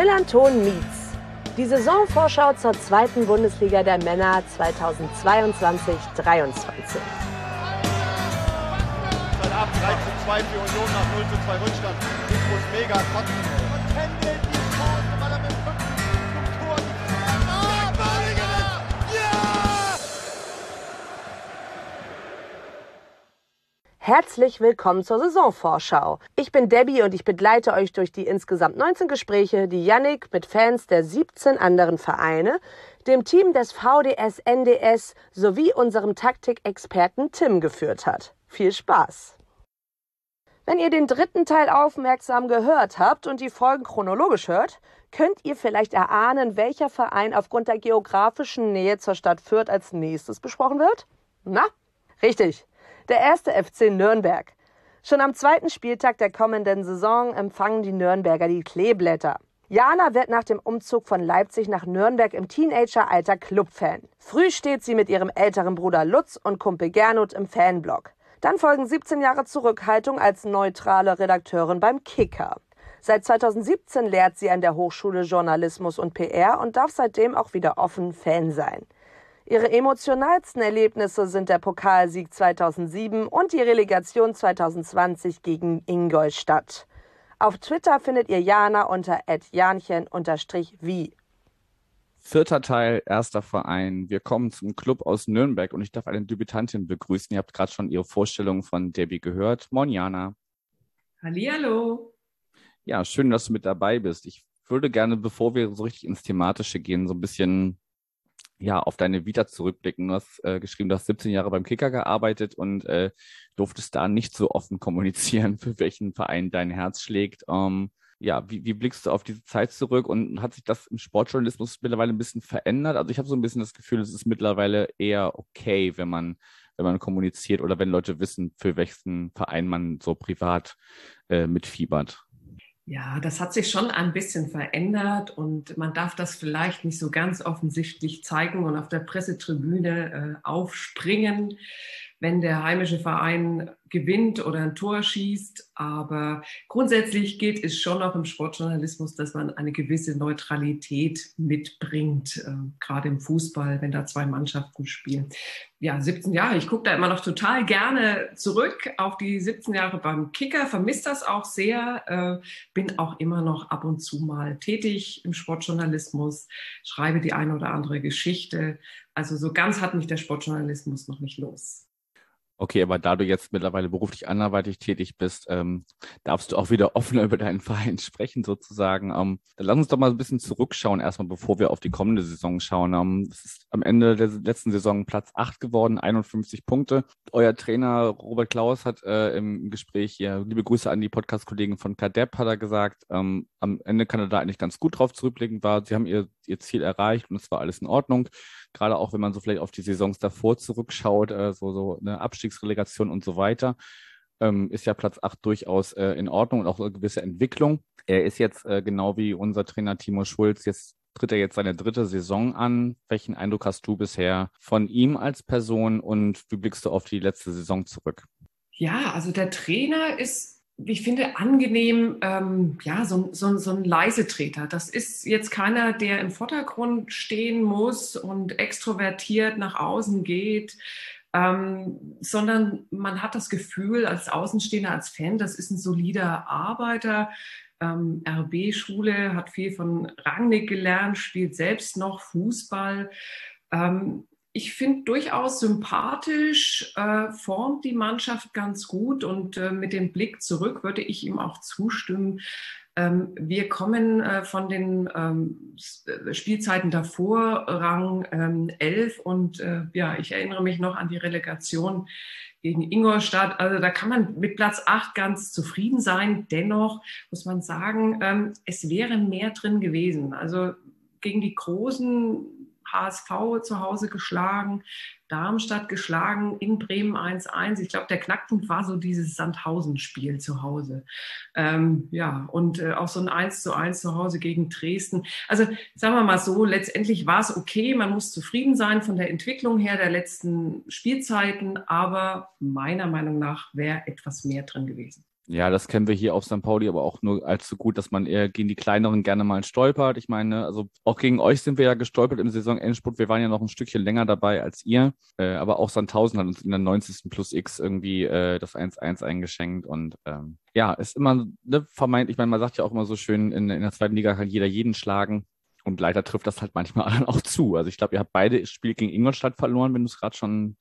Millanton Meets. Die Saisonvorschau zur zweiten Bundesliga der Männer 2022-23. Seit 8, 3 zu 2 für Union nach 0 zu 2 Rückstand. Mikros mega kotzen. Herzlich willkommen zur Saisonvorschau. Ich bin Debbie und ich begleite euch durch die insgesamt 19 Gespräche, die Yannick mit Fans der 17 anderen Vereine, dem Team des VDS NDS sowie unserem Taktikexperten Tim geführt hat. Viel Spaß! Wenn ihr den dritten Teil aufmerksam gehört habt und die Folgen chronologisch hört, könnt ihr vielleicht erahnen, welcher Verein aufgrund der geografischen Nähe zur Stadt Fürth als nächstes besprochen wird? Na, richtig. Der erste FC Nürnberg. Schon am zweiten Spieltag der kommenden Saison empfangen die Nürnberger die Kleeblätter. Jana wird nach dem Umzug von Leipzig nach Nürnberg im Teenageralter Clubfan. Früh steht sie mit ihrem älteren Bruder Lutz und Kumpel Gernot im Fanblock. Dann folgen 17 Jahre Zurückhaltung als neutrale Redakteurin beim Kicker. Seit 2017 lehrt sie an der Hochschule Journalismus und PR und darf seitdem auch wieder offen Fan sein. Ihre emotionalsten Erlebnisse sind der Pokalsieg 2007 und die Relegation 2020 gegen Ingolstadt. Auf Twitter findet ihr Jana unter janchen-wie. Vierter Teil, erster Verein. Wir kommen zum Club aus Nürnberg und ich darf eine Debütantin begrüßen. Ihr habt gerade schon ihre Vorstellung von Debbie gehört. Moin, Jana. Hallihallo. Ja, schön, dass du mit dabei bist. Ich würde gerne, bevor wir so richtig ins Thematische gehen, so ein bisschen ja, auf deine Vita zurückblicken. Du hast äh, geschrieben, du hast 17 Jahre beim Kicker gearbeitet und äh, durftest da nicht so offen kommunizieren, für welchen Verein dein Herz schlägt. Ähm, ja, wie, wie blickst du auf diese Zeit zurück und hat sich das im Sportjournalismus mittlerweile ein bisschen verändert? Also ich habe so ein bisschen das Gefühl, es ist mittlerweile eher okay, wenn man, wenn man kommuniziert oder wenn Leute wissen, für welchen Verein man so privat äh, mitfiebert. Ja, das hat sich schon ein bisschen verändert und man darf das vielleicht nicht so ganz offensichtlich zeigen und auf der Pressetribüne äh, aufspringen wenn der heimische Verein gewinnt oder ein Tor schießt. Aber grundsätzlich gilt es schon auch im Sportjournalismus, dass man eine gewisse Neutralität mitbringt, äh, gerade im Fußball, wenn da zwei Mannschaften spielen. Ja, 17 Jahre. Ich gucke da immer noch total gerne zurück auf die 17 Jahre beim Kicker, vermisse das auch sehr, äh, bin auch immer noch ab und zu mal tätig im Sportjournalismus, schreibe die eine oder andere Geschichte. Also so ganz hat mich der Sportjournalismus noch nicht los. Okay, aber da du jetzt mittlerweile beruflich anderweitig tätig bist, ähm, darfst du auch wieder offener über deinen Verein sprechen, sozusagen. Ähm, dann lass uns doch mal ein bisschen zurückschauen, erstmal, bevor wir auf die kommende Saison schauen. Ähm, es ist am Ende der letzten Saison Platz 8 geworden, 51 Punkte. Euer Trainer Robert Klaus hat äh, im Gespräch hier, liebe Grüße an die Podcast-Kollegen von Kadepp, hat er gesagt, ähm, am Ende kann er da eigentlich ganz gut drauf zurückblicken, war, sie haben ihr, ihr Ziel erreicht und es war alles in Ordnung gerade auch wenn man so vielleicht auf die Saisons davor zurückschaut, äh, so, so eine Abstiegsrelegation und so weiter, ähm, ist ja Platz 8 durchaus äh, in Ordnung und auch eine gewisse Entwicklung. Er ist jetzt äh, genau wie unser Trainer Timo Schulz, jetzt tritt er jetzt seine dritte Saison an. Welchen Eindruck hast du bisher von ihm als Person und wie blickst du auf die letzte Saison zurück? Ja, also der Trainer ist ich finde, angenehm, ähm, ja, so, so, so ein Leisetreter. Das ist jetzt keiner, der im Vordergrund stehen muss und extrovertiert nach außen geht, ähm, sondern man hat das Gefühl als Außenstehender, als Fan, das ist ein solider Arbeiter. Ähm, RB-Schule, hat viel von Rangnick gelernt, spielt selbst noch Fußball. Ähm, ich finde durchaus sympathisch, äh, formt die Mannschaft ganz gut und äh, mit dem Blick zurück würde ich ihm auch zustimmen. Ähm, wir kommen äh, von den ähm, äh, Spielzeiten davor, Rang ähm, 11 und äh, ja, ich erinnere mich noch an die Relegation gegen Ingolstadt. Also da kann man mit Platz 8 ganz zufrieden sein. Dennoch muss man sagen, ähm, es wäre mehr drin gewesen. Also gegen die großen HSV zu Hause geschlagen, Darmstadt geschlagen, in Bremen 1-1. Ich glaube, der Knackpunkt war so dieses Sandhausen-Spiel zu Hause. Ähm, ja, und äh, auch so ein 1 zu 1 zu Hause gegen Dresden. Also sagen wir mal so, letztendlich war es okay. Man muss zufrieden sein von der Entwicklung her der letzten Spielzeiten, aber meiner Meinung nach wäre etwas mehr drin gewesen. Ja, das kennen wir hier auf St. Pauli aber auch nur allzu gut, dass man eher gegen die kleineren gerne mal stolpert. Ich meine, also auch gegen euch sind wir ja gestolpert im Saisonendspurt. Wir waren ja noch ein Stückchen länger dabei als ihr. Äh, aber auch Sandhausen hat uns in der 90. plus X irgendwie äh, das 1-1 eingeschenkt. Und ähm, ja, ist immer ne, vermeint, ich meine, man sagt ja auch immer so schön, in, in der zweiten Liga kann jeder jeden schlagen. Und leider trifft das halt manchmal auch zu. Also ich glaube, ihr habt beide Spiele gegen Ingolstadt verloren, wenn du es gerade schon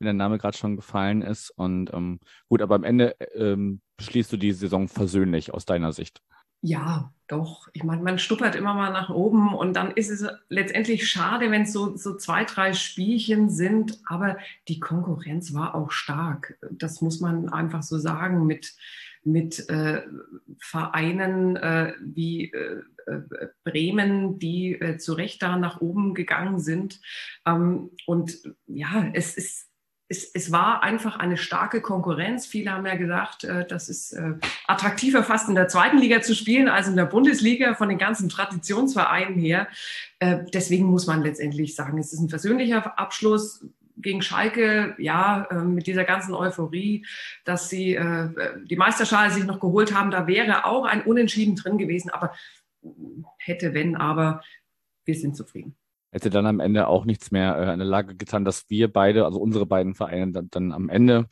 wenn der Name gerade schon gefallen ist. Und ähm, gut, aber am Ende ähm, schließt du die Saison versöhnlich aus deiner Sicht. Ja, doch. Ich meine, man stuppert immer mal nach oben und dann ist es letztendlich schade, wenn es so, so zwei, drei Spielchen sind. Aber die Konkurrenz war auch stark. Das muss man einfach so sagen mit, mit äh, Vereinen äh, wie äh, äh Bremen, die äh, zu Recht da nach oben gegangen sind. Ähm, und ja, es ist es, es war einfach eine starke Konkurrenz. Viele haben ja gesagt, äh, das ist äh, attraktiver fast in der zweiten Liga zu spielen als in der Bundesliga von den ganzen Traditionsvereinen her. Äh, deswegen muss man letztendlich sagen, es ist ein persönlicher Abschluss gegen Schalke, ja, mit dieser ganzen Euphorie, dass sie die Meisterschale sich noch geholt haben, da wäre auch ein Unentschieden drin gewesen, aber hätte, wenn, aber wir sind zufrieden hätte dann am Ende auch nichts mehr äh, in der Lage getan, dass wir beide, also unsere beiden Vereine, dann, dann am Ende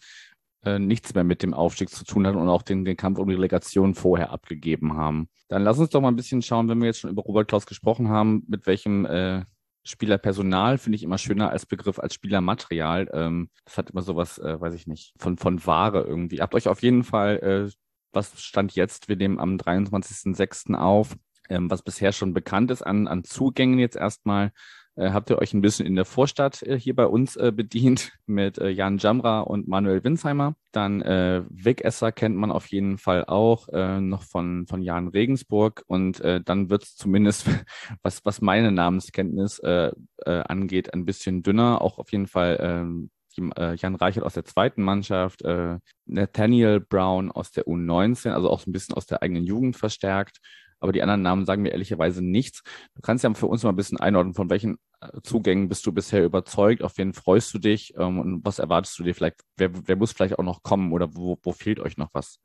äh, nichts mehr mit dem Aufstieg zu tun hatten und auch den, den Kampf um die Relegation vorher abgegeben haben. Dann lass uns doch mal ein bisschen schauen, wenn wir jetzt schon über Robert Klaus gesprochen haben, mit welchem äh, Spielerpersonal finde ich immer schöner als Begriff als Spielermaterial. Ähm, das hat immer sowas, äh, weiß ich nicht, von, von Ware irgendwie. Habt euch auf jeden Fall, äh, was stand jetzt? Wir nehmen am 23.06. auf ähm, was bisher schon bekannt ist an, an Zugängen jetzt erstmal, äh, habt ihr euch ein bisschen in der Vorstadt äh, hier bei uns äh, bedient mit äh, Jan Jamra und Manuel Winsheimer. Dann äh, Wegesser kennt man auf jeden Fall auch, äh, noch von, von Jan Regensburg. Und äh, dann wird es zumindest, was, was meine Namenskenntnis äh, äh, angeht, ein bisschen dünner. Auch auf jeden Fall ähm, äh, Jan Reichert aus der zweiten Mannschaft, äh, Nathaniel Brown aus der U19, also auch so ein bisschen aus der eigenen Jugend verstärkt aber die anderen Namen sagen mir ehrlicherweise nichts. Du kannst ja für uns mal ein bisschen einordnen, von welchen äh, Zugängen bist du bisher überzeugt, auf wen freust du dich ähm, und was erwartest du dir vielleicht, wer, wer muss vielleicht auch noch kommen oder wo, wo fehlt euch noch was?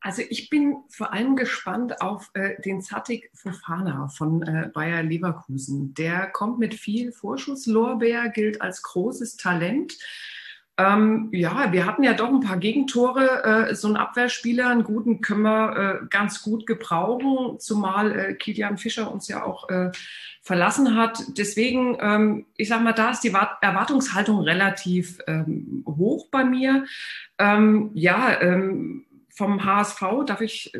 Also ich bin vor allem gespannt auf äh, den Zatik Fofana von äh, Bayer Leverkusen. Der kommt mit viel Vorschusslorbeer, gilt als großes Talent. Ähm, ja, wir hatten ja doch ein paar Gegentore. Äh, so einen Abwehrspieler, einen guten, können wir äh, ganz gut gebrauchen, zumal äh, Kilian Fischer uns ja auch äh, verlassen hat. Deswegen, ähm, ich sag mal, da ist die Erwartungshaltung relativ ähm, hoch bei mir. Ähm, ja, ähm, vom HSV, darf ich,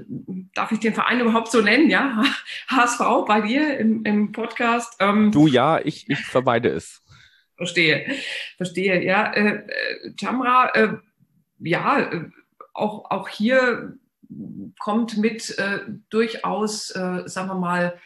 darf ich den Verein überhaupt so nennen, ja? HSV bei dir im, im Podcast. Ähm, du ja, ich, ich verweide es. Verstehe, verstehe. Ja, äh, Tamra, äh, äh, ja, äh, auch, auch hier kommt mit äh, durchaus, äh, sagen wir mal,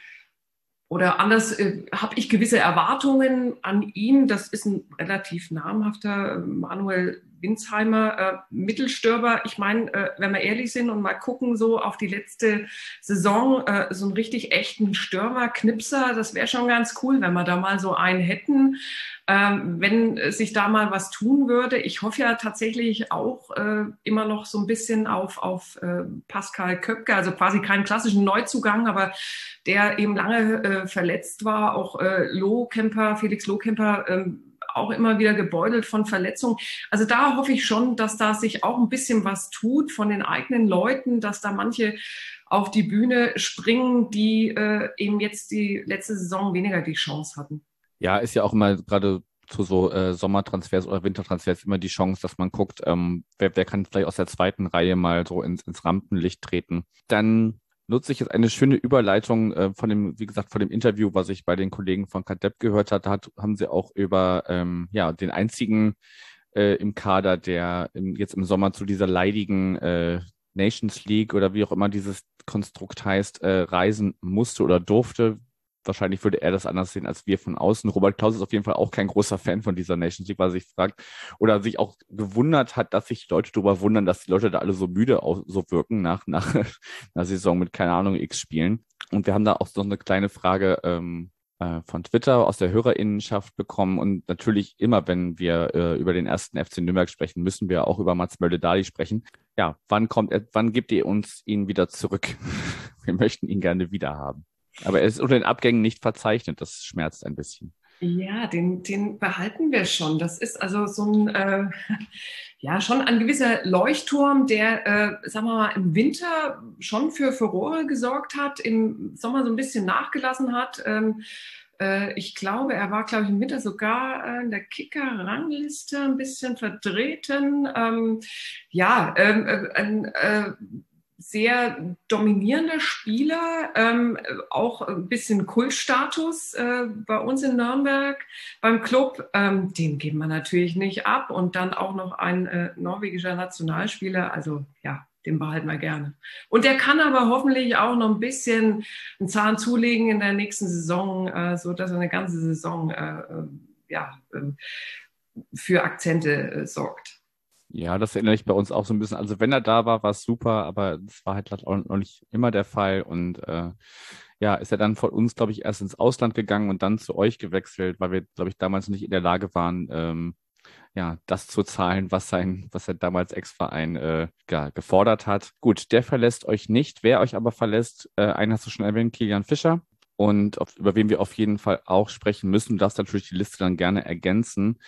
oder anders äh, habe ich gewisse Erwartungen an ihn. Das ist ein relativ namhafter Manuel Winsheimer äh, Mittelstürmer. Ich meine, äh, wenn wir ehrlich sind und mal gucken so auf die letzte Saison, äh, so einen richtig echten Stürmer, Knipser, das wäre schon ganz cool, wenn wir da mal so einen hätten. Ähm, wenn sich da mal was tun würde. Ich hoffe ja tatsächlich auch äh, immer noch so ein bisschen auf, auf äh, Pascal Köpke, also quasi keinen klassischen Neuzugang, aber der eben lange äh, verletzt war, auch äh, Lohkemper, Felix Lohkemper, ähm, auch immer wieder gebeutelt von Verletzungen. Also da hoffe ich schon, dass da sich auch ein bisschen was tut von den eigenen Leuten, dass da manche auf die Bühne springen, die äh, eben jetzt die letzte Saison weniger die Chance hatten. Ja, ist ja auch immer gerade zu so äh, Sommertransfers oder Wintertransfers immer die Chance, dass man guckt, ähm, wer, wer kann vielleicht aus der zweiten Reihe mal so ins, ins Rampenlicht treten. Dann nutze ich jetzt eine schöne Überleitung äh, von dem, wie gesagt, von dem Interview, was ich bei den Kollegen von Kadepp gehört hatte, hat, haben sie auch über ähm, ja, den einzigen äh, im Kader, der im, jetzt im Sommer zu dieser leidigen äh, Nations League oder wie auch immer dieses Konstrukt heißt, äh, reisen musste oder durfte wahrscheinlich würde er das anders sehen als wir von außen. Robert Klaus ist auf jeden Fall auch kein großer Fan von dieser Nations League, weil er sich fragt oder sich auch gewundert hat, dass sich Leute darüber wundern, dass die Leute da alle so müde so wirken nach, nach einer Saison mit, keine Ahnung, X Spielen. Und wir haben da auch so eine kleine Frage ähm, äh, von Twitter aus der Hörerinnenschaft bekommen. Und natürlich immer, wenn wir äh, über den ersten FC Nürnberg sprechen, müssen wir auch über Mats Mölle-Dali sprechen. Ja, wann kommt wann gibt ihr uns ihn wieder zurück? wir möchten ihn gerne wieder haben. Aber er ist unter den Abgängen nicht verzeichnet. Das schmerzt ein bisschen. Ja, den, den behalten wir schon. Das ist also so ein, äh, ja, schon ein gewisser Leuchtturm, der, äh, sagen wir mal, im Winter schon für Furore gesorgt hat, im Sommer so ein bisschen nachgelassen hat. Ähm, äh, ich glaube, er war, glaube ich, im Winter sogar äh, in der Kicker-Rangliste ein bisschen vertreten. Ähm, ja, ähm, äh, äh, sehr dominierender Spieler, ähm, auch ein bisschen Kultstatus äh, bei uns in Nürnberg beim Club. Ähm, den geben wir natürlich nicht ab. Und dann auch noch ein äh, norwegischer Nationalspieler. Also ja, den behalten wir gerne. Und der kann aber hoffentlich auch noch ein bisschen einen Zahn zulegen in der nächsten Saison, äh, so dass er eine ganze Saison äh, äh ja, ähm, für Akzente äh, sorgt. Ja, das erinnere ich bei uns auch so ein bisschen. Also wenn er da war, war es super, aber das war halt auch nicht immer der Fall. Und äh, ja, ist er dann von uns, glaube ich, erst ins Ausland gegangen und dann zu euch gewechselt, weil wir, glaube ich, damals nicht in der Lage waren, ähm, ja, das zu zahlen, was sein, was er damals Ex-Verein äh, gefordert hat. Gut, der verlässt euch nicht. Wer euch aber verlässt, äh, einen hast du schon erwähnt, Kilian Fischer. Und auf, über wen wir auf jeden Fall auch sprechen müssen, du darfst natürlich die Liste dann gerne ergänzen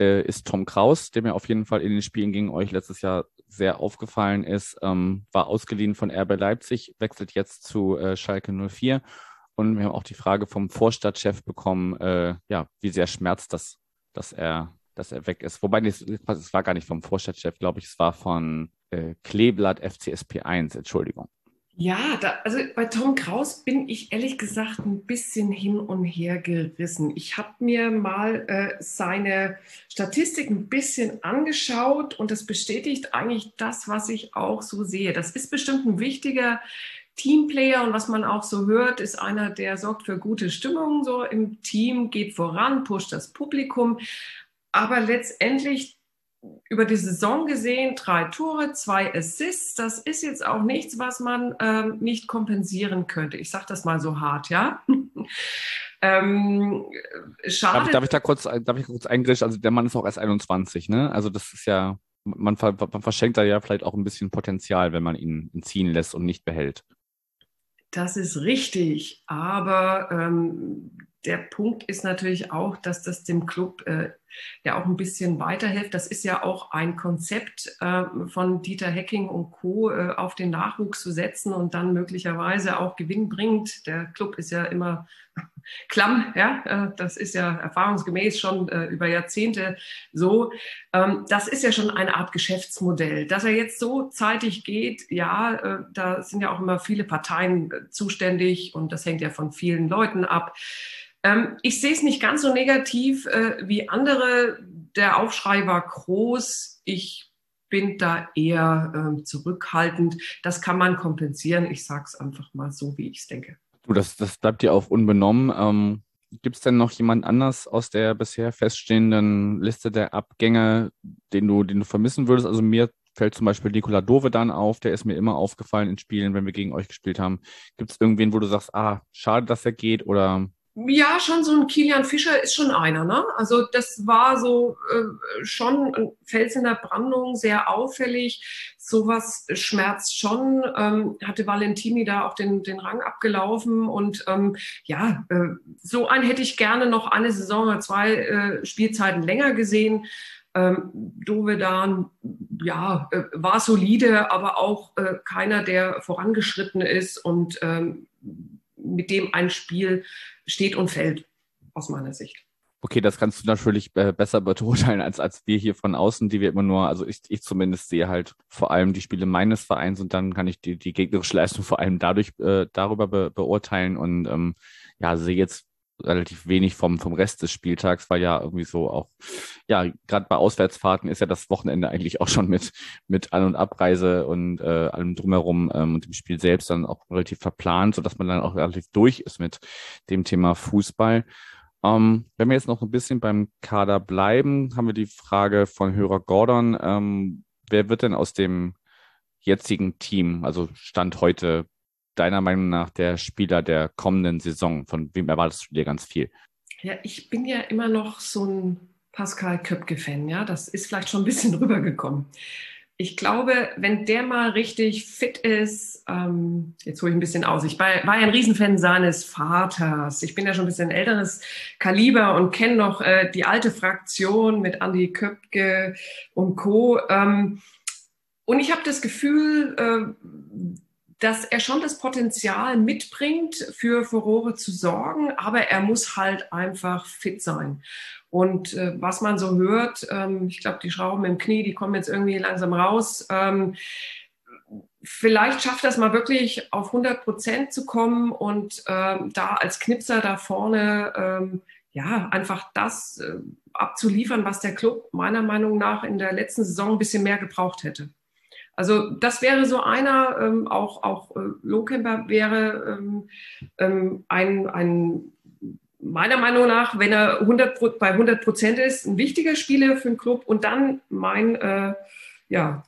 äh, ist Tom Kraus, der mir auf jeden Fall in den Spielen gegen euch letztes Jahr sehr aufgefallen ist. Ähm, war ausgeliehen von RB Leipzig, wechselt jetzt zu äh, Schalke 04. Und wir haben auch die Frage vom Vorstadtchef bekommen, äh, ja, wie sehr schmerzt das, dass er, dass er weg ist. Wobei, es war gar nicht vom Vorstadtchef, glaube ich, es war von äh, Kleeblatt FCSP 1, Entschuldigung. Ja, da, also bei Tom Kraus bin ich ehrlich gesagt ein bisschen hin und her gerissen. Ich habe mir mal äh, seine Statistik ein bisschen angeschaut und das bestätigt eigentlich das, was ich auch so sehe. Das ist bestimmt ein wichtiger Teamplayer und was man auch so hört, ist einer, der sorgt für gute Stimmung so im Team, geht voran, pusht das Publikum. Aber letztendlich über die Saison gesehen drei Tore, zwei Assists. Das ist jetzt auch nichts, was man ähm, nicht kompensieren könnte. Ich sage das mal so hart, ja. ähm, schade. Darf, darf, ich da kurz, darf ich kurz eingreifen? Also der Mann ist auch erst 21, ne? Also das ist ja, man, man verschenkt da ja vielleicht auch ein bisschen Potenzial, wenn man ihn, ihn ziehen lässt und nicht behält. Das ist richtig, aber ähm, der Punkt ist natürlich auch, dass das dem Club äh, ja auch ein bisschen weiterhilft. Das ist ja auch ein Konzept äh, von Dieter Hecking und Co. Äh, auf den Nachwuchs zu setzen und dann möglicherweise auch Gewinn bringt. Der Club ist ja immer klamm, ja, äh, das ist ja erfahrungsgemäß schon äh, über Jahrzehnte so. Ähm, das ist ja schon eine Art Geschäftsmodell. Dass er jetzt so zeitig geht, ja, äh, da sind ja auch immer viele Parteien äh, zuständig und das hängt ja von vielen Leuten ab. Ähm, ich sehe es nicht ganz so negativ äh, wie andere. Der Aufschrei war groß. Ich bin da eher äh, zurückhaltend. Das kann man kompensieren. Ich sage es einfach mal so, wie ich es denke. Du, das, das bleibt dir auch unbenommen. Ähm, Gibt es denn noch jemand anders aus der bisher feststehenden Liste der Abgänge, den du, den du vermissen würdest? Also mir fällt zum Beispiel Nikola Dove dann auf, der ist mir immer aufgefallen in Spielen, wenn wir gegen euch gespielt haben. Gibt es irgendwen, wo du sagst, ah, schade, dass er geht oder ja, schon so ein Kilian Fischer ist schon einer. Ne? Also das war so äh, schon ein Fels in der Brandung, sehr auffällig. Sowas schmerzt schon. Ähm, hatte Valentini da auch den, den Rang abgelaufen. Und ähm, ja, äh, so einen hätte ich gerne noch eine Saison oder zwei äh, Spielzeiten länger gesehen. Ähm, Dovedan, ja, äh, war solide, aber auch äh, keiner, der vorangeschritten ist und ähm, mit dem ein Spiel steht und fällt, aus meiner Sicht. Okay, das kannst du natürlich äh, besser beurteilen als, als wir hier von außen, die wir immer nur, also ich, ich zumindest sehe halt vor allem die Spiele meines Vereins und dann kann ich die, die gegnerische Leistung vor allem dadurch äh, darüber be, beurteilen und ähm, ja, sehe jetzt relativ wenig vom, vom Rest des Spieltags, weil ja irgendwie so auch, ja, gerade bei Auswärtsfahrten ist ja das Wochenende eigentlich auch schon mit, mit An- und Abreise und äh, allem drumherum ähm, und dem Spiel selbst dann auch relativ verplant, sodass man dann auch relativ durch ist mit dem Thema Fußball. Ähm, wenn wir jetzt noch ein bisschen beim Kader bleiben, haben wir die Frage von Hörer Gordon. Ähm, wer wird denn aus dem jetzigen Team, also Stand heute, deiner Meinung nach der Spieler der kommenden Saison? Von wem erwartest du dir ganz viel? Ja, ich bin ja immer noch so ein Pascal Köpke-Fan, ja. Das ist vielleicht schon ein bisschen rübergekommen. Ich glaube, wenn der mal richtig fit ist, ähm, jetzt hole ich ein bisschen aus. Ich war, ja ein Riesenfan seines Vaters. Ich bin ja schon ein bisschen älteres Kaliber und kenne noch äh, die alte Fraktion mit Andy Köpke und Co. Ähm, und ich habe das Gefühl, äh, dass er schon das Potenzial mitbringt, für Furore zu sorgen, aber er muss halt einfach fit sein. Und äh, was man so hört, ähm, ich glaube, die Schrauben im Knie, die kommen jetzt irgendwie langsam raus. Ähm, vielleicht schafft das mal wirklich auf 100 Prozent zu kommen und ähm, da als Knipser da vorne ähm, ja einfach das äh, abzuliefern, was der Club meiner Meinung nach in der letzten Saison ein bisschen mehr gebraucht hätte. Also das wäre so einer, ähm, auch, auch äh, Lohkemper wäre ähm, ähm, ein, ein, meiner Meinung nach, wenn er 100, bei 100 Prozent ist, ein wichtiger Spieler für den Club und dann mein äh, ja,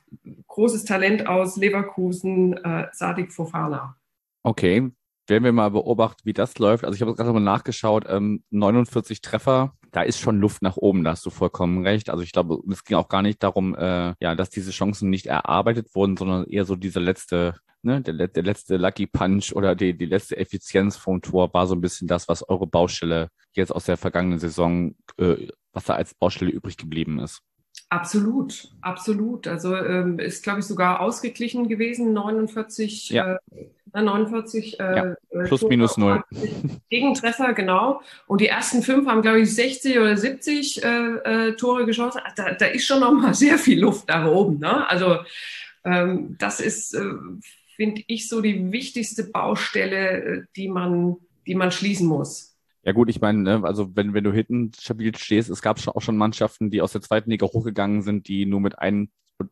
großes Talent aus Leverkusen, äh, Sadik Fofana. Okay, werden wir mal beobachten, wie das läuft. Also ich habe gerade mal nachgeschaut, ähm, 49 Treffer, da ist schon Luft nach oben, da hast du vollkommen recht. Also ich glaube, es ging auch gar nicht darum, äh, ja, dass diese Chancen nicht erarbeitet wurden, sondern eher so dieser letzte, ne, der, der letzte Lucky Punch oder die, die letzte Effizienz vom Tor war so ein bisschen das, was eure Baustelle jetzt aus der vergangenen Saison, äh, was da als Baustelle übrig geblieben ist. Absolut, absolut. Also ähm, ist, glaube ich, sogar ausgeglichen gewesen, 49, ja. äh, 49 äh, ja. Äh, plus Tore minus null. Gegentreffer, genau. Und die ersten fünf haben, glaube ich, 60 oder 70 äh, äh, Tore geschossen. Da, da ist schon noch mal sehr viel Luft nach oben. Ne? Also ähm, das ist, äh, finde ich, so die wichtigste Baustelle, äh, die man, die man schließen muss. Ja gut, ich meine, ne, also wenn, wenn du hinten stabil stehst, es gab schon auch schon Mannschaften, die aus der zweiten Liga hochgegangen sind, die nur mit einem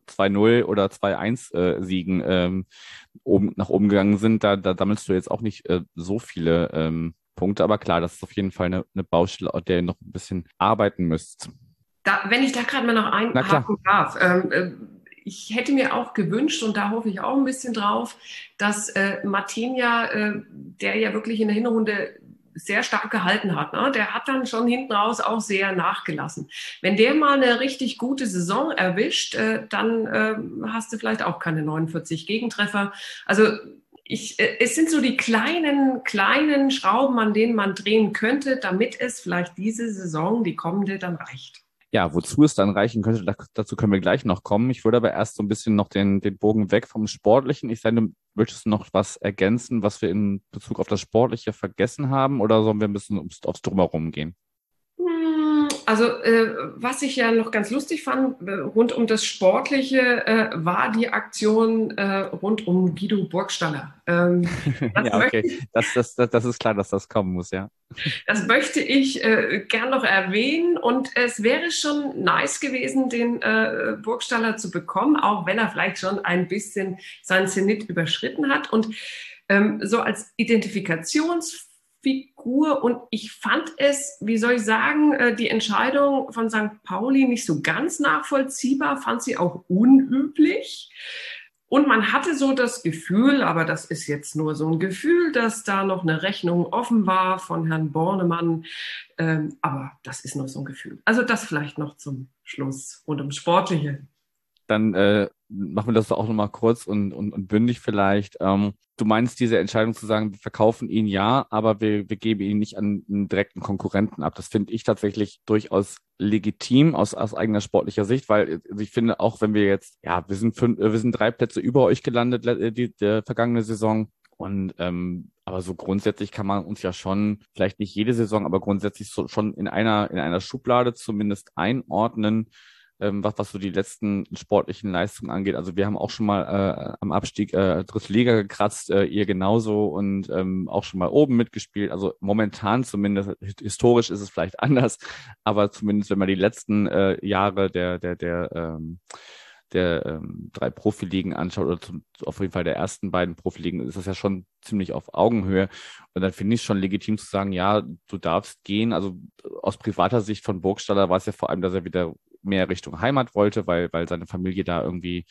2-0 oder 2-1 äh, Siegen ähm, oben, nach oben gegangen sind. Da, da sammelst du jetzt auch nicht äh, so viele ähm, Punkte, aber klar, das ist auf jeden Fall eine, eine Baustelle, auf der ihr noch ein bisschen arbeiten müsst. Da, wenn ich da gerade mal noch einhaken darf, ähm, äh, ich hätte mir auch gewünscht, und da hoffe ich auch ein bisschen drauf, dass äh, Martinia, äh, der ja wirklich in der Hinrunde sehr stark gehalten hat. Ne? Der hat dann schon hinten raus auch sehr nachgelassen. Wenn der mal eine richtig gute Saison erwischt, äh, dann äh, hast du vielleicht auch keine 49 Gegentreffer. Also ich, äh, es sind so die kleinen, kleinen Schrauben, an denen man drehen könnte, damit es vielleicht diese Saison, die kommende, dann reicht. Ja, wozu es dann reichen könnte, dazu können wir gleich noch kommen. Ich würde aber erst so ein bisschen noch den, den Bogen weg vom Sportlichen. Ich sage, möchtest du noch was ergänzen, was wir in Bezug auf das Sportliche vergessen haben oder sollen wir ein bisschen aufs Drumherum gehen? Also äh, was ich ja noch ganz lustig fand, äh, rund um das Sportliche, äh, war die Aktion äh, rund um Guido Burgstaller. Ähm, ja, okay. Das, das, das, das, ist klar, dass das kommen muss, ja. Das möchte ich äh, gern noch erwähnen und es wäre schon nice gewesen, den äh, Burgstaller zu bekommen, auch wenn er vielleicht schon ein bisschen seinen Zenit überschritten hat und ähm, so als Identifikations Figur und ich fand es, wie soll ich sagen, äh, die Entscheidung von St. Pauli nicht so ganz nachvollziehbar, fand sie auch unüblich. Und man hatte so das Gefühl, aber das ist jetzt nur so ein Gefühl, dass da noch eine Rechnung offen war von Herrn Bornemann. Ähm, aber das ist nur so ein Gefühl. Also das vielleicht noch zum Schluss und ums Sportliche. Dann äh, machen wir das auch nochmal kurz und, und, und bündig vielleicht. Ähm, du meinst diese Entscheidung zu sagen, wir verkaufen ihn ja, aber wir, wir geben ihn nicht an einen direkten Konkurrenten ab. Das finde ich tatsächlich durchaus legitim aus, aus eigener sportlicher Sicht, weil also ich finde auch, wenn wir jetzt, ja, wir sind fünf, wir sind drei Plätze über euch gelandet die, die vergangene Saison und ähm, aber so grundsätzlich kann man uns ja schon, vielleicht nicht jede Saison, aber grundsätzlich so, schon in einer, in einer Schublade zumindest einordnen, ähm, was, was so die letzten sportlichen Leistungen angeht. Also wir haben auch schon mal äh, am Abstieg äh, dritte Liga gekratzt, äh, ihr genauso und ähm, auch schon mal oben mitgespielt. Also momentan zumindest, historisch ist es vielleicht anders, aber zumindest wenn man die letzten äh, Jahre der, der, der ähm, der ähm, drei Profiligen anschaut oder zum, auf jeden Fall der ersten beiden Profiligen, ist das ja schon ziemlich auf Augenhöhe. Und dann finde ich es schon legitim zu sagen, ja, du darfst gehen. Also aus privater Sicht von Burgstaller war es ja vor allem, dass er wieder mehr Richtung Heimat wollte, weil, weil seine Familie da irgendwie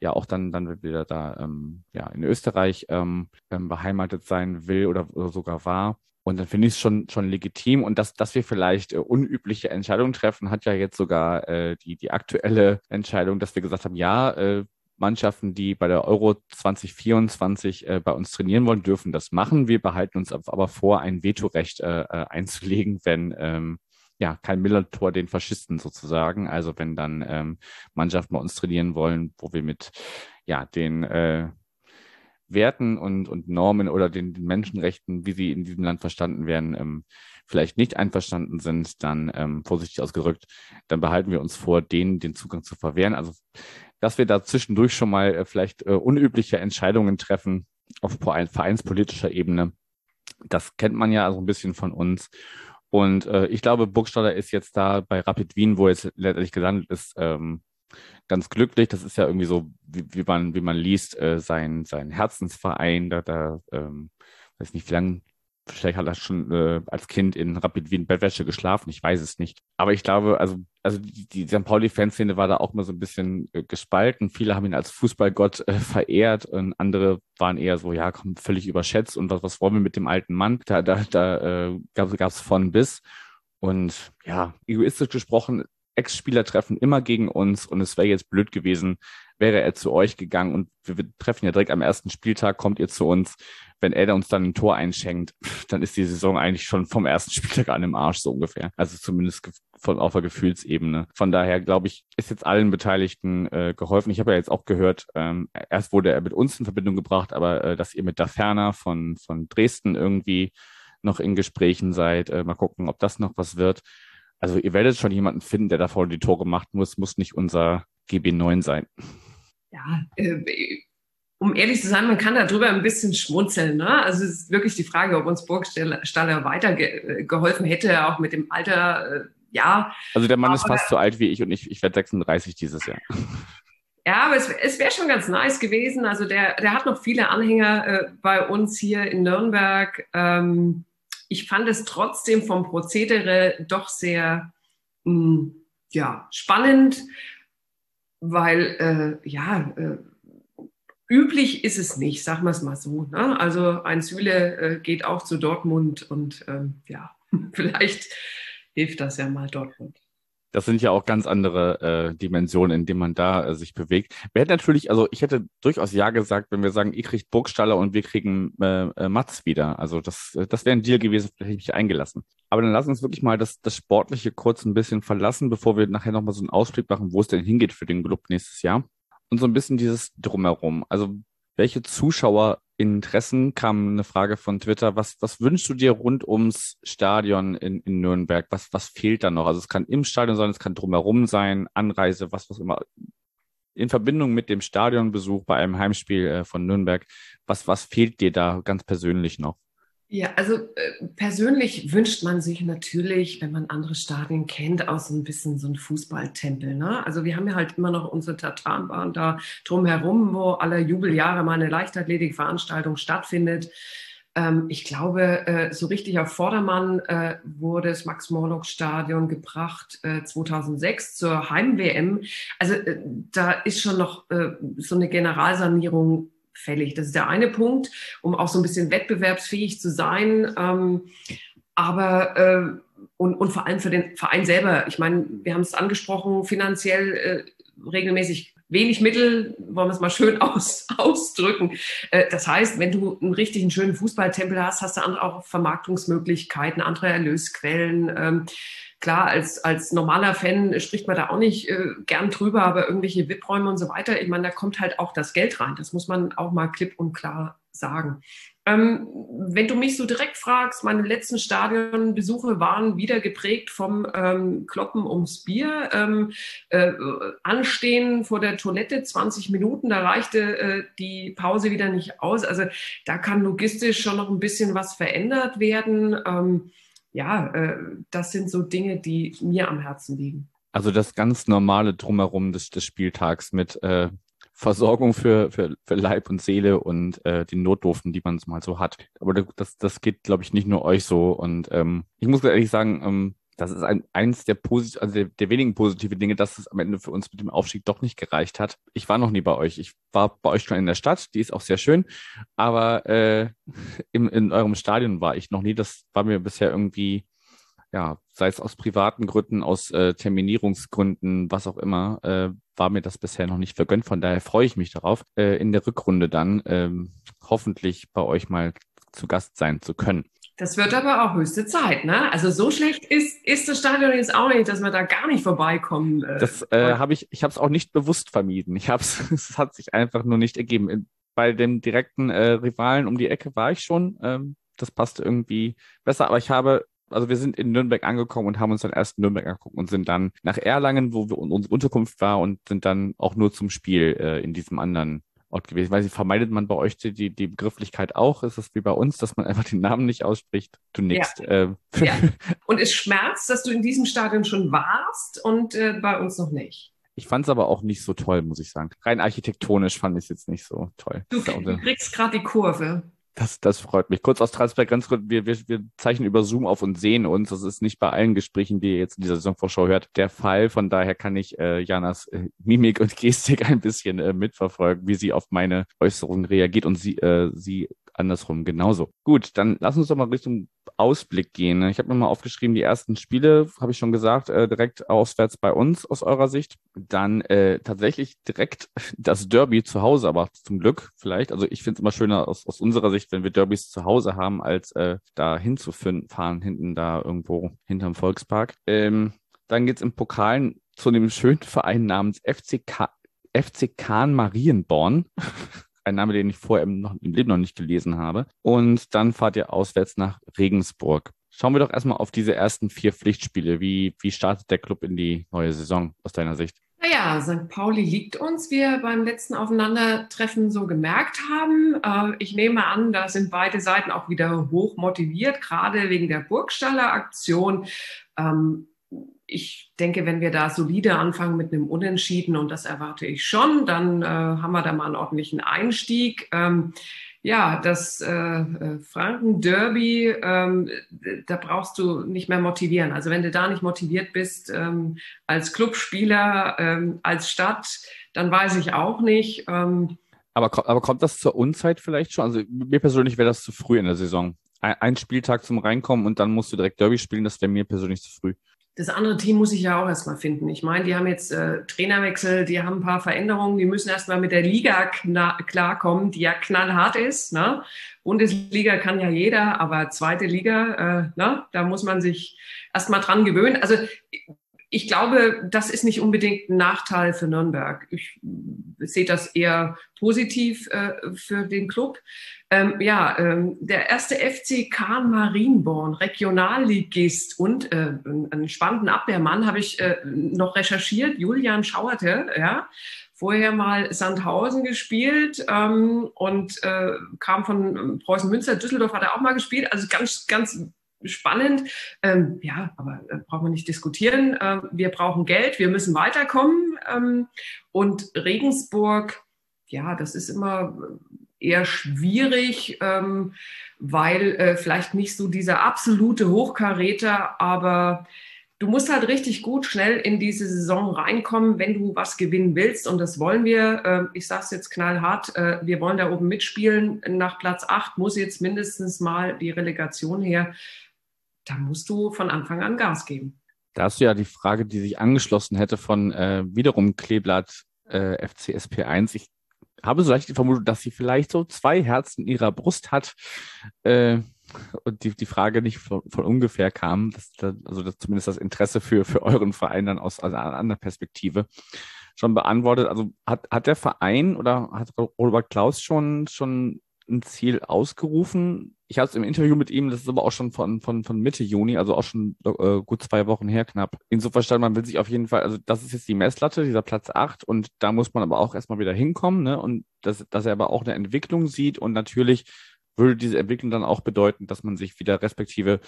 ja auch dann, dann wieder da ähm, ja, in Österreich ähm, ähm, beheimatet sein will oder, oder sogar war. Und dann finde ich es schon, schon legitim. Und dass, dass wir vielleicht äh, unübliche Entscheidungen treffen, hat ja jetzt sogar äh, die, die aktuelle Entscheidung, dass wir gesagt haben, ja, äh, Mannschaften, die bei der Euro 2024 äh, bei uns trainieren wollen, dürfen das machen. Wir behalten uns aber vor, ein Vetorecht äh, äh, einzulegen, wenn ähm, ja kein Millertor den Faschisten sozusagen, also wenn dann ähm, Mannschaften bei uns trainieren wollen, wo wir mit ja den äh, Werten und, und Normen oder den, den Menschenrechten, wie sie in diesem Land verstanden werden, ähm, vielleicht nicht einverstanden sind, dann ähm, vorsichtig ausgedrückt, dann behalten wir uns vor, denen den Zugang zu verwehren. Also dass wir da zwischendurch schon mal äh, vielleicht äh, unübliche Entscheidungen treffen auf vereinspolitischer Ebene. Das kennt man ja so ein bisschen von uns. Und äh, ich glaube, Burgstaller ist jetzt da bei Rapid Wien, wo er jetzt letztendlich gelandet ist, ähm, ganz glücklich. Das ist ja irgendwie so, wie, wie man, wie man liest, äh, sein, sein Herzensverein. Da, da ähm, weiß nicht, wie lange Vielleicht hat er schon äh, als Kind in Rapid Wien Bettwäsche geschlafen, ich weiß es nicht. Aber ich glaube, also, also die, die St. Pauli-Fanszene war da auch mal so ein bisschen äh, gespalten. Viele haben ihn als Fußballgott äh, verehrt und andere waren eher so, ja, komm, völlig überschätzt und was, was wollen wir mit dem alten Mann? Da, da, da äh, gab es von bis. Und ja, egoistisch gesprochen, Ex-Spieler treffen immer gegen uns und es wäre jetzt blöd gewesen, wäre er zu euch gegangen und wir, wir, treffen ja direkt am ersten Spieltag, kommt ihr zu uns. Wenn er uns dann ein Tor einschenkt, dann ist die Saison eigentlich schon vom ersten Spieltag an im Arsch, so ungefähr. Also zumindest von auf der Gefühlsebene. Von daher glaube ich, ist jetzt allen Beteiligten äh, geholfen. Ich habe ja jetzt auch gehört, ähm, erst wurde er mit uns in Verbindung gebracht, aber äh, dass ihr mit da ferner von, von Dresden irgendwie noch in Gesprächen seid. Äh, mal gucken, ob das noch was wird. Also ihr werdet schon jemanden finden, der da vorne die Tore machen muss, muss nicht unser GB9 sein. Ja, äh, um ehrlich zu sein, man kann darüber ein bisschen schmunzeln. Ne? Also es ist wirklich die Frage, ob uns Burgstaller weitergeholfen hätte, auch mit dem Alter. Äh, ja. Also der Mann Aber, ist fast so alt wie ich und ich, ich werde 36 dieses Jahr. Ja, aber es, es wäre schon ganz nice gewesen. Also der, der hat noch viele Anhänger äh, bei uns hier in Nürnberg. Ähm, ich fand es trotzdem vom Prozedere doch sehr mh, hm, ja, spannend, weil äh, ja, äh, üblich ist es nicht, sagen wir es mal so. Ne? Also ein Süle äh, geht auch zu Dortmund und ähm, ja, vielleicht hilft das ja mal Dortmund. Das sind ja auch ganz andere äh, Dimensionen, in denen man da äh, sich bewegt. Hätten natürlich, also ich hätte durchaus Ja gesagt, wenn wir sagen, ihr kriegt Burgstaller und wir kriegen äh, äh, Mats wieder. Also das, äh, das wäre ein Deal gewesen, hätte ich mich eingelassen. Aber dann lass uns wirklich mal das, das Sportliche kurz ein bisschen verlassen, bevor wir nachher nochmal so einen Ausblick machen, wo es denn hingeht für den Club nächstes Jahr. Und so ein bisschen dieses Drumherum. Also welche Zuschauer Interessen kam eine Frage von Twitter. Was, was wünschst du dir rund ums Stadion in, in Nürnberg? Was, was fehlt da noch? Also es kann im Stadion sein, es kann drumherum sein, Anreise, was, was immer. In Verbindung mit dem Stadionbesuch bei einem Heimspiel äh, von Nürnberg, was, was fehlt dir da ganz persönlich noch? Ja, also äh, persönlich wünscht man sich natürlich, wenn man andere Stadien kennt, auch so ein bisschen so ein Fußballtempel. Ne? Also wir haben ja halt immer noch unsere Tatanbahn da drumherum, wo alle Jubeljahre mal eine Leichtathletikveranstaltung stattfindet. Ähm, ich glaube, äh, so richtig auf Vordermann äh, wurde das Max-Morlock-Stadion gebracht äh, 2006 zur Heim-WM. Also äh, da ist schon noch äh, so eine Generalsanierung fällig. Das ist der eine Punkt, um auch so ein bisschen wettbewerbsfähig zu sein. Ähm, aber äh, und, und vor allem für den Verein selber. Ich meine, wir haben es angesprochen, finanziell äh, regelmäßig wenig Mittel, wollen wir es mal schön aus, ausdrücken. Äh, das heißt, wenn du einen richtigen schönen Fußballtempel hast, hast du auch Vermarktungsmöglichkeiten, andere Erlösquellen. Ähm, klar, als, als normaler Fan spricht man da auch nicht äh, gern drüber, aber irgendwelche VIP-Räume und so weiter, ich meine, da kommt halt auch das Geld rein. Das muss man auch mal klipp und klar sagen. Ähm, wenn du mich so direkt fragst, meine letzten Stadionbesuche waren wieder geprägt vom ähm, Kloppen ums Bier, ähm, äh, Anstehen vor der Toilette 20 Minuten, da reichte äh, die Pause wieder nicht aus. Also da kann logistisch schon noch ein bisschen was verändert werden. Ähm, ja, äh, das sind so Dinge, die mir am Herzen liegen. Also das ganz normale Drumherum des, des Spieltags mit äh, Versorgung für, für, für Leib und Seele und äh, die Notdurften, die man mal so hat. Aber das, das geht, glaube ich, nicht nur euch so. Und ähm, ich muss ehrlich sagen, ähm, das ist ein, eins der, posit also der, der, wenigen positiven Dinge, dass es am Ende für uns mit dem Aufstieg doch nicht gereicht hat. Ich war noch nie bei euch. Ich war bei euch schon in der Stadt, die ist auch sehr schön, aber äh, in, in eurem Stadion war ich noch nie. Das war mir bisher irgendwie, ja, sei es aus privaten Gründen, aus äh, Terminierungsgründen, was auch immer, äh, war mir das bisher noch nicht vergönnt. Von daher freue ich mich darauf, äh, in der Rückrunde dann ähm, hoffentlich bei euch mal zu Gast sein zu können. Das wird aber auch höchste Zeit, ne? Also so schlecht ist, ist das Stadion jetzt auch nicht, dass wir da gar nicht vorbeikommen. Äh, das äh, habe ich, ich habe es auch nicht bewusst vermieden. Ich habe es, hat sich einfach nur nicht ergeben. Bei dem direkten äh, Rivalen um die Ecke war ich schon. Ähm, das passte irgendwie besser, aber ich habe also wir sind in Nürnberg angekommen und haben uns dann erst Nürnberg angeguckt und sind dann nach Erlangen, wo wir, unsere Unterkunft war und sind dann auch nur zum Spiel äh, in diesem anderen Ort gewesen. Weiß ich, vermeidet man bei euch die, die Begrifflichkeit auch? Ist es wie bei uns, dass man einfach den Namen nicht ausspricht? Du nickst. Ja. Äh. ja. Und es schmerzt, dass du in diesem Stadion schon warst und äh, bei uns noch nicht. Ich fand es aber auch nicht so toll, muss ich sagen. Rein architektonisch fand ich es jetzt nicht so toll. Du, du kriegst gerade die Kurve. Das, das freut mich. Kurz aus kurz, wir, wir, wir zeichnen über Zoom auf und sehen uns. Das ist nicht bei allen Gesprächen, die ihr jetzt in dieser Saisonvorschau hört, der Fall. Von daher kann ich äh, Janas äh, Mimik und Gestik ein bisschen äh, mitverfolgen, wie sie auf meine Äußerungen reagiert und sie, äh, sie andersrum genauso. Gut, dann lass uns doch mal Richtung Ausblick gehen. Ich habe mir mal aufgeschrieben, die ersten Spiele, habe ich schon gesagt, äh, direkt auswärts bei uns aus eurer Sicht. Dann äh, tatsächlich direkt das Derby zu Hause, aber zum Glück vielleicht. Also ich finde es immer schöner aus, aus unserer Sicht, wenn wir Derbys zu Hause haben, als äh, da hinzufahren, hinten da irgendwo hinterm Volkspark. Ähm, dann geht's im Pokal zu einem schönen Verein namens FCK, FC Kahn Marienborn. ein Name, den ich vorher im, noch, im Leben noch nicht gelesen habe. Und dann fahrt ihr auswärts nach Regensburg. Schauen wir doch erstmal auf diese ersten vier Pflichtspiele. Wie, wie startet der Club in die neue Saison aus deiner Sicht? Naja, St. Pauli liegt uns, wie wir beim letzten Aufeinandertreffen so gemerkt haben. Äh, ich nehme an, da sind beide Seiten auch wieder hoch motiviert, gerade wegen der Burgstaller Aktion. Ähm, ich denke, wenn wir da solide anfangen mit einem Unentschieden, und das erwarte ich schon, dann äh, haben wir da mal einen ordentlichen Einstieg. Ähm, ja, das äh, äh, Franken-Derby, ähm, da brauchst du nicht mehr motivieren. Also wenn du da nicht motiviert bist ähm, als Clubspieler, ähm, als Stadt, dann weiß ich auch nicht. Ähm, aber, aber kommt das zur Unzeit vielleicht schon? Also mir persönlich wäre das zu früh in der Saison. Ein, ein Spieltag zum Reinkommen und dann musst du direkt Derby spielen, das wäre mir persönlich zu früh das andere Team muss ich ja auch erstmal finden. Ich meine, die haben jetzt äh, Trainerwechsel, die haben ein paar Veränderungen, die müssen erstmal mit der Liga klarkommen, die ja knallhart ist. Ne? Bundesliga kann ja jeder, aber zweite Liga, äh, ne? da muss man sich erstmal dran gewöhnen. Also ich glaube, das ist nicht unbedingt ein Nachteil für Nürnberg. Ich sehe das eher positiv äh, für den Club. Ähm, ja, ähm, der erste FC Kahn Marienborn, Regionalligist und äh, einen spannenden Abwehrmann habe ich äh, noch recherchiert, Julian Schauerte, ja, vorher mal Sandhausen gespielt ähm, und äh, kam von Preußen Münster, Düsseldorf hat er auch mal gespielt, also ganz, ganz spannend. Ähm, ja, aber äh, brauchen wir nicht diskutieren. Äh, wir brauchen Geld, wir müssen weiterkommen. Ähm, und Regensburg, ja, das ist immer eher schwierig, ähm, weil äh, vielleicht nicht so dieser absolute Hochkaräter, aber du musst halt richtig gut schnell in diese Saison reinkommen, wenn du was gewinnen willst. Und das wollen wir. Äh, ich sage es jetzt knallhart, äh, wir wollen da oben mitspielen. Nach Platz 8 muss jetzt mindestens mal die Relegation her da musst du von Anfang an Gas geben. Da hast du ja die Frage, die sich angeschlossen hätte von äh, wiederum Kleeblatt äh, FCSP1. Ich habe so leicht die Vermutung, dass sie vielleicht so zwei Herzen in ihrer Brust hat äh, und die, die Frage nicht von, von ungefähr kam, dass, also dass zumindest das Interesse für, für euren Verein dann aus also einer anderen Perspektive schon beantwortet. Also hat, hat der Verein oder hat Robert Klaus schon, schon ein Ziel ausgerufen. Ich hatte es im Interview mit ihm, das ist aber auch schon von, von, von Mitte Juni, also auch schon äh, gut zwei Wochen her knapp. Insofern man will sich auf jeden Fall, also das ist jetzt die Messlatte, dieser Platz 8 und da muss man aber auch erstmal wieder hinkommen, ne? Und dass, dass er aber auch eine Entwicklung sieht und natürlich würde diese Entwicklung dann auch bedeuten, dass man sich wieder respektive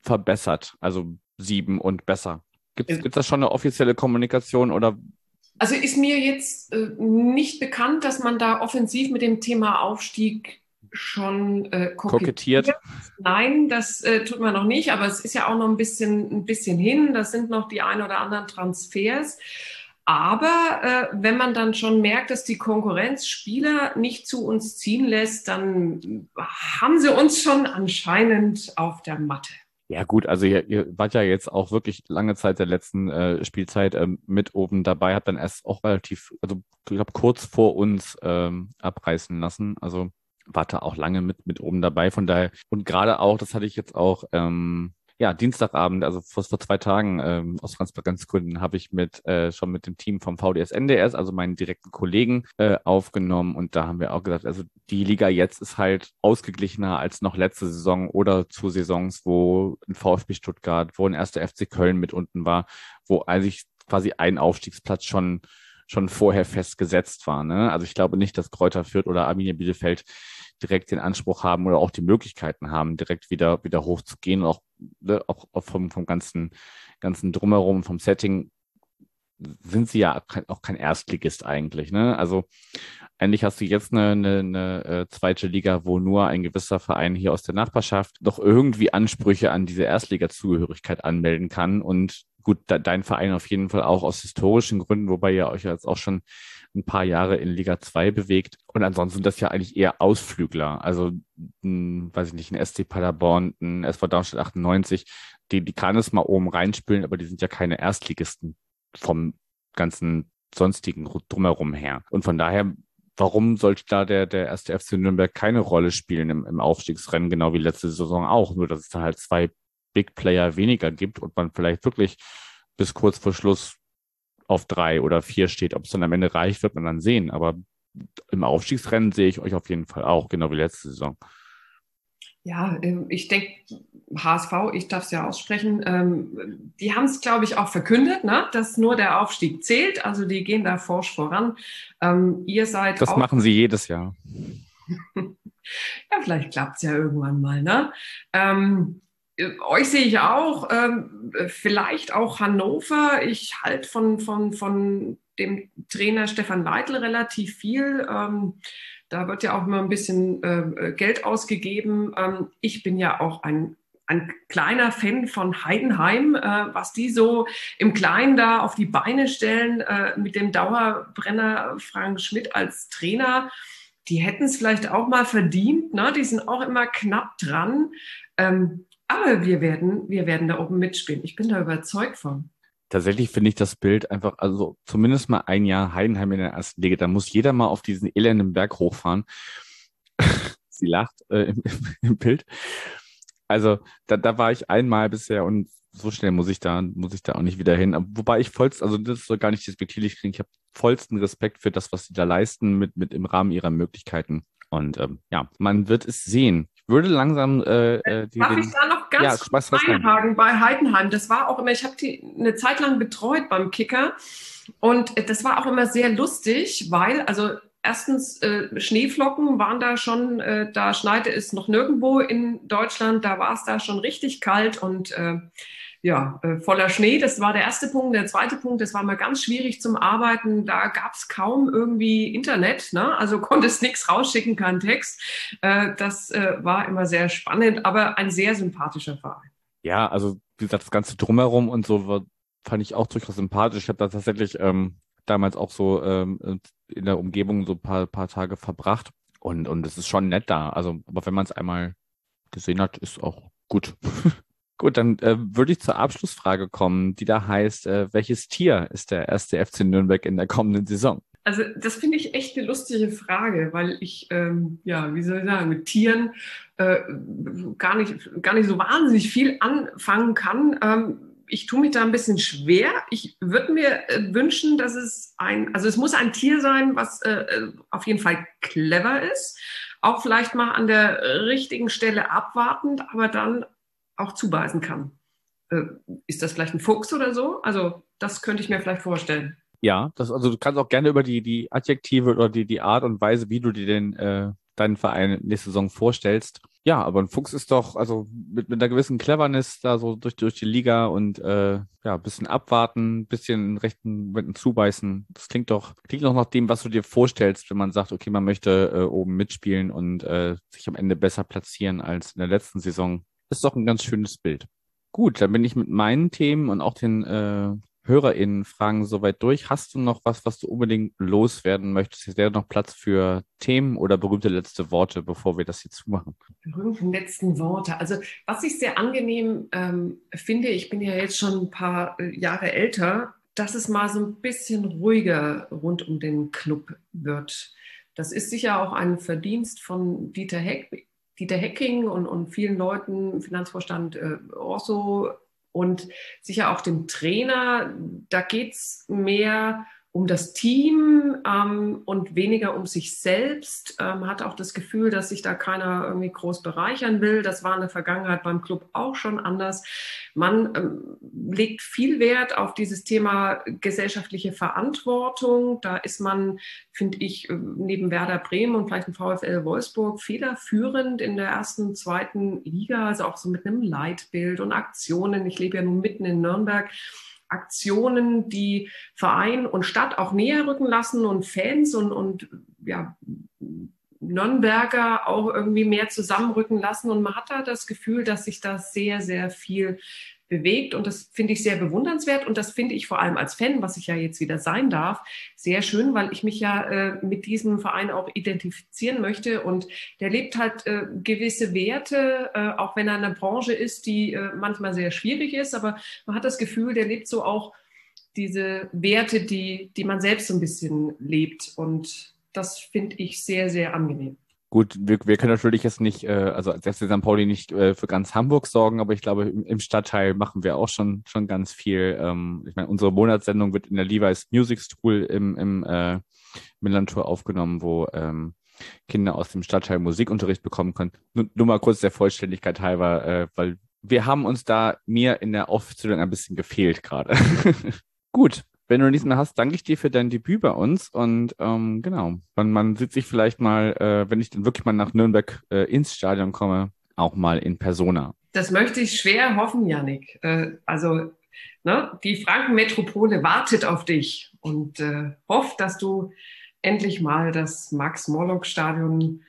verbessert, also sieben und besser. Gibt es da schon eine offizielle Kommunikation oder also ist mir jetzt äh, nicht bekannt, dass man da offensiv mit dem Thema Aufstieg schon äh, kokettiert. kokettiert. Nein, das äh, tut man noch nicht, aber es ist ja auch noch ein bisschen, ein bisschen hin. Das sind noch die ein oder anderen Transfers. Aber äh, wenn man dann schon merkt, dass die Konkurrenz Spieler nicht zu uns ziehen lässt, dann haben sie uns schon anscheinend auf der Matte. Ja gut, also ihr, ihr wart ja jetzt auch wirklich lange Zeit der letzten äh, Spielzeit ähm, mit oben dabei, habt dann erst auch relativ, also ich glaube kurz vor uns ähm, abreißen lassen. Also wart da auch lange mit, mit oben dabei. Von daher, und gerade auch, das hatte ich jetzt auch ähm, ja, Dienstagabend, also vor, vor zwei Tagen ähm, aus Transparenzgründen, habe ich mit äh, schon mit dem Team vom VDS NDS, also meinen direkten Kollegen, äh, aufgenommen. Und da haben wir auch gesagt, also die Liga jetzt ist halt ausgeglichener als noch letzte Saison oder zu Saisons, wo ein VfB Stuttgart, wo ein erster FC Köln mit unten war, wo eigentlich quasi ein Aufstiegsplatz schon schon vorher festgesetzt war. Ne? Also ich glaube nicht, dass Kräuter Fürth oder Arminia Bielefeld direkt den Anspruch haben oder auch die Möglichkeiten haben, direkt wieder, wieder hochzugehen auch, ne, auch, auch vom, vom ganzen, ganzen Drumherum, vom Setting sind sie ja auch kein Erstligist eigentlich. Ne? Also eigentlich hast du jetzt eine, eine, eine äh, zweite Liga, wo nur ein gewisser Verein hier aus der Nachbarschaft doch irgendwie Ansprüche an diese Erstliga-Zugehörigkeit anmelden kann. Und gut, de dein Verein auf jeden Fall auch aus historischen Gründen, wobei ihr euch jetzt auch schon ein paar Jahre in Liga 2 bewegt. Und ansonsten sind das ja eigentlich eher Ausflügler. Also, ein, weiß ich nicht, ein SC Paderborn, ein SV Darmstadt 98, die, die kann es mal oben reinspülen, aber die sind ja keine Erstligisten vom ganzen sonstigen drumherum her. Und von daher, warum sollte da der, der erste FC Nürnberg keine Rolle spielen im, im Aufstiegsrennen, genau wie letzte Saison auch, nur dass es da halt zwei Big Player weniger gibt und man vielleicht wirklich bis kurz vor Schluss auf drei oder vier steht. Ob es dann am Ende reicht, wird man dann sehen. Aber im Aufstiegsrennen sehe ich euch auf jeden Fall auch, genau wie letzte Saison. Ja, ähm, ich denke, HSV, ich darf es ja aussprechen, ähm, die haben es, glaube ich, auch verkündet, ne? dass nur der Aufstieg zählt. Also die gehen da forsch voran. Ähm, ihr seid. Das machen sie jedes Jahr. ja, vielleicht klappt es ja irgendwann mal. Ne? Äh, euch sehe ich auch, ähm, vielleicht auch Hannover. Ich halte von, von, von dem Trainer Stefan Leitl relativ viel. Ähm, da wird ja auch immer ein bisschen äh, Geld ausgegeben. Ähm, ich bin ja auch ein, ein kleiner Fan von Heidenheim, äh, was die so im Kleinen da auf die Beine stellen äh, mit dem Dauerbrenner Frank Schmidt als Trainer. Die hätten es vielleicht auch mal verdient. Ne? Die sind auch immer knapp dran. Ähm, aber wir werden, wir werden da oben mitspielen. Ich bin da überzeugt von. Tatsächlich finde ich das Bild einfach, also zumindest mal ein Jahr Heidenheim in der ersten Liga. Da muss jeder mal auf diesen elenden Berg hochfahren. Sie lacht äh, im, im, Bild. Also da, da war ich einmal bisher und so schnell muss ich da, muss ich da auch nicht wieder hin. Wobei ich vollst, also das soll gar nicht despektierlich kriegen. Ich habe vollsten Respekt für das, was sie da leisten mit, mit im Rahmen ihrer Möglichkeiten. Und ähm, ja, man wird es sehen würde langsam. Äh, äh die, ich noch ganz ja, einhaken bei Heidenheim? Das war auch immer, ich habe die eine Zeit lang betreut beim Kicker. Und äh, das war auch immer sehr lustig, weil, also erstens, äh, Schneeflocken waren da schon, äh, da schneite es noch nirgendwo in Deutschland, da war es da schon richtig kalt und äh, ja, äh, voller Schnee. Das war der erste Punkt. Der zweite Punkt, das war mal ganz schwierig zum Arbeiten. Da gab es kaum irgendwie Internet, ne? also konntest nichts rausschicken, keinen Text. Äh, das äh, war immer sehr spannend, aber ein sehr sympathischer Verein. Ja, also wie gesagt, das ganze Drumherum und so war, fand ich auch durchaus sympathisch. Ich habe da tatsächlich ähm, damals auch so ähm, in der Umgebung so ein paar, paar Tage verbracht und, und es ist schon nett da. Also, aber wenn man es einmal gesehen hat, ist auch gut. Gut, dann äh, würde ich zur Abschlussfrage kommen, die da heißt, äh, welches Tier ist der erste FC Nürnberg in der kommenden Saison? Also das finde ich echt eine lustige Frage, weil ich, ähm, ja, wie soll ich sagen, mit Tieren äh, gar, nicht, gar nicht so wahnsinnig viel anfangen kann. Ähm, ich tue mich da ein bisschen schwer. Ich würde mir äh, wünschen, dass es ein, also es muss ein Tier sein, was äh, äh, auf jeden Fall clever ist, auch vielleicht mal an der richtigen Stelle abwartend, aber dann auch zubeißen kann. Äh, ist das vielleicht ein Fuchs oder so? Also das könnte ich mir vielleicht vorstellen. Ja, das, also du kannst auch gerne über die, die Adjektive oder die, die Art und Weise, wie du dir den, äh, deinen Verein nächste Saison vorstellst, Ja, aber ein Fuchs ist doch, also mit, mit einer gewissen Cleverness da so durch, durch die Liga und äh, ja, bisschen abwarten, bisschen rechten Momenten zubeißen. Das klingt doch, klingt doch nach dem, was du dir vorstellst, wenn man sagt, okay, man möchte äh, oben mitspielen und äh, sich am Ende besser platzieren als in der letzten Saison. Das ist doch ein ganz schönes Bild. Gut, dann bin ich mit meinen Themen und auch den äh, HörerInnen-Fragen soweit durch. Hast du noch was, was du unbedingt loswerden möchtest? Ist der noch Platz für Themen oder berühmte letzte Worte, bevor wir das hier zumachen? Berühmte letzten Worte. Also, was ich sehr angenehm ähm, finde, ich bin ja jetzt schon ein paar äh, Jahre älter, dass es mal so ein bisschen ruhiger rund um den Club wird. Das ist sicher auch ein Verdienst von Dieter Heck. Dieter Hecking und, und vielen Leuten, Finanzvorstand äh, Orso, und sicher auch dem Trainer. Da geht es mehr um das Team ähm, und weniger um sich selbst. Ähm, hat auch das Gefühl, dass sich da keiner irgendwie groß bereichern will. Das war in der Vergangenheit beim Club auch schon anders. Man ähm, legt viel Wert auf dieses Thema gesellschaftliche Verantwortung. Da ist man, finde ich, äh, neben Werder Bremen und vielleicht dem VfL Wolfsburg federführend in der ersten, zweiten Liga, also auch so mit einem Leitbild und Aktionen. Ich lebe ja nun mitten in Nürnberg. Aktionen, die Verein und Stadt auch näher rücken lassen und Fans und, und ja, Nürnberger auch irgendwie mehr zusammenrücken lassen. Und man hat da das Gefühl, dass sich da sehr, sehr viel bewegt. Und das finde ich sehr bewundernswert. Und das finde ich vor allem als Fan, was ich ja jetzt wieder sein darf, sehr schön, weil ich mich ja äh, mit diesem Verein auch identifizieren möchte. Und der lebt halt äh, gewisse Werte, äh, auch wenn er eine Branche ist, die äh, manchmal sehr schwierig ist. Aber man hat das Gefühl, der lebt so auch diese Werte, die, die man selbst so ein bisschen lebt. Und das finde ich sehr, sehr angenehm. Gut, wir, wir können natürlich jetzt nicht, äh, also als FC St. Pauli nicht äh, für ganz Hamburg sorgen, aber ich glaube, im, im Stadtteil machen wir auch schon, schon ganz viel. Ähm, ich meine, unsere Monatssendung wird in der Levi's Music School im, im äh, Millantor aufgenommen, wo ähm, Kinder aus dem Stadtteil Musikunterricht bekommen können. Nur, nur mal kurz der Vollständigkeit halber, äh, weil wir haben uns da mir in der Aufzählung ein bisschen gefehlt gerade. Gut, wenn du nichts mehr hast, danke ich dir für dein Debüt bei uns. Und ähm, genau, man, man sieht sich vielleicht mal, äh, wenn ich dann wirklich mal nach Nürnberg äh, ins Stadion komme, auch mal in Persona. Das möchte ich schwer hoffen, Janik. Äh, also ne, die Frankenmetropole wartet auf dich und äh, hofft, dass du endlich mal das Max-Morlock-Stadion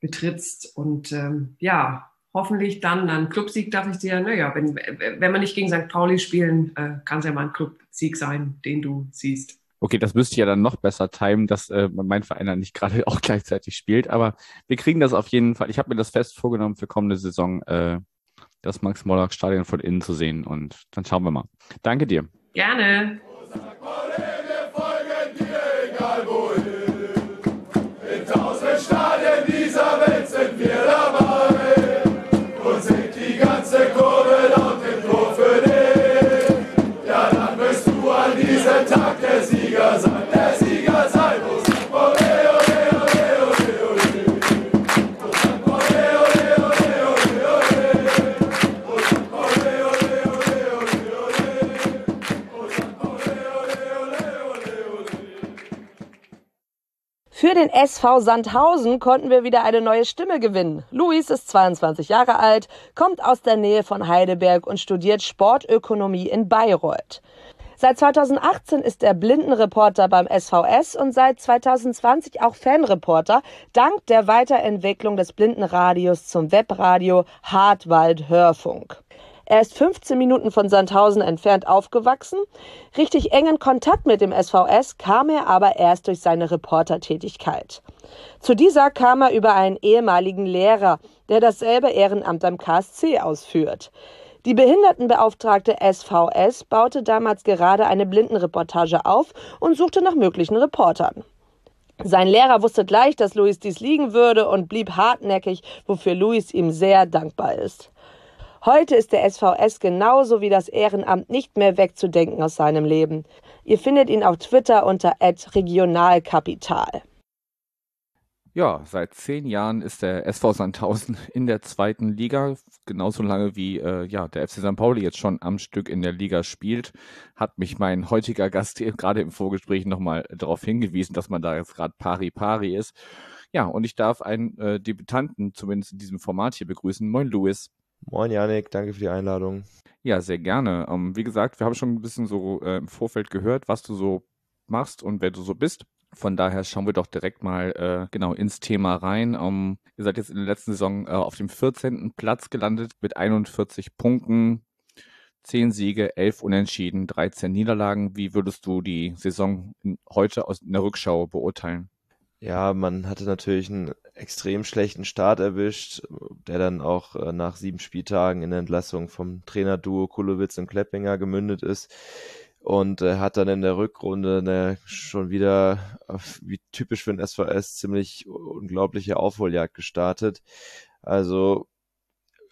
betrittst. Und ähm, ja, hoffentlich dann ein Clubsieg darf ich dir, naja, wenn, wenn wir nicht gegen St. Pauli spielen, äh, kann es ja mal ein Clubsieg sein, den du siehst. Okay, das müsste ja dann noch besser timen, dass äh, mein Verein dann nicht gerade auch gleichzeitig spielt. Aber wir kriegen das auf jeden Fall. Ich habe mir das fest vorgenommen für kommende Saison, äh, das Max-Morlock-Stadion von innen zu sehen. Und dann schauen wir mal. Danke dir. Gerne. Den SV Sandhausen konnten wir wieder eine neue Stimme gewinnen. Luis ist 22 Jahre alt, kommt aus der Nähe von Heidelberg und studiert Sportökonomie in Bayreuth. Seit 2018 ist er Blindenreporter beim SVS und seit 2020 auch Fanreporter, dank der Weiterentwicklung des Blindenradios zum Webradio Hartwald Hörfunk. Er ist 15 Minuten von Sandhausen entfernt aufgewachsen. Richtig engen Kontakt mit dem SVS kam er aber erst durch seine Reportertätigkeit. Zu dieser kam er über einen ehemaligen Lehrer, der dasselbe Ehrenamt am KSC ausführt. Die Behindertenbeauftragte SVS baute damals gerade eine Blindenreportage auf und suchte nach möglichen Reportern. Sein Lehrer wusste gleich, dass Luis dies liegen würde und blieb hartnäckig, wofür Luis ihm sehr dankbar ist. Heute ist der SVS genauso wie das Ehrenamt nicht mehr wegzudenken aus seinem Leben. Ihr findet ihn auf Twitter unter regionalkapital. Ja, seit zehn Jahren ist der SV Sandhausen in der zweiten Liga, genauso lange wie äh, ja, der FC St. Pauli jetzt schon am Stück in der Liga spielt. Hat mich mein heutiger Gast gerade im Vorgespräch nochmal darauf hingewiesen, dass man da jetzt gerade pari pari ist. Ja, und ich darf einen äh, Debütanten, zumindest in diesem Format hier begrüßen. Moin, Louis. Moin, Janik. Danke für die Einladung. Ja, sehr gerne. Ähm, wie gesagt, wir haben schon ein bisschen so äh, im Vorfeld gehört, was du so machst und wer du so bist. Von daher schauen wir doch direkt mal äh, genau ins Thema rein. Um, ihr seid jetzt in der letzten Saison äh, auf dem 14. Platz gelandet mit 41 Punkten, 10 Siege, 11 Unentschieden, 13 Niederlagen. Wie würdest du die Saison heute aus in der Rückschau beurteilen? Ja, man hatte natürlich einen extrem schlechten Start erwischt, der dann auch äh, nach sieben Spieltagen in der Entlassung vom Trainerduo Kulowitz und Kleppinger gemündet ist und äh, hat dann in der Rückrunde eine, schon wieder, wie typisch für den SVS, ziemlich unglaubliche Aufholjagd gestartet. Also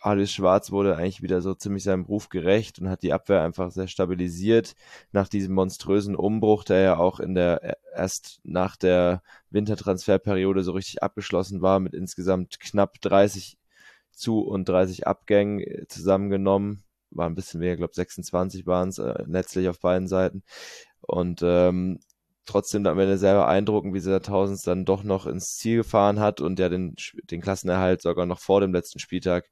Alice Schwarz wurde eigentlich wieder so ziemlich seinem Ruf gerecht und hat die Abwehr einfach sehr stabilisiert nach diesem monströsen Umbruch, der ja auch in der äh, erst nach der Wintertransferperiode so richtig abgeschlossen war mit insgesamt knapp 30 zu und 30 Abgängen äh, zusammengenommen. War ein bisschen ich glaube 26 waren es äh, letztlich auf beiden Seiten. Und ähm, trotzdem am Ende sehr beeindruckend, wie Tausends dann doch noch ins Ziel gefahren hat und ja den, den Klassenerhalt sogar noch vor dem letzten Spieltag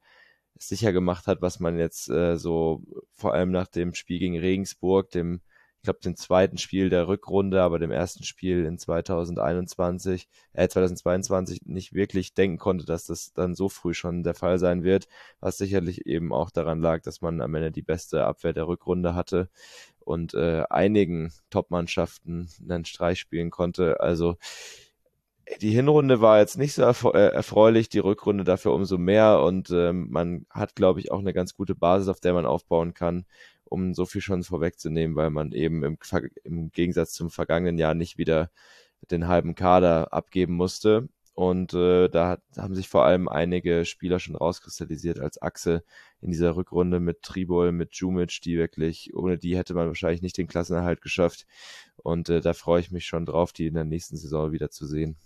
sicher gemacht hat, was man jetzt äh, so vor allem nach dem Spiel gegen Regensburg, dem, ich glaube, dem zweiten Spiel der Rückrunde, aber dem ersten Spiel in 2021, äh, 2022 nicht wirklich denken konnte, dass das dann so früh schon der Fall sein wird, was sicherlich eben auch daran lag, dass man am Ende die beste Abwehr der Rückrunde hatte und äh, einigen Top-Mannschaften einen Streich spielen konnte. Also die Hinrunde war jetzt nicht so äh, erfreulich, die Rückrunde dafür umso mehr und ähm, man hat, glaube ich, auch eine ganz gute Basis, auf der man aufbauen kann, um so viel schon vorwegzunehmen, weil man eben im, im Gegensatz zum vergangenen Jahr nicht wieder den halben Kader abgeben musste. Und äh, da hat, haben sich vor allem einige Spieler schon rauskristallisiert als Achse in dieser Rückrunde mit Tribol, mit Jumic, die wirklich, ohne die hätte man wahrscheinlich nicht den Klassenerhalt geschafft. Und äh, da freue ich mich schon drauf, die in der nächsten Saison wieder zu sehen.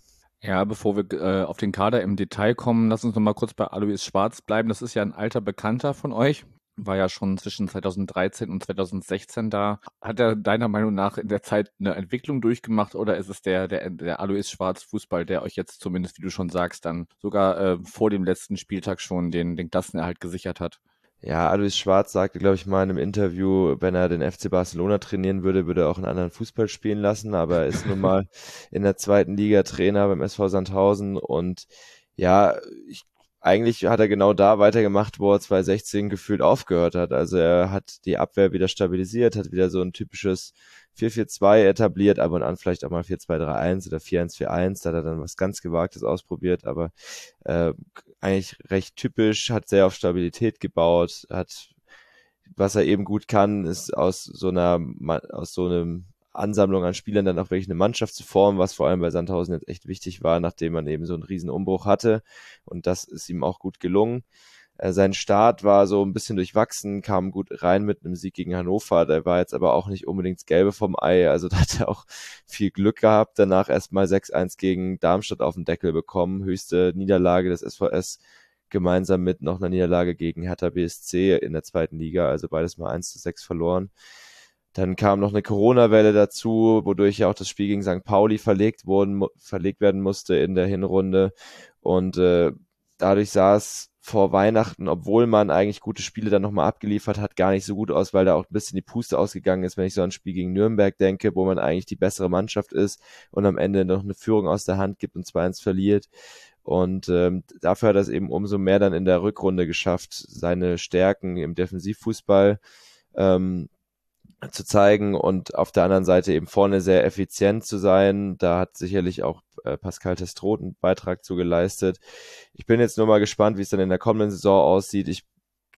Ja, bevor wir äh, auf den Kader im Detail kommen, lass uns noch mal kurz bei Alois Schwarz bleiben. Das ist ja ein alter Bekannter von euch. War ja schon zwischen 2013 und 2016 da. Hat er deiner Meinung nach in der Zeit eine Entwicklung durchgemacht oder ist es der, der, der Alois Schwarz Fußball, der euch jetzt zumindest, wie du schon sagst, dann sogar äh, vor dem letzten Spieltag schon den, den Klassenerhalt gesichert hat? Ja, Alois Schwarz sagte, glaube ich, mal in einem Interview, wenn er den FC Barcelona trainieren würde, würde er auch einen anderen Fußball spielen lassen, aber er ist nun mal in der zweiten Liga Trainer beim SV Sandhausen und ja, ich, eigentlich hat er genau da weitergemacht, wo er 2016 gefühlt aufgehört hat. Also er hat die Abwehr wieder stabilisiert, hat wieder so ein typisches 4-4-2 etabliert, ab und an vielleicht auch mal 4-2-3-1 oder 4-1-4-1, da hat er dann was ganz Gewagtes ausprobiert, aber äh, eigentlich recht typisch, hat sehr auf Stabilität gebaut, hat was er eben gut kann, ist aus so einer aus so einem Ansammlung an Spielern dann auch wirklich eine Mannschaft zu formen, was vor allem bei Sandhausen jetzt echt wichtig war, nachdem man eben so einen riesen Umbruch hatte. Und das ist ihm auch gut gelungen. Äh, sein Start war so ein bisschen durchwachsen, kam gut rein mit einem Sieg gegen Hannover. Der war jetzt aber auch nicht unbedingt das Gelbe vom Ei. Also da hat er auch viel Glück gehabt. Danach erstmal 6-1 gegen Darmstadt auf den Deckel bekommen. Höchste Niederlage des SVS gemeinsam mit noch einer Niederlage gegen Hertha BSC in der zweiten Liga. Also beides mal 1 zu 6 verloren. Dann kam noch eine Corona-Welle dazu, wodurch ja auch das Spiel gegen St. Pauli verlegt wurden, verlegt werden musste in der Hinrunde. Und äh, dadurch sah es vor Weihnachten, obwohl man eigentlich gute Spiele dann nochmal abgeliefert hat, gar nicht so gut aus, weil da auch ein bisschen die Puste ausgegangen ist, wenn ich so an ein Spiel gegen Nürnberg denke, wo man eigentlich die bessere Mannschaft ist und am Ende noch eine Führung aus der Hand gibt und 2-1 verliert. Und ähm, dafür hat er es eben umso mehr dann in der Rückrunde geschafft, seine Stärken im Defensivfußball ähm, zu zeigen und auf der anderen Seite eben vorne sehr effizient zu sein. Da hat sicherlich auch äh, Pascal Testroth einen Beitrag zu geleistet. Ich bin jetzt nur mal gespannt, wie es dann in der kommenden Saison aussieht. Ich,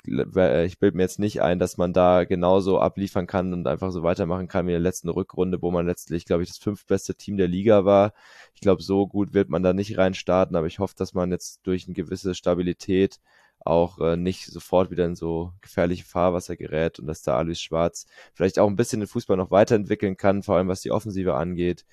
äh, ich bilde mir jetzt nicht ein, dass man da genauso abliefern kann und einfach so weitermachen kann wie in der letzten Rückrunde, wo man letztlich, glaube ich, das fünftbeste Team der Liga war. Ich glaube, so gut wird man da nicht rein starten, aber ich hoffe, dass man jetzt durch eine gewisse Stabilität auch äh, nicht sofort wieder in so gefährliche Fahrwasser gerät und dass da Alois Schwarz vielleicht auch ein bisschen den Fußball noch weiterentwickeln kann, vor allem was die Offensive angeht.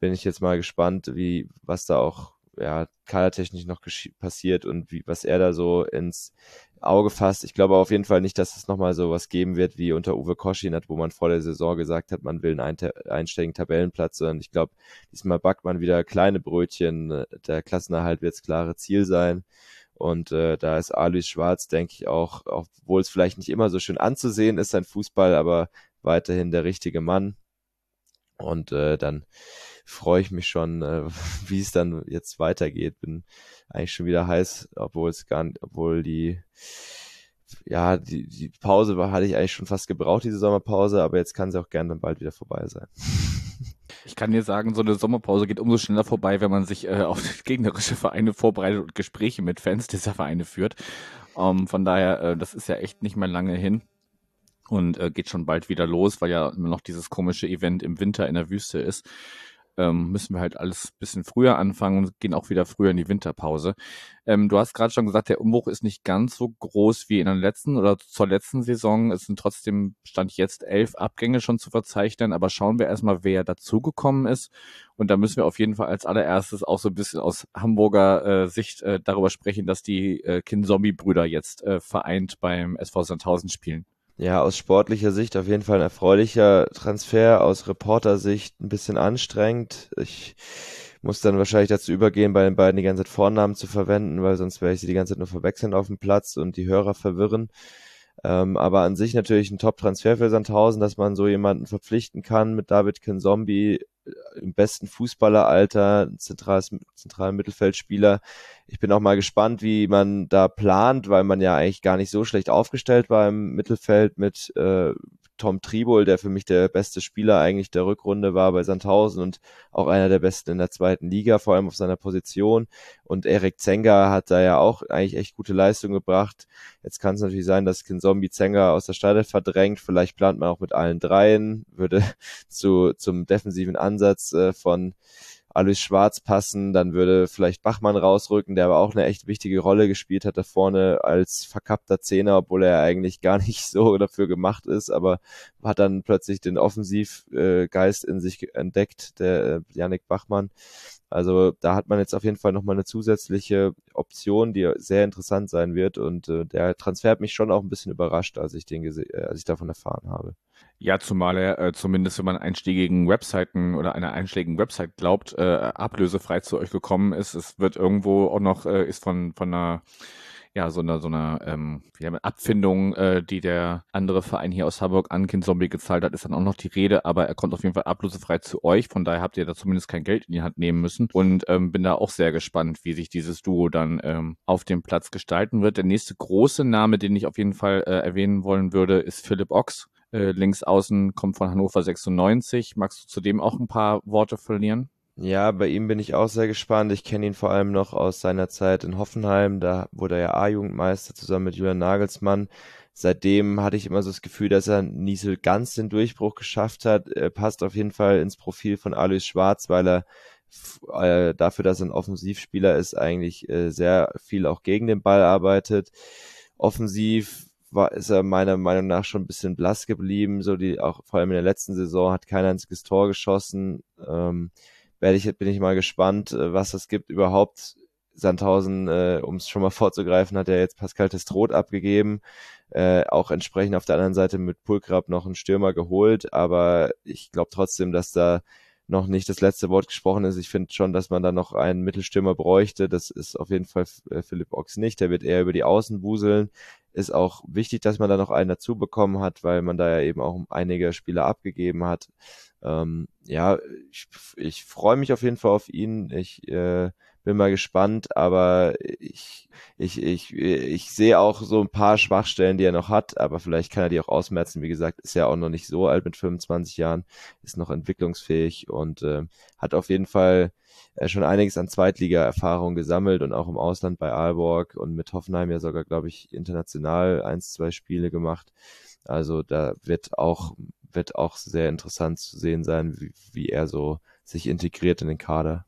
Bin ich jetzt mal gespannt, wie, was da auch ja, kadertechnisch noch passiert und wie, was er da so ins Auge fasst. Ich glaube auf jeden Fall nicht, dass es nochmal so was geben wird wie unter Uwe Koschinat, wo man vor der Saison gesagt hat, man will einen einstelligen Tabellenplatz, sondern ich glaube, diesmal backt man wieder kleine Brötchen. Der Klassenerhalt wird das klare Ziel sein. Und äh, da ist Alois Schwarz, denke ich, auch, obwohl es vielleicht nicht immer so schön anzusehen ist, sein Fußball, aber weiterhin der richtige Mann. Und äh, dann freue ich mich schon, äh, wie es dann jetzt weitergeht. Bin eigentlich schon wieder heiß, obwohl es gar nicht, obwohl die ja, die, die Pause war, hatte ich eigentlich schon fast gebraucht, diese Sommerpause, aber jetzt kann sie auch gerne dann bald wieder vorbei sein. Ich kann dir sagen, so eine Sommerpause geht umso schneller vorbei, wenn man sich äh, auf gegnerische Vereine vorbereitet und Gespräche mit Fans dieser Vereine führt. Ähm, von daher, äh, das ist ja echt nicht mehr lange hin und äh, geht schon bald wieder los, weil ja immer noch dieses komische Event im Winter in der Wüste ist ähm, müssen wir halt alles bisschen früher anfangen und gehen auch wieder früher in die Winterpause. Ähm, du hast gerade schon gesagt, der Umbruch ist nicht ganz so groß wie in der letzten oder zur letzten Saison. Es sind trotzdem, stand jetzt elf Abgänge schon zu verzeichnen, aber schauen wir erstmal, wer dazugekommen ist. Und da müssen wir auf jeden Fall als allererstes auch so ein bisschen aus Hamburger äh, Sicht äh, darüber sprechen, dass die äh, Kin-Zombie-Brüder jetzt äh, vereint beim SV Sandhausen spielen. Ja, aus sportlicher Sicht auf jeden Fall ein erfreulicher Transfer, aus Reportersicht ein bisschen anstrengend. Ich muss dann wahrscheinlich dazu übergehen, bei den beiden die ganze Zeit Vornamen zu verwenden, weil sonst werde ich sie die ganze Zeit nur verwechseln auf dem Platz und die Hörer verwirren. Ähm, aber an sich natürlich ein Top-Transfer für Sandhausen, dass man so jemanden verpflichten kann mit David Kinzombie, im besten Fußballeralter, zentrales, zentralen Mittelfeldspieler. Ich bin auch mal gespannt, wie man da plant, weil man ja eigentlich gar nicht so schlecht aufgestellt war im Mittelfeld mit äh, Tom Tribol, der für mich der beste Spieler eigentlich der Rückrunde war bei Sandhausen und auch einer der besten in der zweiten Liga, vor allem auf seiner Position. Und Erik Zenga hat da ja auch eigentlich echt gute Leistung gebracht. Jetzt kann es natürlich sein, dass Kinzombie Zenga aus der Stadt verdrängt. Vielleicht plant man auch mit allen dreien, würde zu, zum defensiven Ansatz äh, von Alois Schwarz passen, dann würde vielleicht Bachmann rausrücken, der aber auch eine echt wichtige Rolle gespielt hat da vorne als verkappter Zehner, obwohl er eigentlich gar nicht so dafür gemacht ist, aber hat dann plötzlich den Offensivgeist in sich entdeckt, der äh, Yannick Bachmann. Also da hat man jetzt auf jeden Fall nochmal eine zusätzliche Option, die sehr interessant sein wird. Und äh, der Transfer hat mich schon auch ein bisschen überrascht, als ich den äh, als ich davon erfahren habe. Ja, zumal er äh, zumindest, wenn man einstiegigen Webseiten oder einer einschlägigen Website glaubt, äh, ablösefrei zu euch gekommen ist. Es wird irgendwo auch noch, äh, ist von, von einer ja, so eine, so eine ähm, Abfindung, äh, die der andere Verein hier aus Hamburg an Kind Zombie gezahlt hat, ist dann auch noch die Rede, aber er kommt auf jeden Fall ablösefrei zu euch, von daher habt ihr da zumindest kein Geld in die Hand nehmen müssen und ähm, bin da auch sehr gespannt, wie sich dieses Duo dann ähm, auf dem Platz gestalten wird. Der nächste große Name, den ich auf jeden Fall äh, erwähnen wollen würde, ist Philipp Ochs. Äh, links außen kommt von Hannover 96. Magst du zudem auch ein paar Worte verlieren? Ja, bei ihm bin ich auch sehr gespannt. Ich kenne ihn vor allem noch aus seiner Zeit in Hoffenheim. Da wurde er ja A-Jugendmeister zusammen mit Julian Nagelsmann. Seitdem hatte ich immer so das Gefühl, dass er nie so ganz den Durchbruch geschafft hat. Er passt auf jeden Fall ins Profil von Alois Schwarz, weil er äh, dafür, dass er ein Offensivspieler ist, eigentlich äh, sehr viel auch gegen den Ball arbeitet. Offensiv war, ist er meiner Meinung nach schon ein bisschen blass geblieben. So die, auch vor allem in der letzten Saison hat kein einziges Tor geschossen. Ähm, werde ich, bin ich mal gespannt, äh, was es gibt überhaupt. Sandhausen, äh, um es schon mal vorzugreifen, hat er jetzt Pascal Testroth abgegeben. Äh, auch entsprechend auf der anderen Seite mit Pulkrab noch einen Stürmer geholt, aber ich glaube trotzdem, dass da noch nicht das letzte Wort gesprochen ist. Ich finde schon, dass man da noch einen Mittelstürmer bräuchte. Das ist auf jeden Fall äh, Philipp Ochs nicht. Der wird eher über die Außen wuseln. Ist auch wichtig, dass man da noch einen dazu bekommen hat, weil man da ja eben auch einige Spieler abgegeben hat. Ähm, ja, ich, ich freue mich auf jeden Fall auf ihn. Ich äh, bin mal gespannt, aber ich, ich, ich, ich sehe auch so ein paar Schwachstellen, die er noch hat, aber vielleicht kann er die auch ausmerzen. Wie gesagt, ist ja auch noch nicht so alt mit 25 Jahren, ist noch entwicklungsfähig und äh, hat auf jeden Fall äh, schon einiges an Zweitliga-Erfahrung gesammelt und auch im Ausland bei Aalborg und mit Hoffenheim ja sogar, glaube ich, international eins, zwei Spiele gemacht. Also da wird auch wird auch sehr interessant zu sehen sein, wie, wie er so sich integriert in den Kader.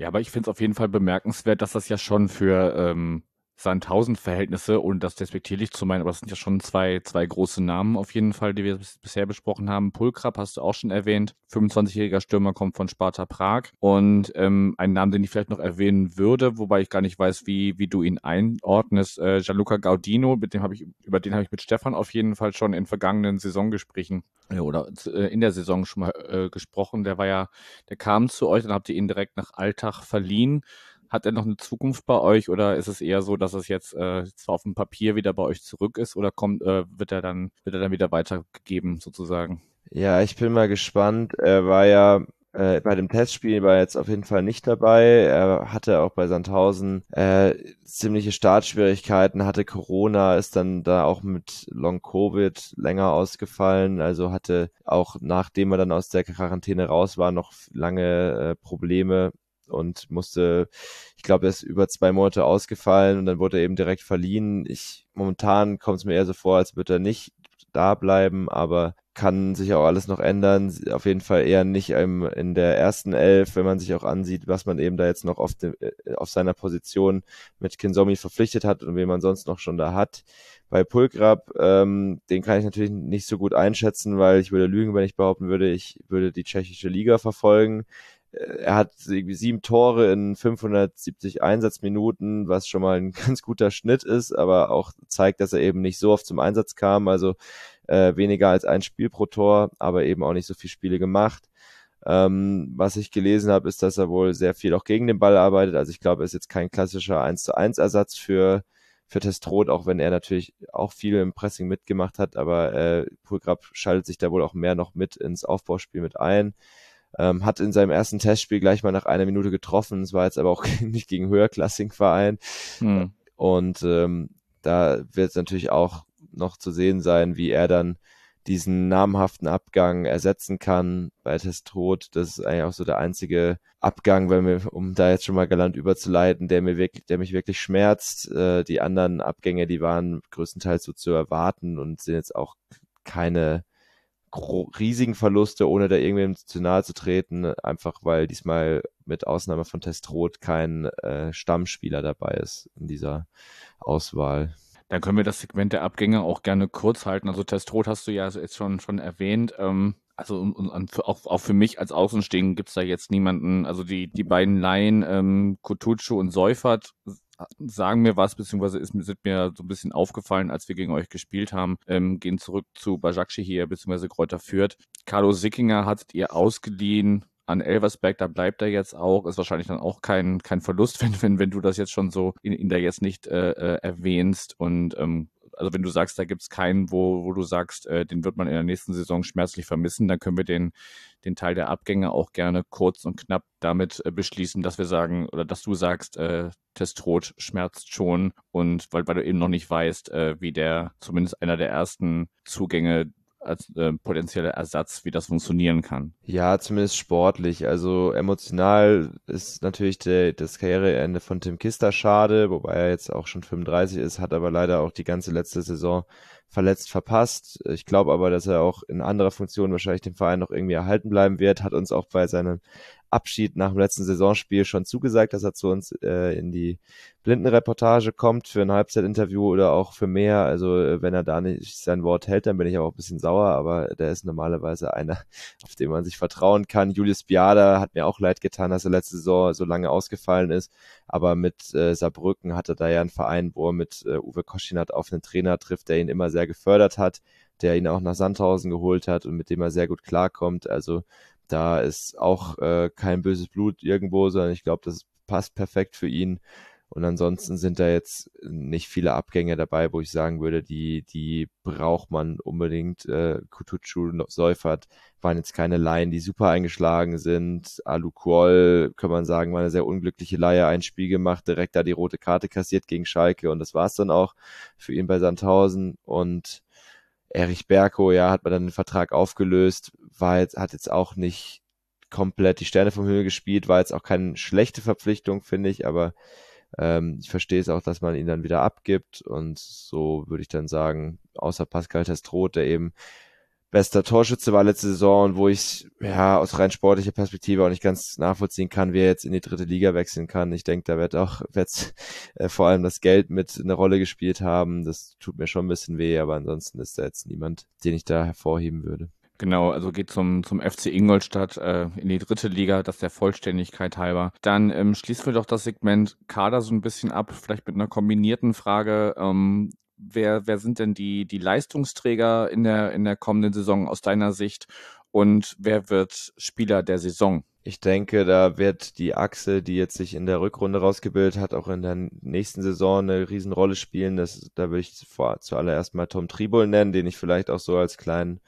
Ja, aber ich finde es auf jeden Fall bemerkenswert, dass das ja schon für ähm, Sandhausen-Verhältnisse, ohne das despektierlich zu meinen, aber es sind ja schon zwei, zwei große Namen auf jeden Fall, die wir bisher besprochen haben. Pulkrab hast du auch schon erwähnt. 25-jähriger Stürmer kommt von Sparta Prag. Und ähm, ein Name, den ich vielleicht noch erwähnen würde, wobei ich gar nicht weiß, wie, wie du ihn einordnest, äh, Gianluca Gaudino, mit dem habe ich, über den habe ich mit Stefan auf jeden Fall schon in vergangenen Saisongesprächen äh, oder äh, in der Saison schon mal äh, gesprochen. Der war ja, der kam zu euch, dann habt ihr ihn direkt nach Alltag verliehen. Hat er noch eine Zukunft bei euch oder ist es eher so, dass es jetzt äh, zwar auf dem Papier wieder bei euch zurück ist oder kommt, äh, wird er dann, wird er dann wieder weitergegeben sozusagen? Ja, ich bin mal gespannt. Er war ja äh, bei dem Testspiel war er jetzt auf jeden Fall nicht dabei. Er hatte auch bei Sandhausen äh, ziemliche Startschwierigkeiten, hatte Corona, ist dann da auch mit Long Covid länger ausgefallen. Also hatte auch nachdem er dann aus der Quarantäne raus war, noch lange äh, Probleme und musste, ich glaube, er ist über zwei Monate ausgefallen und dann wurde er eben direkt verliehen. Ich momentan kommt es mir eher so vor, als würde er nicht da bleiben, aber kann sich auch alles noch ändern. Auf jeden Fall eher nicht im, in der ersten Elf, wenn man sich auch ansieht, was man eben da jetzt noch auf, de, äh, auf seiner Position mit Kinsomi verpflichtet hat und wen man sonst noch schon da hat. Bei Pulkrab, ähm, den kann ich natürlich nicht so gut einschätzen, weil ich würde lügen, wenn ich behaupten würde, ich würde die tschechische Liga verfolgen. Äh, er hat irgendwie sieben Tore in 570 Einsatzminuten, was schon mal ein ganz guter Schnitt ist, aber auch zeigt, dass er eben nicht so oft zum Einsatz kam, also äh, weniger als ein Spiel pro Tor, aber eben auch nicht so viele Spiele gemacht. Ähm, was ich gelesen habe, ist, dass er wohl sehr viel auch gegen den Ball arbeitet. Also ich glaube, er ist jetzt kein klassischer 1 zu 1 Ersatz für, für Testrot, auch wenn er natürlich auch viel im Pressing mitgemacht hat, aber äh, Pulgrab schaltet sich da wohl auch mehr noch mit ins Aufbauspiel mit ein. Ähm, hat in seinem ersten Testspiel gleich mal nach einer Minute getroffen. Es war jetzt aber auch nicht gegen höherklassigen Verein. Hm. Und ähm, da wird es natürlich auch noch zu sehen sein, wie er dann diesen namhaften Abgang ersetzen kann bei Testrot. Das ist eigentlich auch so der einzige Abgang, wenn wir, um da jetzt schon mal galant überzuleiten, der mir wirklich, der mich wirklich schmerzt. Äh, die anderen Abgänge, die waren größtenteils so zu erwarten und sind jetzt auch keine riesigen Verluste, ohne da irgendwem zu nahe zu treten, einfach weil diesmal mit Ausnahme von Testrot kein äh, Stammspieler dabei ist in dieser Auswahl. Dann können wir das Segment der Abgänge auch gerne kurz halten. Also Testrot hast du ja jetzt schon, schon erwähnt. Ähm, also und, und auch, auch für mich als Außenstehenden gibt es da jetzt niemanden. Also die, die beiden Laien, ähm, Kutucu und Seufert, sagen mir was, beziehungsweise ist, sind mir so ein bisschen aufgefallen, als wir gegen euch gespielt haben. Ähm, gehen zurück zu Bajakci hier, beziehungsweise Kräuter führt. Carlo Sickinger hattet ihr ausgeliehen an Elversberg, da bleibt er jetzt auch. Ist wahrscheinlich dann auch kein, kein Verlust, wenn, wenn, wenn du das jetzt schon so in, in der jetzt nicht äh, äh erwähnst. Und ähm, also wenn du sagst, da gibt es keinen, wo, wo du sagst, äh, den wird man in der nächsten Saison schmerzlich vermissen, dann können wir den, den Teil der Abgänge auch gerne kurz und knapp damit äh, beschließen, dass wir sagen, oder dass du sagst, äh, Testrot schmerzt schon und weil, weil du eben noch nicht weißt, äh, wie der zumindest einer der ersten Zugänge als äh, potenzieller Ersatz, wie das funktionieren kann. Ja, zumindest sportlich. Also emotional ist natürlich der, das Karriereende von Tim Kister schade, wobei er jetzt auch schon 35 ist, hat aber leider auch die ganze letzte Saison verletzt verpasst. Ich glaube aber, dass er auch in anderer Funktion wahrscheinlich dem Verein noch irgendwie erhalten bleiben wird. Hat uns auch bei seinem Abschied nach dem letzten Saisonspiel schon zugesagt, dass er zu uns äh, in die Blindenreportage kommt für ein Halbzeitinterview oder auch für mehr. Also äh, wenn er da nicht sein Wort hält, dann bin ich auch ein bisschen sauer, aber der ist normalerweise einer, auf den man sich vertrauen kann. Julius Biada hat mir auch leid getan, dass er letzte Saison so lange ausgefallen ist, aber mit äh, Saarbrücken hatte da ja einen Verein, wo er mit äh, Uwe Koschinat auf einen Trainer trifft, der ihn immer sehr gefördert hat, der ihn auch nach Sandhausen geholt hat und mit dem er sehr gut klarkommt. Also da ist auch äh, kein böses Blut irgendwo, sondern ich glaube, das passt perfekt für ihn. Und ansonsten sind da jetzt nicht viele Abgänge dabei, wo ich sagen würde, die, die braucht man unbedingt. Äh, Kutucu, Seufert waren jetzt keine Laien, die super eingeschlagen sind. Alu Kuol, kann man sagen, war eine sehr unglückliche Leihe, ein Spiel gemacht, direkt da die rote Karte kassiert gegen Schalke und das war's dann auch für ihn bei Sandhausen. Und Erich Berko, ja, hat man dann den Vertrag aufgelöst, war jetzt, hat jetzt auch nicht komplett die Sterne vom Himmel gespielt, war jetzt auch keine schlechte Verpflichtung, finde ich, aber ähm, ich verstehe es auch, dass man ihn dann wieder abgibt und so würde ich dann sagen, außer Pascal Testrot, der eben bester Torschütze war letzte Saison wo ich ja aus rein sportlicher Perspektive auch nicht ganz nachvollziehen kann, wie er jetzt in die dritte Liga wechseln kann. Ich denke, da wird auch wird, äh, vor allem das Geld mit eine Rolle gespielt haben. Das tut mir schon ein bisschen weh, aber ansonsten ist da jetzt niemand, den ich da hervorheben würde. Genau, also geht zum, zum FC Ingolstadt äh, in die dritte Liga, das der Vollständigkeit halber. Dann ähm, schließen wir doch das Segment Kader so ein bisschen ab, vielleicht mit einer kombinierten Frage. Ähm, wer, wer sind denn die, die Leistungsträger in der, in der kommenden Saison aus deiner Sicht und wer wird Spieler der Saison? Ich denke, da wird die Achse, die jetzt sich in der Rückrunde rausgebildet hat, auch in der nächsten Saison eine Riesenrolle spielen. Das, da würde ich vor, zuallererst mal Tom Tribol nennen, den ich vielleicht auch so als kleinen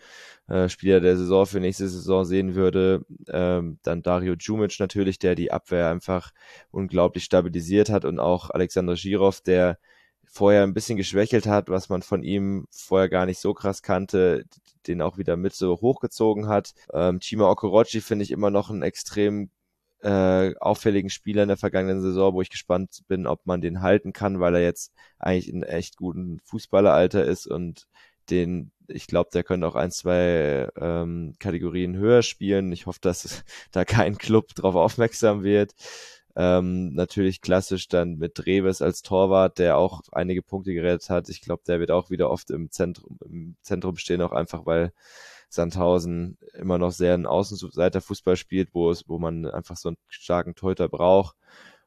äh, Spieler der Saison für nächste Saison sehen würde. Ähm, dann Dario Djumic natürlich, der die Abwehr einfach unglaublich stabilisiert hat und auch Alexander Girov, der vorher ein bisschen geschwächelt hat, was man von ihm vorher gar nicht so krass kannte, den auch wieder mit so hochgezogen hat. Ähm, Chima Okorochi finde ich immer noch einen extrem äh, auffälligen Spieler in der vergangenen Saison, wo ich gespannt bin, ob man den halten kann, weil er jetzt eigentlich in echt guten Fußballeralter ist und den, ich glaube, der könnte auch ein, zwei ähm, Kategorien höher spielen. Ich hoffe, dass da kein Club drauf aufmerksam wird. Ähm, natürlich klassisch dann mit Dreves als Torwart, der auch einige Punkte gerettet hat. Ich glaube, der wird auch wieder oft im Zentrum, im Zentrum stehen, auch einfach, weil Sandhausen immer noch sehr ein Außenseiterfußball spielt, wo es, wo man einfach so einen starken Torhüter braucht.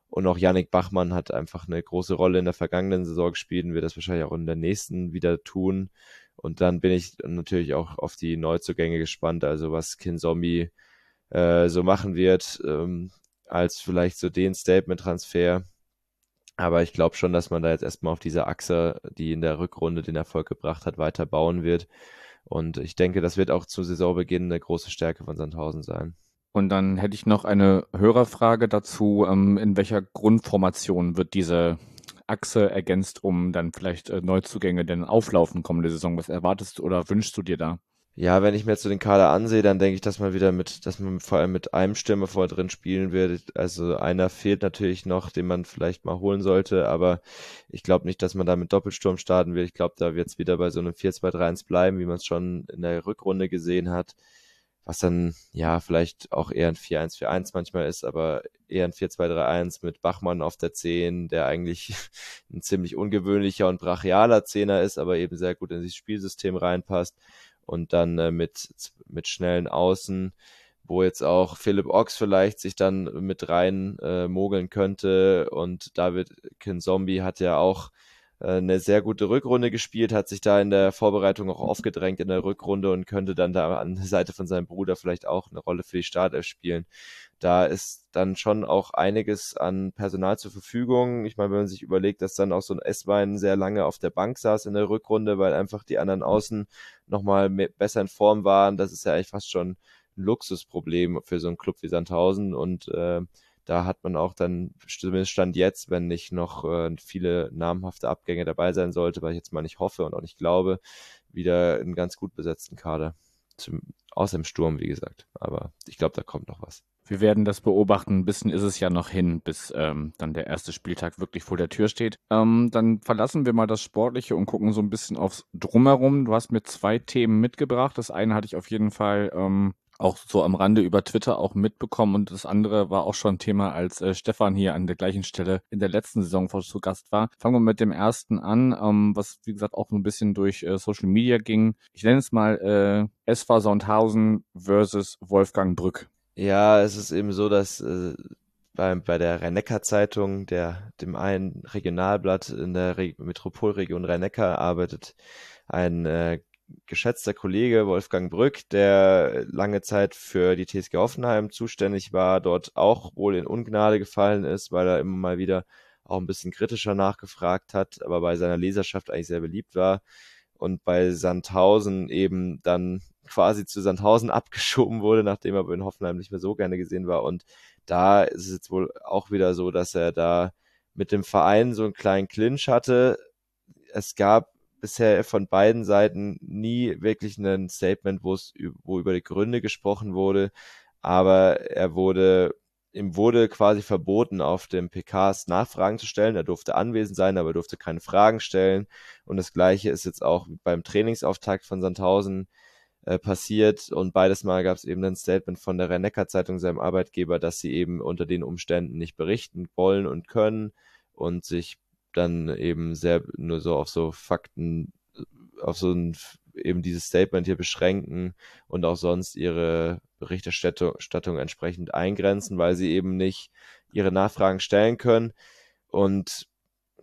Und auch Yannick Bachmann hat einfach eine große Rolle in der vergangenen Saison gespielt und wird das wahrscheinlich auch in der nächsten wieder tun. Und dann bin ich natürlich auch auf die Neuzugänge gespannt, also was Kinzombie äh, so machen wird. Ähm, als vielleicht so den Statement-Transfer. Aber ich glaube schon, dass man da jetzt erstmal auf dieser Achse, die in der Rückrunde den Erfolg gebracht hat, weiter bauen wird. Und ich denke, das wird auch zu Saisonbeginn eine große Stärke von Sandhausen sein. Und dann hätte ich noch eine Hörerfrage dazu. Ähm, in welcher Grundformation wird diese Achse ergänzt, um dann vielleicht äh, Neuzugänge denn auflaufen kommende Saison? Was erwartest du oder wünschst du dir da? Ja, wenn ich mir jetzt so den Kader ansehe, dann denke ich, dass man wieder mit, dass man vor allem mit einem Stürmer vor drin spielen wird. Also einer fehlt natürlich noch, den man vielleicht mal holen sollte, aber ich glaube nicht, dass man da mit Doppelsturm starten wird. Ich glaube, da wird es wieder bei so einem 4-2-3-1 bleiben, wie man es schon in der Rückrunde gesehen hat. Was dann, ja, vielleicht auch eher ein 4-1-4-1 manchmal ist, aber eher ein 4-2-3-1 mit Bachmann auf der 10, der eigentlich ein ziemlich ungewöhnlicher und brachialer Zehner ist, aber eben sehr gut in dieses Spielsystem reinpasst und dann äh, mit, mit schnellen Außen, wo jetzt auch Philipp Ochs vielleicht sich dann mit rein äh, mogeln könnte. Und David Kinzombie hat ja auch äh, eine sehr gute Rückrunde gespielt, hat sich da in der Vorbereitung auch aufgedrängt in der Rückrunde und könnte dann da an der Seite von seinem Bruder vielleicht auch eine Rolle für die Startelf spielen da ist dann schon auch einiges an Personal zur Verfügung. Ich meine, wenn man sich überlegt, dass dann auch so ein S-Wein sehr lange auf der Bank saß in der Rückrunde, weil einfach die anderen Außen nochmal besser in Form waren, das ist ja eigentlich fast schon ein Luxusproblem für so einen Club wie Sandhausen und äh, da hat man auch dann, zumindest Stand jetzt, wenn nicht noch äh, viele namhafte Abgänge dabei sein sollte, weil ich jetzt mal nicht hoffe und auch nicht glaube, wieder einen ganz gut besetzten Kader. Zum, außer im Sturm, wie gesagt. Aber ich glaube, da kommt noch was. Wir werden das beobachten. Ein bisschen ist es ja noch hin, bis ähm, dann der erste Spieltag wirklich vor der Tür steht. Ähm, dann verlassen wir mal das Sportliche und gucken so ein bisschen aufs Drumherum. Du hast mir zwei Themen mitgebracht. Das eine hatte ich auf jeden Fall ähm, auch so am Rande über Twitter auch mitbekommen und das andere war auch schon Thema, als äh, Stefan hier an der gleichen Stelle in der letzten Saison zu Gast war. Fangen wir mit dem ersten an, ähm, was wie gesagt auch ein bisschen durch äh, Social Media ging. Ich nenne es mal äh, SV Soundhausen versus Wolfgang Brück. Ja, es ist eben so, dass äh, bei, bei der Rhein-Neckar-Zeitung, der, dem einen Regionalblatt in der Re Metropolregion Rhein-Neckar arbeitet, ein äh, geschätzter Kollege Wolfgang Brück, der lange Zeit für die TSG Hoffenheim zuständig war, dort auch wohl in Ungnade gefallen ist, weil er immer mal wieder auch ein bisschen kritischer nachgefragt hat, aber bei seiner Leserschaft eigentlich sehr beliebt war und bei Sandhausen eben dann quasi zu Sandhausen abgeschoben wurde, nachdem er in Hoffenheim nicht mehr so gerne gesehen war. Und da ist es jetzt wohl auch wieder so, dass er da mit dem Verein so einen kleinen Clinch hatte. Es gab bisher von beiden Seiten nie wirklich ein Statement, wo es wo über die Gründe gesprochen wurde, aber er wurde ihm wurde quasi verboten, auf dem PKs Nachfragen zu stellen. Er durfte anwesend sein, aber er durfte keine Fragen stellen. Und das Gleiche ist jetzt auch beim Trainingsauftakt von Sandhausen äh, passiert. Und beides Mal gab es eben ein Statement von der Rhein-Neckar-Zeitung, seinem Arbeitgeber, dass sie eben unter den Umständen nicht berichten wollen und können und sich dann eben sehr nur so auf so Fakten, auf so ein eben dieses Statement hier beschränken und auch sonst ihre Berichterstattung entsprechend eingrenzen, weil sie eben nicht ihre Nachfragen stellen können. Und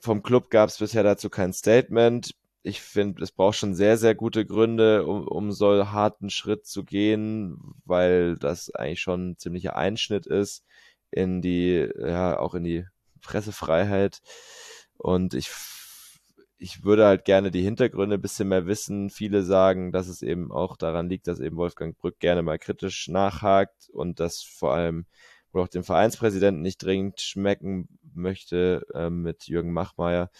vom Club gab es bisher dazu kein Statement ich finde, es braucht schon sehr, sehr gute Gründe, um, um so harten Schritt zu gehen, weil das eigentlich schon ein ziemlicher Einschnitt ist in die, ja, auch in die Pressefreiheit. Und ich, ich würde halt gerne die Hintergründe ein bisschen mehr wissen. Viele sagen, dass es eben auch daran liegt, dass eben Wolfgang Brück gerne mal kritisch nachhakt und das vor allem wohl auch dem Vereinspräsidenten nicht dringend schmecken möchte äh, mit Jürgen Machmeier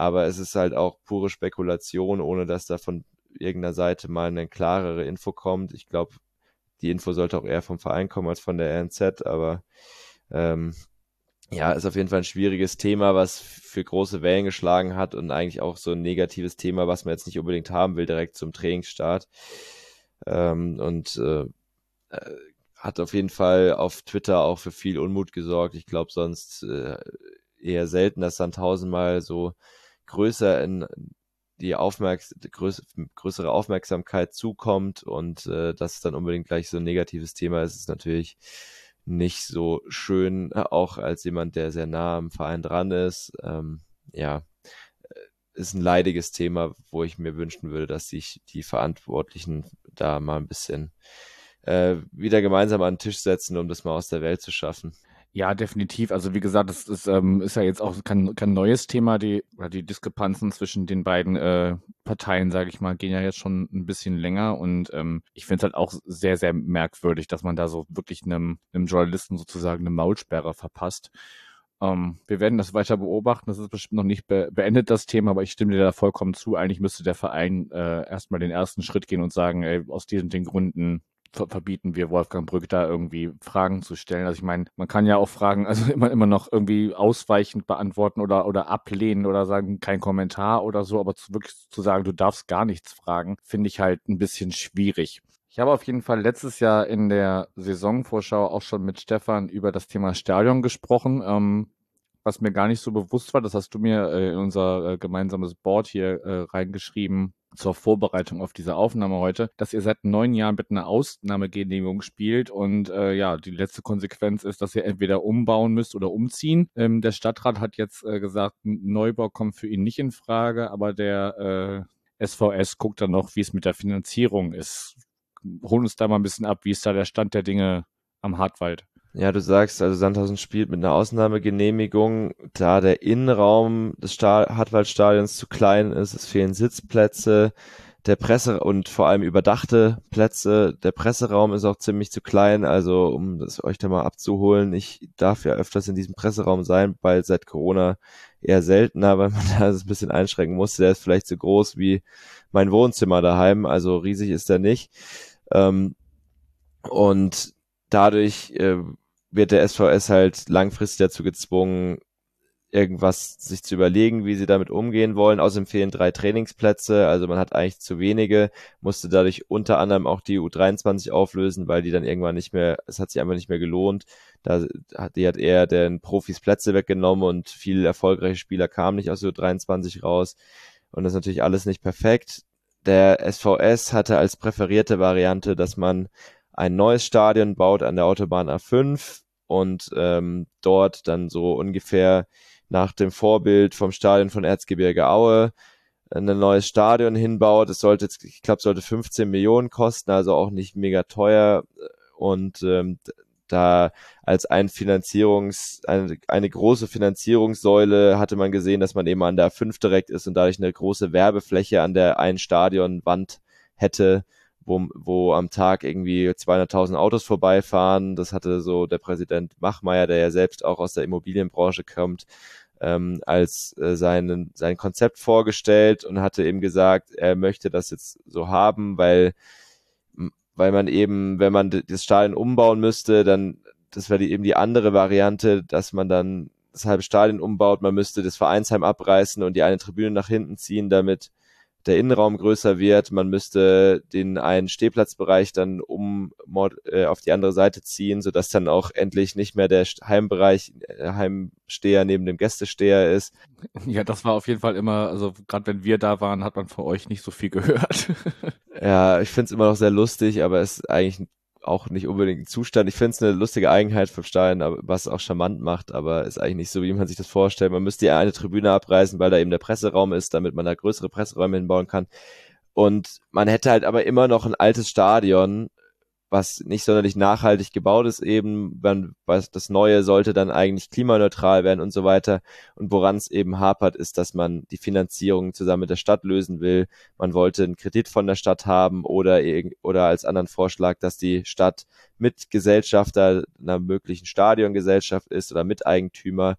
aber es ist halt auch pure Spekulation, ohne dass da von irgendeiner Seite mal eine klarere Info kommt. Ich glaube, die Info sollte auch eher vom Verein kommen als von der RNZ, aber ähm, ja, ist auf jeden Fall ein schwieriges Thema, was für große Wellen geschlagen hat und eigentlich auch so ein negatives Thema, was man jetzt nicht unbedingt haben will, direkt zum Trainingsstart. Ähm, und äh, äh hat auf jeden Fall auf Twitter auch für viel Unmut gesorgt. Ich glaube sonst äh, eher selten, dass dann tausendmal so größer in die Aufmerks größ größere Aufmerksamkeit zukommt und äh, das ist dann unbedingt gleich so ein negatives Thema ist, ist natürlich nicht so schön, äh, auch als jemand, der sehr nah am Verein dran ist. Ähm, ja, äh, ist ein leidiges Thema, wo ich mir wünschen würde, dass sich die Verantwortlichen da mal ein bisschen äh, wieder gemeinsam an den Tisch setzen, um das mal aus der Welt zu schaffen. Ja, definitiv. Also wie gesagt, das ist, ähm, ist ja jetzt auch kein, kein neues Thema. Die, die Diskrepanzen zwischen den beiden äh, Parteien, sage ich mal, gehen ja jetzt schon ein bisschen länger. Und ähm, ich finde es halt auch sehr, sehr merkwürdig, dass man da so wirklich einem, einem Journalisten sozusagen eine Maulsperre verpasst. Ähm, wir werden das weiter beobachten. Das ist bestimmt noch nicht be beendet, das Thema, aber ich stimme dir da vollkommen zu. Eigentlich müsste der Verein äh, erstmal den ersten Schritt gehen und sagen, ey, aus diesen den Gründen verbieten wir Wolfgang Brück da irgendwie Fragen zu stellen. Also ich meine, man kann ja auch Fragen also immer immer noch irgendwie ausweichend beantworten oder oder ablehnen oder sagen kein Kommentar oder so, aber zu, wirklich zu sagen, du darfst gar nichts fragen, finde ich halt ein bisschen schwierig. Ich habe auf jeden Fall letztes Jahr in der Saisonvorschau auch schon mit Stefan über das Thema Stadion gesprochen. Ähm, was mir gar nicht so bewusst war, das hast du mir äh, in unser äh, gemeinsames Board hier äh, reingeschrieben, zur Vorbereitung auf diese Aufnahme heute, dass ihr seit neun Jahren mit einer Ausnahmegenehmigung spielt und äh, ja, die letzte Konsequenz ist, dass ihr entweder umbauen müsst oder umziehen. Ähm, der Stadtrat hat jetzt äh, gesagt, Neubau kommt für ihn nicht in Frage, aber der äh, SVS guckt dann noch, wie es mit der Finanzierung ist. Holen uns da mal ein bisschen ab, wie ist da der Stand der Dinge am Hartwald? Ja, du sagst, also Sandhausen spielt mit einer Ausnahmegenehmigung, da der Innenraum des Hartwaldstadions zu klein ist, es fehlen Sitzplätze, der Presse und vor allem überdachte Plätze. Der Presseraum ist auch ziemlich zu klein, also um das euch da mal abzuholen, ich darf ja öfters in diesem Presseraum sein, weil seit Corona eher seltener, weil man da ein bisschen einschränken musste. Der ist vielleicht so groß wie mein Wohnzimmer daheim, also riesig ist er nicht. Ähm, und dadurch äh, wird der SVS halt langfristig dazu gezwungen, irgendwas sich zu überlegen, wie sie damit umgehen wollen. Außerdem fehlen drei Trainingsplätze, also man hat eigentlich zu wenige, musste dadurch unter anderem auch die U23 auflösen, weil die dann irgendwann nicht mehr, es hat sich einfach nicht mehr gelohnt. Da hat, die hat eher den Profis Plätze weggenommen und viele erfolgreiche Spieler kamen nicht aus der U23 raus. Und das ist natürlich alles nicht perfekt. Der SVS hatte als präferierte Variante, dass man ein neues Stadion baut an der Autobahn A5 und ähm, dort dann so ungefähr nach dem Vorbild vom Stadion von Erzgebirge Aue ein neues Stadion hinbaut. Es sollte, ich glaube, sollte 15 Millionen kosten, also auch nicht mega teuer. Und ähm, da als ein Finanzierungs, eine, eine große Finanzierungssäule hatte man gesehen, dass man eben an der A5 direkt ist und dadurch eine große Werbefläche an der einen Stadionwand hätte wo, wo am Tag irgendwie 200.000 Autos vorbeifahren. Das hatte so der Präsident Machmeier, der ja selbst auch aus der Immobilienbranche kommt, ähm, als äh, sein, sein Konzept vorgestellt und hatte eben gesagt, er möchte das jetzt so haben, weil, weil man eben, wenn man das Stadion umbauen müsste, dann, das wäre eben die andere Variante, dass man dann das halbe Stadion umbaut, man müsste das Vereinsheim abreißen und die eine Tribüne nach hinten ziehen, damit der Innenraum größer wird. Man müsste den einen Stehplatzbereich dann um äh, auf die andere Seite ziehen, sodass dann auch endlich nicht mehr der Heimbereich, äh, Heimsteher neben dem Gästesteher ist. Ja, das war auf jeden Fall immer, also gerade wenn wir da waren, hat man von euch nicht so viel gehört. ja, ich finde es immer noch sehr lustig, aber es ist eigentlich auch nicht unbedingt ein Zustand. Ich finde es eine lustige Eigenheit vom Stein, was auch charmant macht, aber ist eigentlich nicht so, wie man sich das vorstellt. Man müsste ja eine Tribüne abreißen, weil da eben der Presseraum ist, damit man da größere Presseräume hinbauen kann. Und man hätte halt aber immer noch ein altes Stadion, was nicht sonderlich nachhaltig gebaut ist eben, was das Neue sollte dann eigentlich klimaneutral werden und so weiter. Und woran es eben hapert, ist, dass man die Finanzierung zusammen mit der Stadt lösen will. Man wollte einen Kredit von der Stadt haben oder, oder als anderen Vorschlag, dass die Stadt Mitgesellschafter einer möglichen Stadiongesellschaft ist oder Miteigentümer.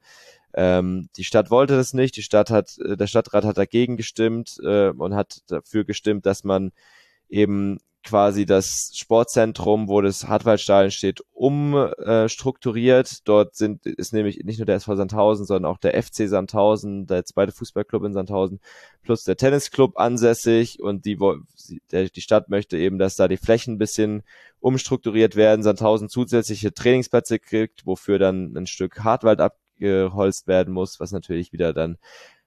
Ähm, die Stadt wollte das nicht. Die Stadt hat, der Stadtrat hat dagegen gestimmt äh, und hat dafür gestimmt, dass man eben quasi das Sportzentrum, wo das Hartwaldstadion steht, umstrukturiert. Äh, Dort sind, ist nämlich nicht nur der SV Sandhausen, sondern auch der FC Sandhausen, der zweite Fußballclub in Sandhausen, plus der Tennisclub ansässig und die, der, die Stadt möchte eben, dass da die Flächen ein bisschen umstrukturiert werden, Sandhausen zusätzliche Trainingsplätze kriegt, wofür dann ein Stück Hartwald abgeholzt werden muss, was natürlich wieder dann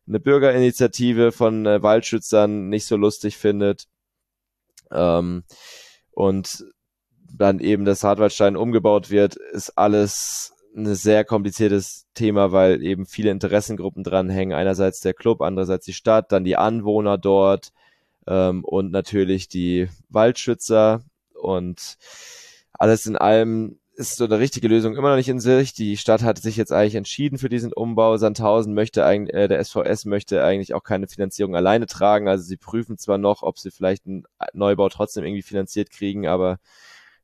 eine Bürgerinitiative von äh, Waldschützern nicht so lustig findet. Ähm, und dann eben das Hartwaldstein umgebaut wird, ist alles ein sehr kompliziertes Thema, weil eben viele Interessengruppen dranhängen. Einerseits der Club, andererseits die Stadt, dann die Anwohner dort ähm, und natürlich die Waldschützer und alles in allem ist so eine richtige Lösung immer noch nicht in Sicht. Die Stadt hat sich jetzt eigentlich entschieden für diesen Umbau. Sandhausen möchte eigentlich, äh, der SVS möchte eigentlich auch keine Finanzierung alleine tragen. Also sie prüfen zwar noch, ob sie vielleicht einen Neubau trotzdem irgendwie finanziert kriegen, aber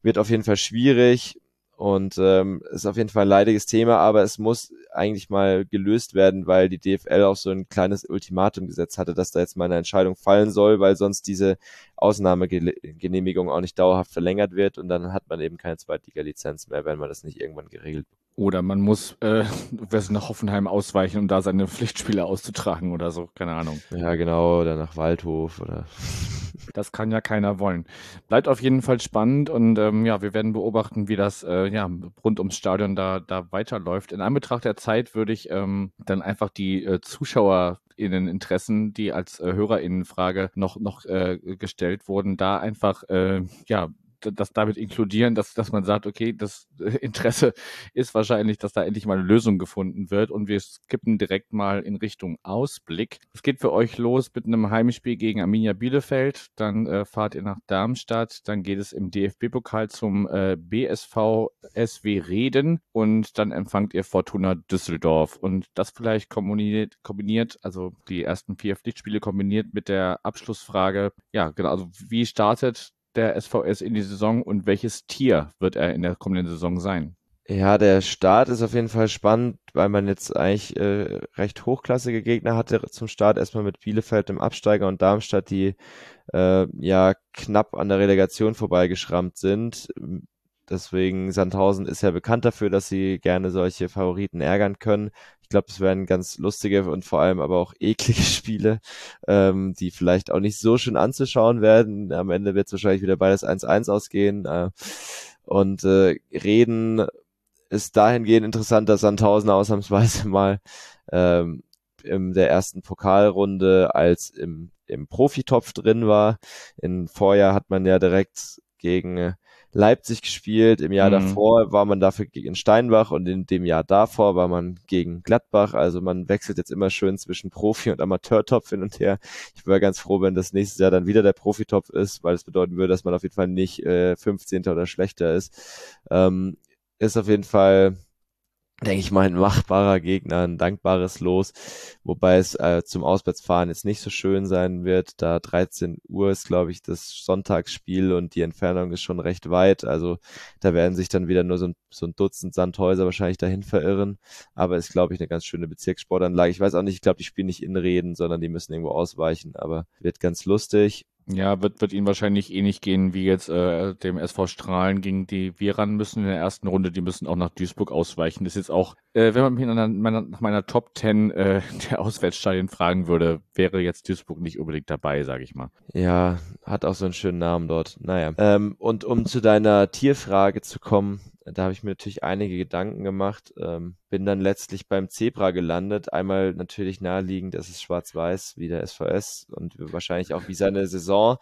wird auf jeden Fall schwierig und ähm, ist auf jeden Fall ein leidiges Thema, aber es muss eigentlich mal gelöst werden, weil die DFL auch so ein kleines Ultimatum gesetzt hatte, dass da jetzt mal eine Entscheidung fallen soll, weil sonst diese Ausnahmegenehmigung auch nicht dauerhaft verlängert wird und dann hat man eben keine Zweitliga-Lizenz mehr, wenn man das nicht irgendwann geregelt oder man muss äh, nach Hoffenheim ausweichen, um da seine Pflichtspiele auszutragen oder so, keine Ahnung. Ja, genau, oder nach Waldhof oder. Das kann ja keiner wollen. Bleibt auf jeden Fall spannend und ähm, ja, wir werden beobachten, wie das äh, ja, rund ums Stadion da, da weiterläuft. In Anbetracht der Zeit würde ich ähm, dann einfach die äh, ZuschauerInnen-Interessen, die als äh, HörerInnen-Frage noch, noch äh, gestellt wurden, da einfach äh, ja, das damit inkludieren, dass, dass man sagt, okay, das Interesse ist wahrscheinlich, dass da endlich mal eine Lösung gefunden wird und wir skippen direkt mal in Richtung Ausblick. Es geht für euch los mit einem Heimspiel gegen Arminia Bielefeld, dann äh, fahrt ihr nach Darmstadt, dann geht es im DFB-Pokal zum äh, BSV SW Reden und dann empfangt ihr Fortuna Düsseldorf und das vielleicht kombiniert, kombiniert also die ersten vier Pflichtspiele kombiniert mit der Abschlussfrage, ja, genau, also wie startet der SVS in die Saison und welches Tier wird er in der kommenden Saison sein? Ja, der Start ist auf jeden Fall spannend, weil man jetzt eigentlich äh, recht hochklassige Gegner hatte zum Start. Erstmal mit Bielefeld dem Absteiger und Darmstadt, die äh, ja knapp an der Relegation vorbeigeschrammt sind. Deswegen Sandhausen ist ja bekannt dafür, dass sie gerne solche Favoriten ärgern können. Glaube, es werden ganz lustige und vor allem aber auch eklige Spiele, ähm, die vielleicht auch nicht so schön anzuschauen werden. Am Ende wird es wahrscheinlich wieder beides 1-1 ausgehen. Äh, und äh, Reden ist dahingehend interessant, dass Sandhausen ausnahmsweise mal ähm, in der ersten Pokalrunde als im, im Profitopf drin war. In Vorjahr hat man ja direkt gegen Leipzig gespielt. Im Jahr mhm. davor war man dafür gegen Steinbach und in dem Jahr davor war man gegen Gladbach. Also man wechselt jetzt immer schön zwischen Profi- und Amateurtopf hin und her. Ich wäre ganz froh, wenn das nächstes Jahr dann wieder der Profitopf ist, weil es bedeuten würde, dass man auf jeden Fall nicht äh, 15. oder schlechter ist. Ähm, ist auf jeden Fall denke ich mal, ein machbarer Gegner, ein dankbares Los, wobei es äh, zum Auswärtsfahren jetzt nicht so schön sein wird. Da 13 Uhr ist, glaube ich, das Sonntagsspiel und die Entfernung ist schon recht weit. Also da werden sich dann wieder nur so ein, so ein Dutzend Sandhäuser wahrscheinlich dahin verirren. Aber ist, glaube ich, eine ganz schöne Bezirkssportanlage. Ich weiß auch nicht, ich glaube, die spielen nicht in Reden, sondern die müssen irgendwo ausweichen, aber wird ganz lustig. Ja, wird, wird ihnen wahrscheinlich ähnlich gehen wie jetzt äh, dem SV Strahlen, gegen die wir ran müssen in der ersten Runde. Die müssen auch nach Duisburg ausweichen. Das ist jetzt auch, äh, wenn man mich nach meiner, nach meiner Top 10 äh, der Auswärtsstadien fragen würde, wäre jetzt Duisburg nicht unbedingt dabei, sage ich mal. Ja, hat auch so einen schönen Namen dort. Naja. Ähm, und um zu deiner Tierfrage zu kommen, da habe ich mir natürlich einige Gedanken gemacht, ähm, bin dann letztlich beim Zebra gelandet. Einmal natürlich naheliegend, es ist schwarz-weiß wie der SVS und wahrscheinlich auch wie seine Saison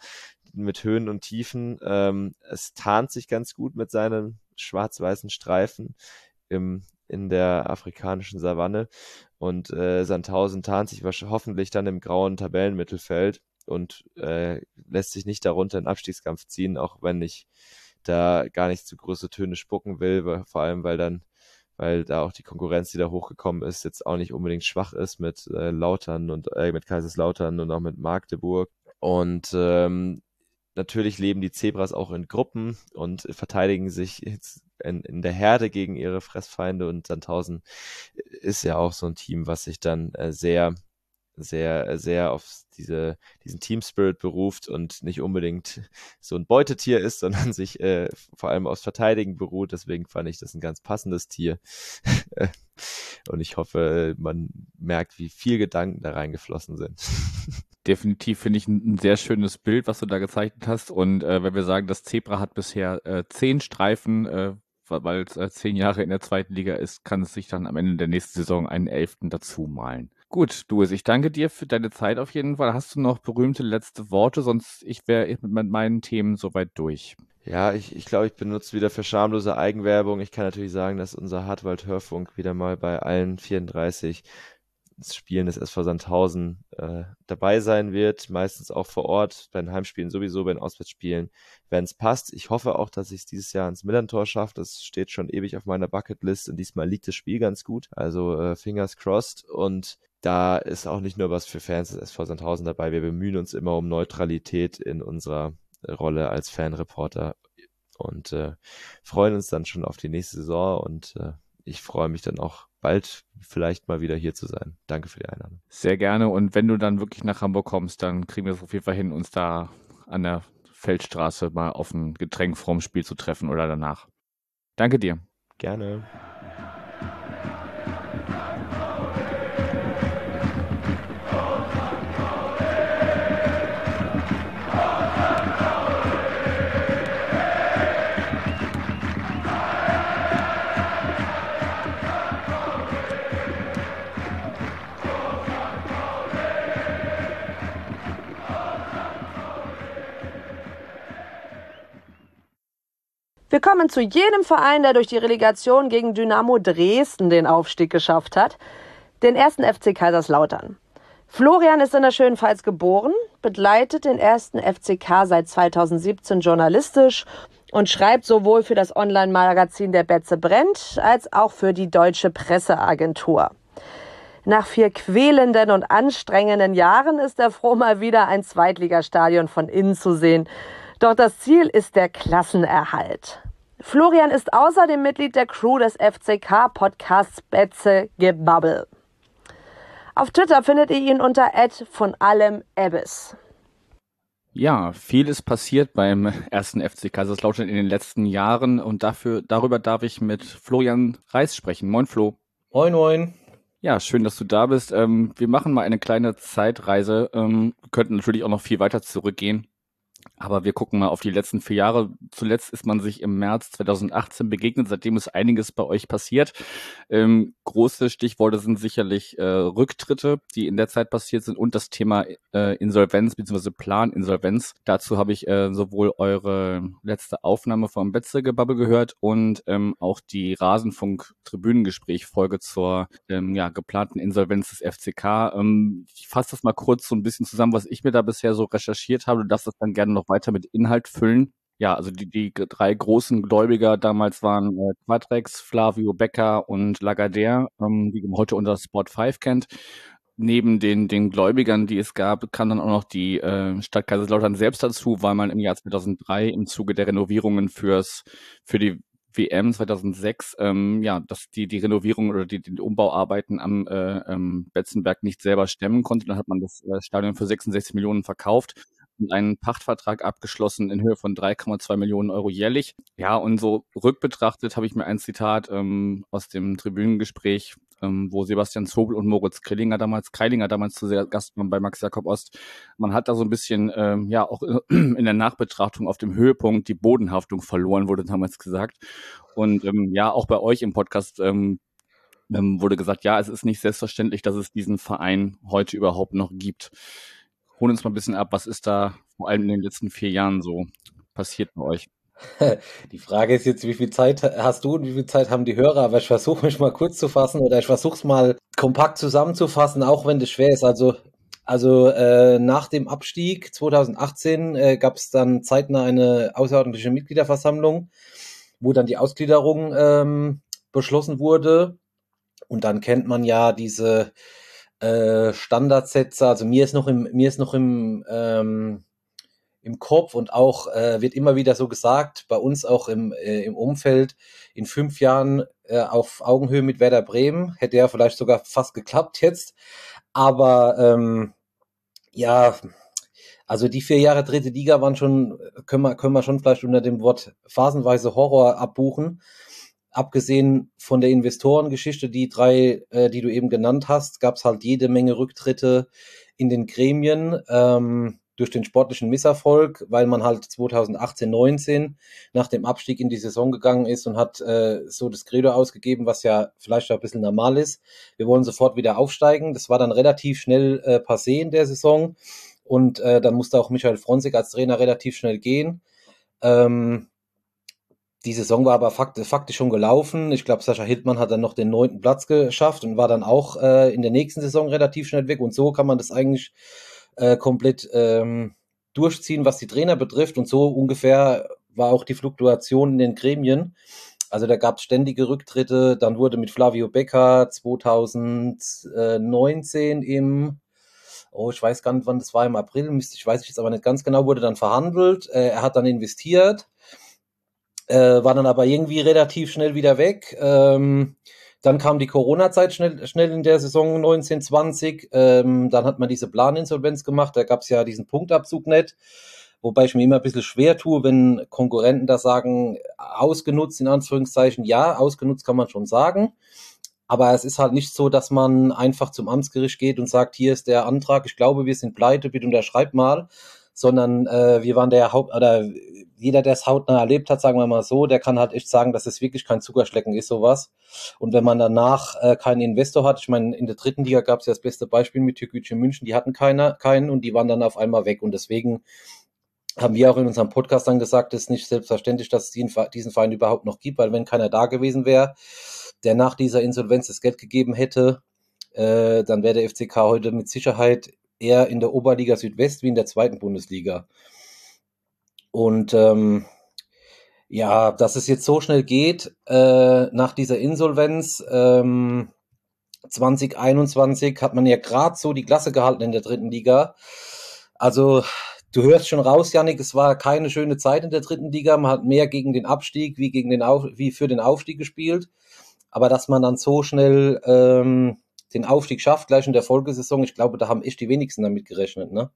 mit Höhen und Tiefen. Ähm, es tarnt sich ganz gut mit seinen schwarz-weißen Streifen im, in der afrikanischen Savanne und äh, Sandhausen tarnt sich hoffentlich dann im grauen Tabellenmittelfeld und äh, lässt sich nicht darunter in Abstiegskampf ziehen, auch wenn ich da gar nicht zu große Töne spucken will, weil, vor allem weil dann, weil da auch die Konkurrenz, die da hochgekommen ist, jetzt auch nicht unbedingt schwach ist mit äh, Lautern und äh, mit Kaiserslautern und auch mit Magdeburg. Und ähm, natürlich leben die Zebras auch in Gruppen und verteidigen sich jetzt in, in der Herde gegen ihre Fressfeinde und Sandhausen ist ja auch so ein Team, was sich dann äh, sehr sehr, sehr auf diese, diesen Team Spirit beruft und nicht unbedingt so ein Beutetier ist, sondern sich äh, vor allem aus Verteidigen beruht. Deswegen fand ich das ein ganz passendes Tier. und ich hoffe, man merkt, wie viel Gedanken da reingeflossen sind. Definitiv finde ich ein, ein, sehr schönes Bild, was du da gezeichnet hast. Und äh, wenn wir sagen, das Zebra hat bisher äh, zehn Streifen, äh, weil es äh, zehn Jahre in der zweiten Liga ist, kann es sich dann am Ende der nächsten Saison einen elften dazu malen. Gut, Dues, ich danke dir für deine Zeit auf jeden Fall. Hast du noch berühmte letzte Worte? Sonst ich wäre mit meinen Themen soweit durch. Ja, ich, ich glaube, ich benutze wieder für schamlose Eigenwerbung. Ich kann natürlich sagen, dass unser Hartwald Hörfunk wieder mal bei allen 34 Spielen des SV Sandhausen äh, dabei sein wird, meistens auch vor Ort, bei den Heimspielen sowieso, bei den Auswärtsspielen, wenn es passt. Ich hoffe auch, dass ich es dieses Jahr ins Millantor schaffe. Das steht schon ewig auf meiner Bucketlist und diesmal liegt das Spiel ganz gut. Also äh, fingers crossed. Und da ist auch nicht nur was für Fans des SV Sandhausen dabei. Wir bemühen uns immer um Neutralität in unserer Rolle als Fanreporter und äh, freuen uns dann schon auf die nächste Saison und äh, ich freue mich dann auch bald vielleicht mal wieder hier zu sein. Danke für die Einladung. Sehr gerne und wenn du dann wirklich nach Hamburg kommst, dann kriegen wir es auf jeden Fall hin, uns da an der Feldstraße mal auf ein Getränk vorm Spiel zu treffen oder danach. Danke dir. Gerne. Wir kommen zu jedem Verein, der durch die Relegation gegen Dynamo Dresden den Aufstieg geschafft hat, den ersten FC Kaiserslautern. Florian ist in der Schönenpfalz geboren, begleitet den ersten FCK seit 2017 journalistisch und schreibt sowohl für das Online-Magazin Der Betze brennt als auch für die Deutsche Presseagentur. Nach vier quälenden und anstrengenden Jahren ist er froh, mal wieder ein Zweitligastadion von innen zu sehen. Doch das Ziel ist der Klassenerhalt. Florian ist außerdem Mitglied der Crew des FCK-Podcasts Betze Gebabbel. Auf Twitter findet ihr ihn unter Ed von allem Ebbes. Ja, viel ist passiert beim ersten FC Kaiserslautern in den letzten Jahren und dafür, darüber darf ich mit Florian Reis sprechen. Moin Flo. Moin, moin. Ja, schön, dass du da bist. Ähm, wir machen mal eine kleine Zeitreise. Ähm, könnten natürlich auch noch viel weiter zurückgehen. Aber wir gucken mal auf die letzten vier Jahre. Zuletzt ist man sich im März 2018 begegnet. Seitdem ist einiges bei euch passiert. Ähm, große Stichworte sind sicherlich äh, Rücktritte, die in der Zeit passiert sind und das Thema äh, Insolvenz bzw. Planinsolvenz. Dazu habe ich äh, sowohl eure letzte Aufnahme vom Betzegebubble gehört und ähm, auch die Rasenfunk-Tribünengespräch-Folge zur ähm, ja, geplanten Insolvenz des FCK. Ähm, ich fasse das mal kurz so ein bisschen zusammen, was ich mir da bisher so recherchiert habe. Du darfst das dann gerne noch weiter mit Inhalt füllen. Ja, also die, die drei großen Gläubiger damals waren äh, Quadrex, Flavio Becker und Lagardère, ähm, die man heute unter Sport 5 kennt. Neben den, den Gläubigern, die es gab, kam dann auch noch die äh, Stadt Kaiserslautern selbst dazu, weil man im Jahr 2003 im Zuge der Renovierungen fürs, für die WM 2006, ähm, ja, dass die die Renovierung oder die, die Umbauarbeiten am äh, ähm, Betzenberg nicht selber stemmen konnte. Dann hat man das äh, Stadion für 66 Millionen verkauft einen Pachtvertrag abgeschlossen in Höhe von 3,2 Millionen Euro jährlich. Ja, und so rückbetrachtet habe ich mir ein Zitat ähm, aus dem Tribünengespräch ähm, wo Sebastian Zobel und Moritz Krillinger damals, Kreilinger damals zu Gast waren bei Max Jakob Ost. Man hat da so ein bisschen, ähm, ja, auch in der Nachbetrachtung auf dem Höhepunkt die Bodenhaftung verloren, wurde damals gesagt. Und ähm, ja, auch bei euch im Podcast ähm, ähm, wurde gesagt, ja, es ist nicht selbstverständlich, dass es diesen Verein heute überhaupt noch gibt. Holen uns mal ein bisschen ab, was ist da vor allem in den letzten vier Jahren so passiert bei euch? Die Frage ist jetzt, wie viel Zeit hast du und wie viel Zeit haben die Hörer? Aber ich versuche mich mal kurz zu fassen oder ich versuche es mal kompakt zusammenzufassen, auch wenn das schwer ist. Also, also äh, nach dem Abstieg 2018 äh, gab es dann zeitnah eine außerordentliche Mitgliederversammlung, wo dann die Ausgliederung ähm, beschlossen wurde. Und dann kennt man ja diese äh, Standardsätze. Also mir ist noch im, mir ist noch im ähm, im Kopf und auch äh, wird immer wieder so gesagt, bei uns auch im, äh, im Umfeld, in fünf Jahren äh, auf Augenhöhe mit Werder Bremen, hätte ja vielleicht sogar fast geklappt jetzt. Aber ähm, ja, also die vier Jahre dritte Liga waren schon, können wir, können wir schon vielleicht unter dem Wort phasenweise Horror abbuchen. Abgesehen von der Investorengeschichte, die drei, äh, die du eben genannt hast, gab es halt jede Menge Rücktritte in den Gremien. Ähm, durch den sportlichen Misserfolg, weil man halt 2018, 19 nach dem Abstieg in die Saison gegangen ist und hat äh, so das Credo ausgegeben, was ja vielleicht auch ein bisschen normal ist. Wir wollen sofort wieder aufsteigen. Das war dann relativ schnell äh, passé in der Saison und äh, dann musste auch Michael Fronzig als Trainer relativ schnell gehen. Ähm, die Saison war aber fakt, faktisch schon gelaufen. Ich glaube, Sascha Hildmann hat dann noch den neunten Platz geschafft und war dann auch äh, in der nächsten Saison relativ schnell weg. Und so kann man das eigentlich äh, komplett ähm, durchziehen, was die Trainer betrifft. Und so ungefähr war auch die Fluktuation in den Gremien. Also da gab es ständige Rücktritte. Dann wurde mit Flavio Becker 2019 im, oh, ich weiß gar nicht, wann das war, im April, ich weiß jetzt aber nicht ganz genau, wurde dann verhandelt. Äh, er hat dann investiert, äh, war dann aber irgendwie relativ schnell wieder weg. Ähm, dann kam die Corona-Zeit schnell, schnell in der Saison 1920. Ähm, dann hat man diese Planinsolvenz gemacht. Da gab es ja diesen Punktabzug nicht. Wobei ich mir immer ein bisschen schwer tue, wenn Konkurrenten da sagen, ausgenutzt in Anführungszeichen. Ja, ausgenutzt kann man schon sagen. Aber es ist halt nicht so, dass man einfach zum Amtsgericht geht und sagt, hier ist der Antrag, ich glaube, wir sind pleite, bitte unterschreibt mal. Sondern äh, wir waren der Haupt, oder jeder, der es hautnah erlebt hat, sagen wir mal so, der kann halt echt sagen, dass es wirklich kein Zuckerschlecken ist, sowas. Und wenn man danach äh, keinen Investor hat, ich meine, in der dritten Liga gab es ja das beste Beispiel mit Türkgücü München, die hatten keiner, keinen und die waren dann auf einmal weg. Und deswegen haben wir auch in unserem Podcast dann gesagt, es ist nicht selbstverständlich, dass es diesen Verein überhaupt noch gibt, weil wenn keiner da gewesen wäre, der nach dieser Insolvenz das Geld gegeben hätte, äh, dann wäre der FCK heute mit Sicherheit eher in der Oberliga Südwest wie in der zweiten Bundesliga. Und ähm, ja, dass es jetzt so schnell geht äh, nach dieser Insolvenz. Ähm, 2021 hat man ja gerade so die Klasse gehalten in der dritten Liga. Also du hörst schon raus, Janik, es war keine schöne Zeit in der dritten Liga. Man hat mehr gegen den Abstieg wie gegen den Auf wie für den Aufstieg gespielt. Aber dass man dann so schnell ähm, den Aufstieg schafft, gleich in der Folgesaison, ich glaube, da haben echt die wenigsten damit gerechnet, ne?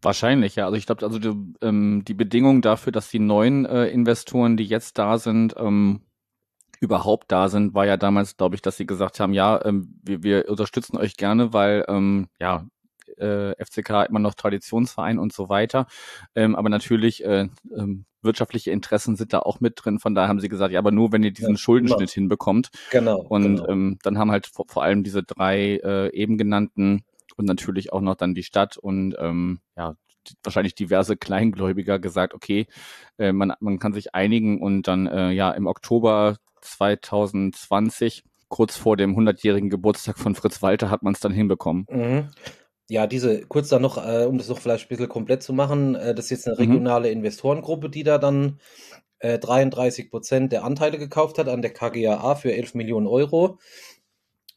Wahrscheinlich, ja. Also ich glaube, also die, ähm, die Bedingung dafür, dass die neuen äh, Investoren, die jetzt da sind, ähm, überhaupt da sind, war ja damals, glaube ich, dass sie gesagt haben, ja, ähm, wir, wir unterstützen euch gerne, weil ähm, ja äh, FCK immer noch Traditionsverein und so weiter. Ähm, aber natürlich äh, ähm, wirtschaftliche Interessen sind da auch mit drin. Von daher haben sie gesagt, ja, aber nur wenn ihr diesen ja, Schuldenschnitt genau. hinbekommt. Genau. Und genau. Ähm, dann haben halt vor, vor allem diese drei äh, eben genannten und natürlich auch noch dann die Stadt und ähm, ja, wahrscheinlich diverse Kleingläubiger gesagt, okay, äh, man, man kann sich einigen und dann äh, ja im Oktober 2020, kurz vor dem 100-jährigen Geburtstag von Fritz Walter, hat man es dann hinbekommen. Mhm. Ja, diese, kurz dann noch, äh, um das noch vielleicht ein bisschen komplett zu machen, äh, das ist jetzt eine mhm. regionale mhm. Investorengruppe, die da dann äh, 33 Prozent der Anteile gekauft hat an der KGAA für 11 Millionen Euro.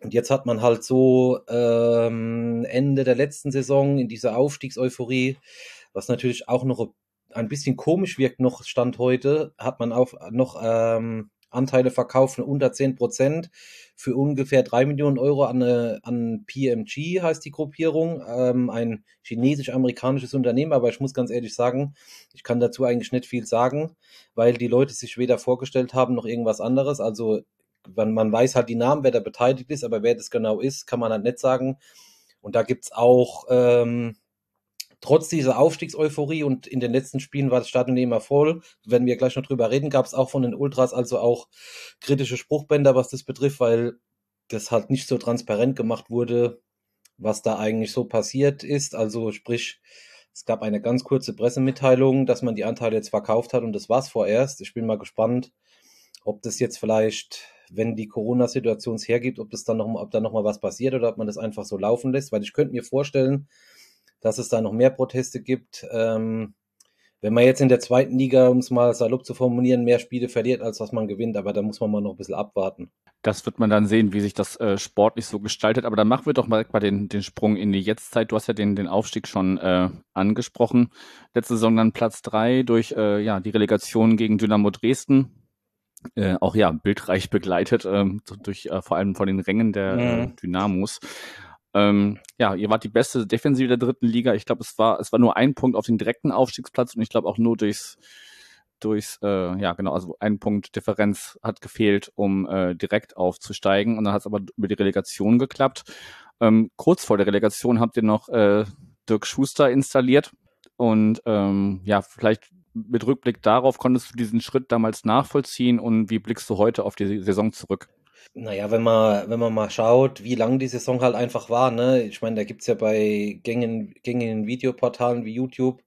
Und jetzt hat man halt so ähm, Ende der letzten Saison in dieser Aufstiegseuphorie, was natürlich auch noch ein bisschen komisch wirkt, noch Stand heute, hat man auch noch ähm, Anteile verkauft von unter 10 Prozent für ungefähr 3 Millionen Euro an, an PMG, heißt die Gruppierung, ähm, ein chinesisch-amerikanisches Unternehmen, aber ich muss ganz ehrlich sagen, ich kann dazu eigentlich nicht viel sagen, weil die Leute sich weder vorgestellt haben noch irgendwas anderes. Also man, man weiß halt die Namen, wer da beteiligt ist, aber wer das genau ist, kann man halt nicht sagen. Und da gibt's auch ähm, trotz dieser Aufstiegseuphorie und in den letzten Spielen war das Stadion immer voll, wenn wir gleich noch drüber reden, gab es auch von den Ultras also auch kritische Spruchbänder, was das betrifft, weil das halt nicht so transparent gemacht wurde, was da eigentlich so passiert ist. Also sprich, es gab eine ganz kurze Pressemitteilung, dass man die Anteile jetzt verkauft hat und das war's vorerst. Ich bin mal gespannt, ob das jetzt vielleicht, wenn die Corona-Situation es hergibt, ob das dann noch, ob da noch mal was passiert oder ob man das einfach so laufen lässt, weil ich könnte mir vorstellen, dass es da noch mehr Proteste gibt. Ähm, wenn man jetzt in der zweiten Liga, um es mal salopp zu formulieren, mehr Spiele verliert, als was man gewinnt, aber da muss man mal noch ein bisschen abwarten. Das wird man dann sehen, wie sich das äh, sportlich so gestaltet. Aber dann machen wir doch mal, den, den Sprung in die Jetztzeit. Du hast ja den, den Aufstieg schon äh, angesprochen. Letzte Saison dann Platz drei durch äh, ja, die Relegation gegen Dynamo Dresden. Äh, auch ja, bildreich begleitet, ähm, durch äh, vor allem von den Rängen der äh, mhm. Dynamos. Ähm, ja, ihr wart die beste Defensive der dritten Liga. Ich glaube, es war, es war nur ein Punkt auf den direkten Aufstiegsplatz und ich glaube auch nur durchs, durchs, äh, ja genau, also ein Punkt Differenz hat gefehlt, um äh, direkt aufzusteigen. Und dann hat es aber über die Relegation geklappt. Ähm, kurz vor der Relegation habt ihr noch äh, Dirk Schuster installiert. Und ähm, ja, vielleicht mit Rückblick darauf konntest du diesen Schritt damals nachvollziehen und wie blickst du heute auf die Saison zurück? Naja, wenn man, wenn man mal schaut, wie lang die Saison halt einfach war, ne? Ich meine, da gibt's ja bei gängigen, gängigen Videoportalen wie YouTube,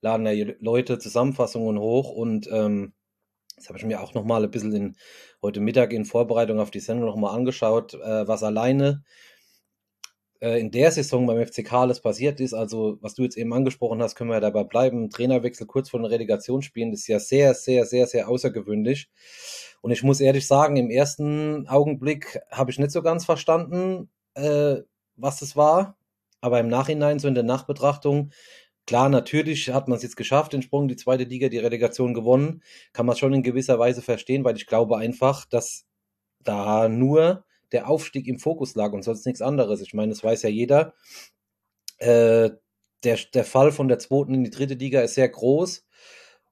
laden ja Leute Zusammenfassungen hoch und ähm, das habe ich mir auch nochmal ein bisschen in, heute Mittag in Vorbereitung auf die Sendung nochmal angeschaut, äh, was alleine in der Saison beim FCK alles passiert ist. Also, was du jetzt eben angesprochen hast, können wir ja dabei bleiben. Trainerwechsel kurz vor den Relegationsspielen ist ja sehr, sehr, sehr, sehr außergewöhnlich. Und ich muss ehrlich sagen, im ersten Augenblick habe ich nicht so ganz verstanden, äh, was das war. Aber im Nachhinein, so in der Nachbetrachtung, klar, natürlich hat man es jetzt geschafft, den Sprung, die zweite Liga, die Relegation gewonnen. Kann man schon in gewisser Weise verstehen, weil ich glaube einfach, dass da nur der Aufstieg im Fokus lag und sonst nichts anderes. Ich meine, das weiß ja jeder. Äh, der, der Fall von der zweiten in die dritte Liga ist sehr groß.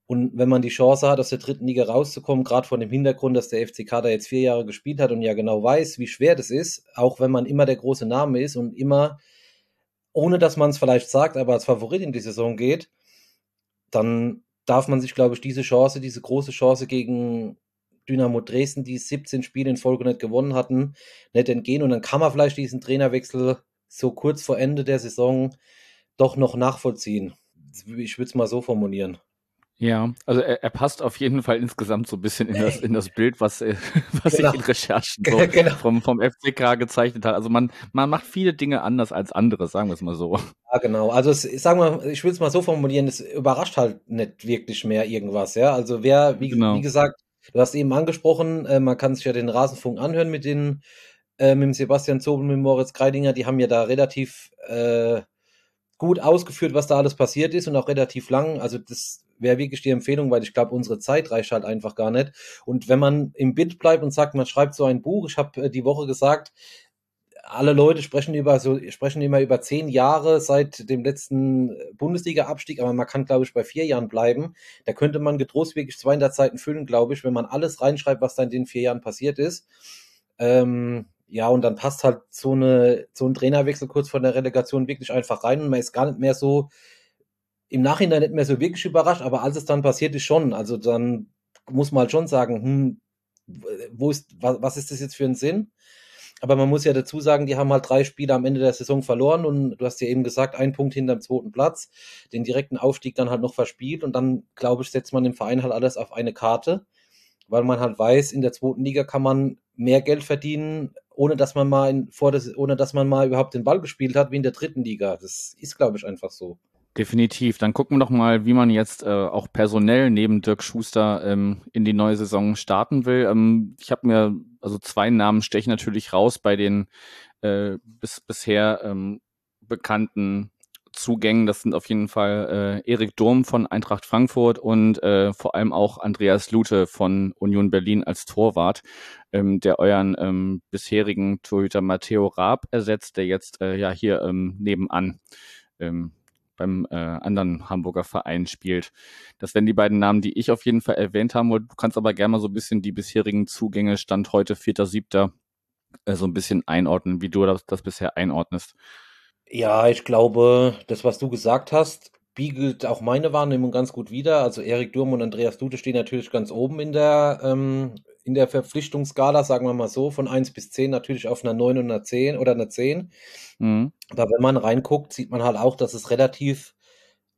Und wenn man die Chance hat, aus der dritten Liga rauszukommen, gerade von dem Hintergrund, dass der FCK da jetzt vier Jahre gespielt hat und ja genau weiß, wie schwer das ist, auch wenn man immer der große Name ist und immer, ohne dass man es vielleicht sagt, aber als Favorit in die Saison geht, dann darf man sich, glaube ich, diese Chance, diese große Chance gegen Dynamo Dresden, die 17 Spiele in Folge nicht gewonnen hatten, nicht entgehen. Und dann kann man vielleicht diesen Trainerwechsel so kurz vor Ende der Saison doch noch nachvollziehen. Ich würde es mal so formulieren. Ja, also er, er, passt auf jeden Fall insgesamt so ein bisschen in das, in das Bild, was, äh, was genau. ich in Recherchen so genau. vom, vom FCK gezeichnet hat. Also man, man macht viele Dinge anders als andere, sagen wir es mal so. Ja, genau. Also es, sagen wir, ich will es mal so formulieren, es überrascht halt nicht wirklich mehr irgendwas, ja. Also wer, wie, genau. wie gesagt, du hast eben angesprochen, äh, man kann sich ja den Rasenfunk anhören mit den, äh, mit Sebastian Zobel, mit Moritz Kreidinger, die haben ja da relativ äh, gut ausgeführt, was da alles passiert ist und auch relativ lang. Also das wäre wirklich die Empfehlung, weil ich glaube, unsere Zeit reicht halt einfach gar nicht. Und wenn man im Bild bleibt und sagt, man schreibt so ein Buch, ich habe äh, die Woche gesagt, alle Leute sprechen über so sprechen immer über zehn Jahre seit dem letzten Bundesliga-Abstieg, aber man kann, glaube ich, bei vier Jahren bleiben. Da könnte man getrost wirklich 200 Seiten füllen, glaube ich, wenn man alles reinschreibt, was da in den vier Jahren passiert ist. Ähm, ja, und dann passt halt so, eine, so ein Trainerwechsel kurz vor der Relegation wirklich einfach rein und man ist gar nicht mehr so im Nachhinein nicht mehr so wirklich überrascht, aber als es dann passiert ist schon, also dann muss man halt schon sagen, hm, wo ist, was, was ist das jetzt für ein Sinn? Aber man muss ja dazu sagen, die haben halt drei Spiele am Ende der Saison verloren und du hast ja eben gesagt, ein Punkt hinterm zweiten Platz, den direkten Aufstieg dann halt noch verspielt und dann, glaube ich, setzt man im Verein halt alles auf eine Karte, weil man halt weiß, in der zweiten Liga kann man mehr Geld verdienen, ohne dass man mal in, vor das, ohne dass man mal überhaupt den Ball gespielt hat, wie in der dritten Liga. Das ist, glaube ich, einfach so. Definitiv. Dann gucken wir doch mal, wie man jetzt äh, auch personell neben Dirk Schuster ähm, in die neue Saison starten will. Ähm, ich habe mir, also zwei Namen stechen natürlich raus bei den äh, bis, bisher ähm, bekannten Zugängen. Das sind auf jeden Fall äh, Erik Durm von Eintracht Frankfurt und äh, vor allem auch Andreas Lute von Union Berlin als Torwart, ähm, der euren ähm, bisherigen Torhüter Matteo Raab ersetzt, der jetzt äh, ja hier ähm, nebenan ähm, beim äh, anderen Hamburger Verein spielt. Das wären die beiden Namen, die ich auf jeden Fall erwähnt haben wollte. Du kannst aber gerne mal so ein bisschen die bisherigen Zugänge, Stand heute, 4.7., äh, so ein bisschen einordnen, wie du das, das bisher einordnest. Ja, ich glaube, das, was du gesagt hast, spiegelt auch meine Wahrnehmung ganz gut wider. Also Erik Durm und Andreas Dute stehen natürlich ganz oben in der, ähm, in der Verpflichtungsskala, sagen wir mal so, von 1 bis 10 natürlich auf einer 9 und einer 10 oder einer 10. Mhm. Aber wenn man reinguckt, sieht man halt auch, dass es relativ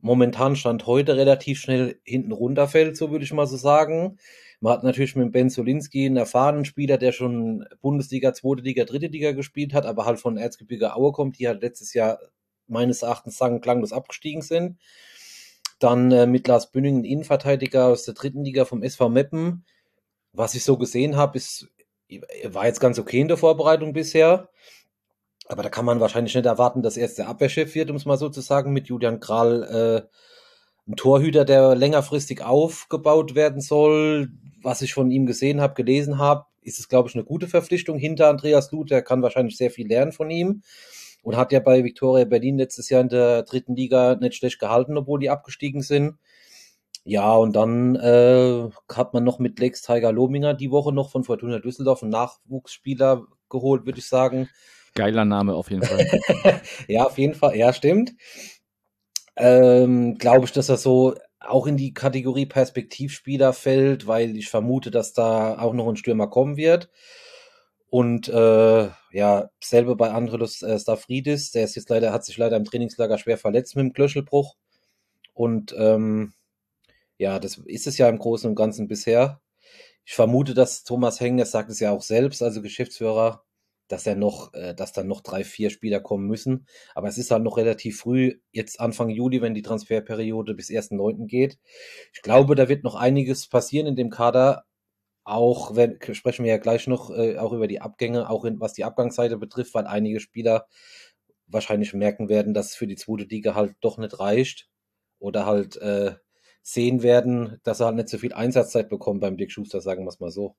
momentan Stand heute relativ schnell hinten runterfällt, so würde ich mal so sagen. Man hat natürlich mit Ben Solinski einen erfahrenen Spieler, der schon Bundesliga, zweite Liga, dritte Liga gespielt hat, aber halt von Erzgebirge Aue kommt, die halt letztes Jahr meines Erachtens sagen klanglos abgestiegen sind. Dann äh, mit Lars Bünding, ein Innenverteidiger aus der dritten Liga vom SV Meppen. Was ich so gesehen habe, ist, war jetzt ganz okay in der Vorbereitung bisher. Aber da kann man wahrscheinlich nicht erwarten, dass er jetzt der Abwehrchef wird, um es mal so zu sagen, mit Julian Kral, äh, ein Torhüter, der längerfristig aufgebaut werden soll, was ich von ihm gesehen habe, gelesen habe, ist es, glaube ich, eine gute Verpflichtung hinter Andreas Luth. Der kann wahrscheinlich sehr viel lernen von ihm und hat ja bei Viktoria Berlin letztes Jahr in der dritten Liga nicht schlecht gehalten, obwohl die abgestiegen sind. Ja, und dann äh, hat man noch mit Lex Tiger Lominger die Woche noch von Fortuna Düsseldorf einen Nachwuchsspieler geholt, würde ich sagen. Geiler Name auf jeden Fall. ja, auf jeden Fall. Ja, stimmt. Ähm, Glaube ich, dass er so auch in die Kategorie Perspektivspieler fällt, weil ich vermute, dass da auch noch ein Stürmer kommen wird. Und äh, ja, selber bei Andrelos äh, Stavridis, der ist jetzt leider, hat sich leider im Trainingslager schwer verletzt mit dem Klöschelbruch. Und ähm, ja, das ist es ja im Großen und Ganzen bisher. Ich vermute, dass Thomas Heng, das sagt es ja auch selbst, also Geschäftsführer, dass er noch, äh, dass dann noch drei, vier Spieler kommen müssen. Aber es ist halt noch relativ früh, jetzt Anfang Juli, wenn die Transferperiode bis 1.9. geht. Ich glaube, da wird noch einiges passieren in dem Kader. Auch wenn, sprechen wir ja gleich noch äh, auch über die Abgänge, auch in, was die Abgangsseite betrifft, weil einige Spieler wahrscheinlich merken werden, dass es für die zweite Liga halt doch nicht reicht. Oder halt äh, sehen werden, dass er halt nicht so viel Einsatzzeit bekommt beim Dick Schuster, sagen wir es mal so.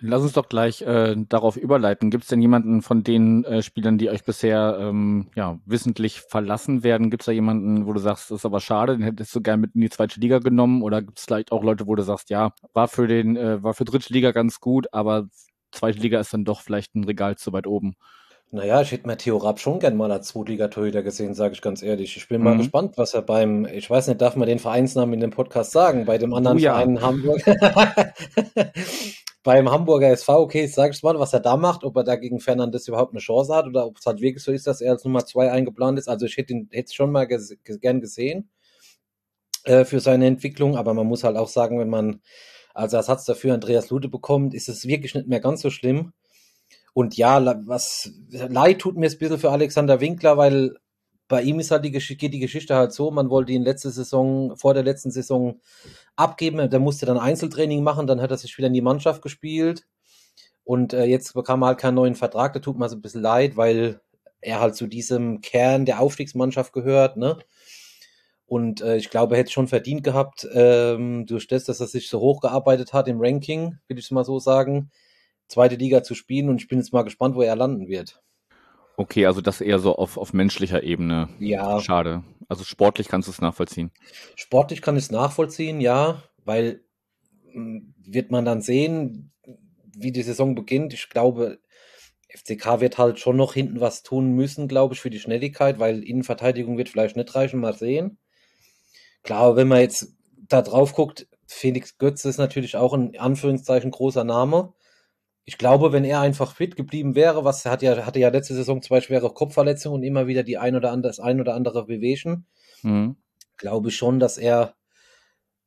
Lass uns doch gleich äh, darauf überleiten. Gibt es denn jemanden von den äh, Spielern, die euch bisher ähm, ja, wissentlich verlassen werden? Gibt es da jemanden, wo du sagst, das ist aber schade, den hättest du gerne mit in die zweite Liga genommen? Oder gibt es vielleicht auch Leute, wo du sagst, ja, war für den, äh, war für dritte Liga ganz gut, aber zweite Liga ist dann doch vielleicht ein Regal zu weit oben? Naja, ich hätte Matteo Rapp schon gern mal als Zweitliga-Torhüter gesehen, sage ich ganz ehrlich. Ich bin mhm. mal gespannt, was er beim, ich weiß nicht, darf man den Vereinsnamen in dem Podcast sagen, bei dem anderen oh, ja. Verein in Hamburg. beim Hamburger SV, okay, sag ich mal, was er da macht, ob er da gegen Fernandes überhaupt eine Chance hat oder ob es halt wirklich so ist, dass er als Nummer zwei eingeplant ist. Also ich hätte ihn hätte schon mal ges gern gesehen äh, für seine Entwicklung, aber man muss halt auch sagen, wenn man als Ersatz dafür Andreas Lute bekommt, ist es wirklich nicht mehr ganz so schlimm. Und ja, was leid tut mir es ein bisschen für Alexander Winkler, weil bei ihm ist halt die, geht die Geschichte halt so, man wollte ihn letzte Saison, vor der letzten Saison abgeben, der musste dann Einzeltraining machen, dann hat er sich wieder in die Mannschaft gespielt und äh, jetzt bekam er halt keinen neuen Vertrag, da tut mir so ein bisschen leid, weil er halt zu diesem Kern der Aufstiegsmannschaft gehört, ne? Und äh, ich glaube, er hätte schon verdient gehabt, ähm, durch das, dass er sich so hochgearbeitet hat im Ranking, will ich es mal so sagen, zweite Liga zu spielen und ich bin jetzt mal gespannt, wo er landen wird. Okay, also das eher so auf, auf menschlicher Ebene. Ja. Schade. Also sportlich kannst du es nachvollziehen. Sportlich kann ich es nachvollziehen, ja, weil hm, wird man dann sehen, wie die Saison beginnt. Ich glaube, FCK wird halt schon noch hinten was tun müssen, glaube ich, für die Schnelligkeit, weil Innenverteidigung wird vielleicht nicht reichen, mal sehen. Klar, wenn man jetzt da drauf guckt, Felix Götze ist natürlich auch ein Anführungszeichen großer Name ich glaube, wenn er einfach fit geblieben wäre, was hat ja, hatte ja letzte Saison zwei schwere Kopfverletzungen und immer wieder die ein oder andere, das ein oder andere Bewegen, mhm. glaube ich schon, dass er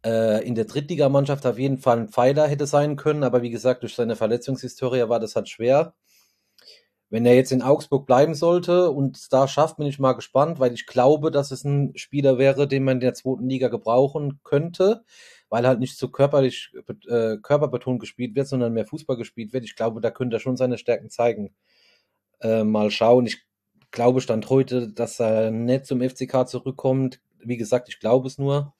äh, in der Drittligamannschaft auf jeden Fall ein Pfeiler hätte sein können, aber wie gesagt, durch seine Verletzungshistorie war das halt schwer. Wenn er jetzt in Augsburg bleiben sollte und es da schafft, bin ich mal gespannt, weil ich glaube, dass es ein Spieler wäre, den man in der zweiten Liga gebrauchen könnte weil halt nicht so körperlich, äh, körperbetont gespielt wird, sondern mehr Fußball gespielt wird. Ich glaube, da könnte er schon seine Stärken zeigen. Äh, mal schauen. Ich glaube Stand heute, dass er nicht zum FCK zurückkommt. Wie gesagt, ich glaube es nur.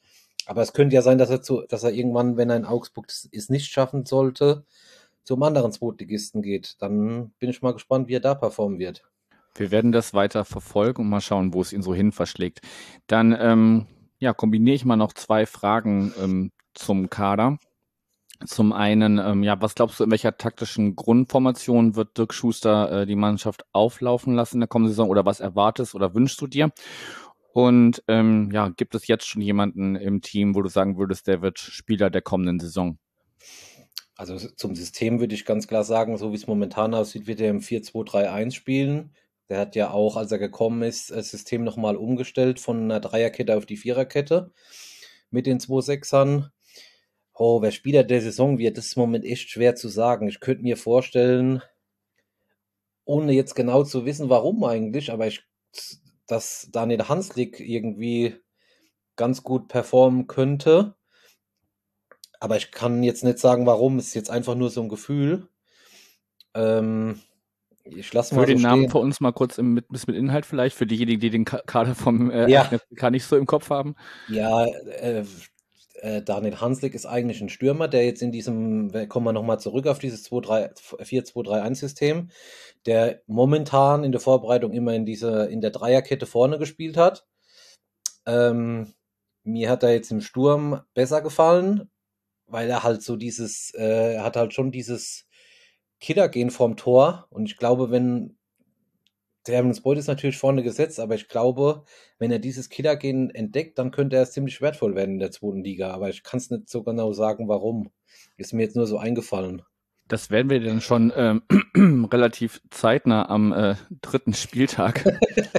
Aber es könnte ja sein, dass er, zu, dass er irgendwann, wenn er in Augsburg es nicht schaffen sollte, zum anderen Zweitligisten geht. Dann bin ich mal gespannt, wie er da performen wird. Wir werden das weiter verfolgen und mal schauen, wo es ihn so hin verschlägt. Dann ähm, ja, kombiniere ich mal noch zwei Fragen ähm, zum Kader. Zum einen, ähm, ja, was glaubst du, in welcher taktischen Grundformation wird Dirk Schuster äh, die Mannschaft auflaufen lassen in der kommenden Saison oder was erwartest oder wünschst du dir? Und ähm, ja, gibt es jetzt schon jemanden im Team, wo du sagen würdest, der wird Spieler der kommenden Saison? Also zum System würde ich ganz klar sagen, so wie es momentan aussieht, wird er im 4-2-3-1 spielen. Der hat ja auch, als er gekommen ist, das System nochmal umgestellt von einer Dreierkette auf die Viererkette mit den zwei Sechsern. Oh, wer Spieler der Saison wird, das ist im Moment echt schwer zu sagen. Ich könnte mir vorstellen, ohne jetzt genau zu wissen, warum eigentlich, aber ich, dass Daniel Hanslik irgendwie ganz gut performen könnte. Aber ich kann jetzt nicht sagen, warum. Es ist jetzt einfach nur so ein Gefühl. Ähm, ich lasse mal. Für den so Namen für uns mal kurz im, mit, mit Inhalt vielleicht, für diejenigen, die den Kader vom äh, ja. nicht so im Kopf haben. Ja, äh, äh, Daniel Hanslik ist eigentlich ein Stürmer, der jetzt in diesem, kommen wir nochmal zurück auf dieses 4-2-3-1-System, der momentan in der Vorbereitung immer in dieser, in der Dreierkette vorne gespielt hat. Ähm, mir hat er jetzt im Sturm besser gefallen, weil er halt so dieses, äh, er hat halt schon dieses Killergehen vorm Tor und ich glaube, wenn der Boyd ist natürlich vorne gesetzt, aber ich glaube, wenn er dieses Killergehen entdeckt, dann könnte er ziemlich wertvoll werden in der zweiten Liga. Aber ich kann es nicht so genau sagen, warum. Ist mir jetzt nur so eingefallen. Das werden wir dann schon ähm, relativ zeitnah am äh, dritten Spieltag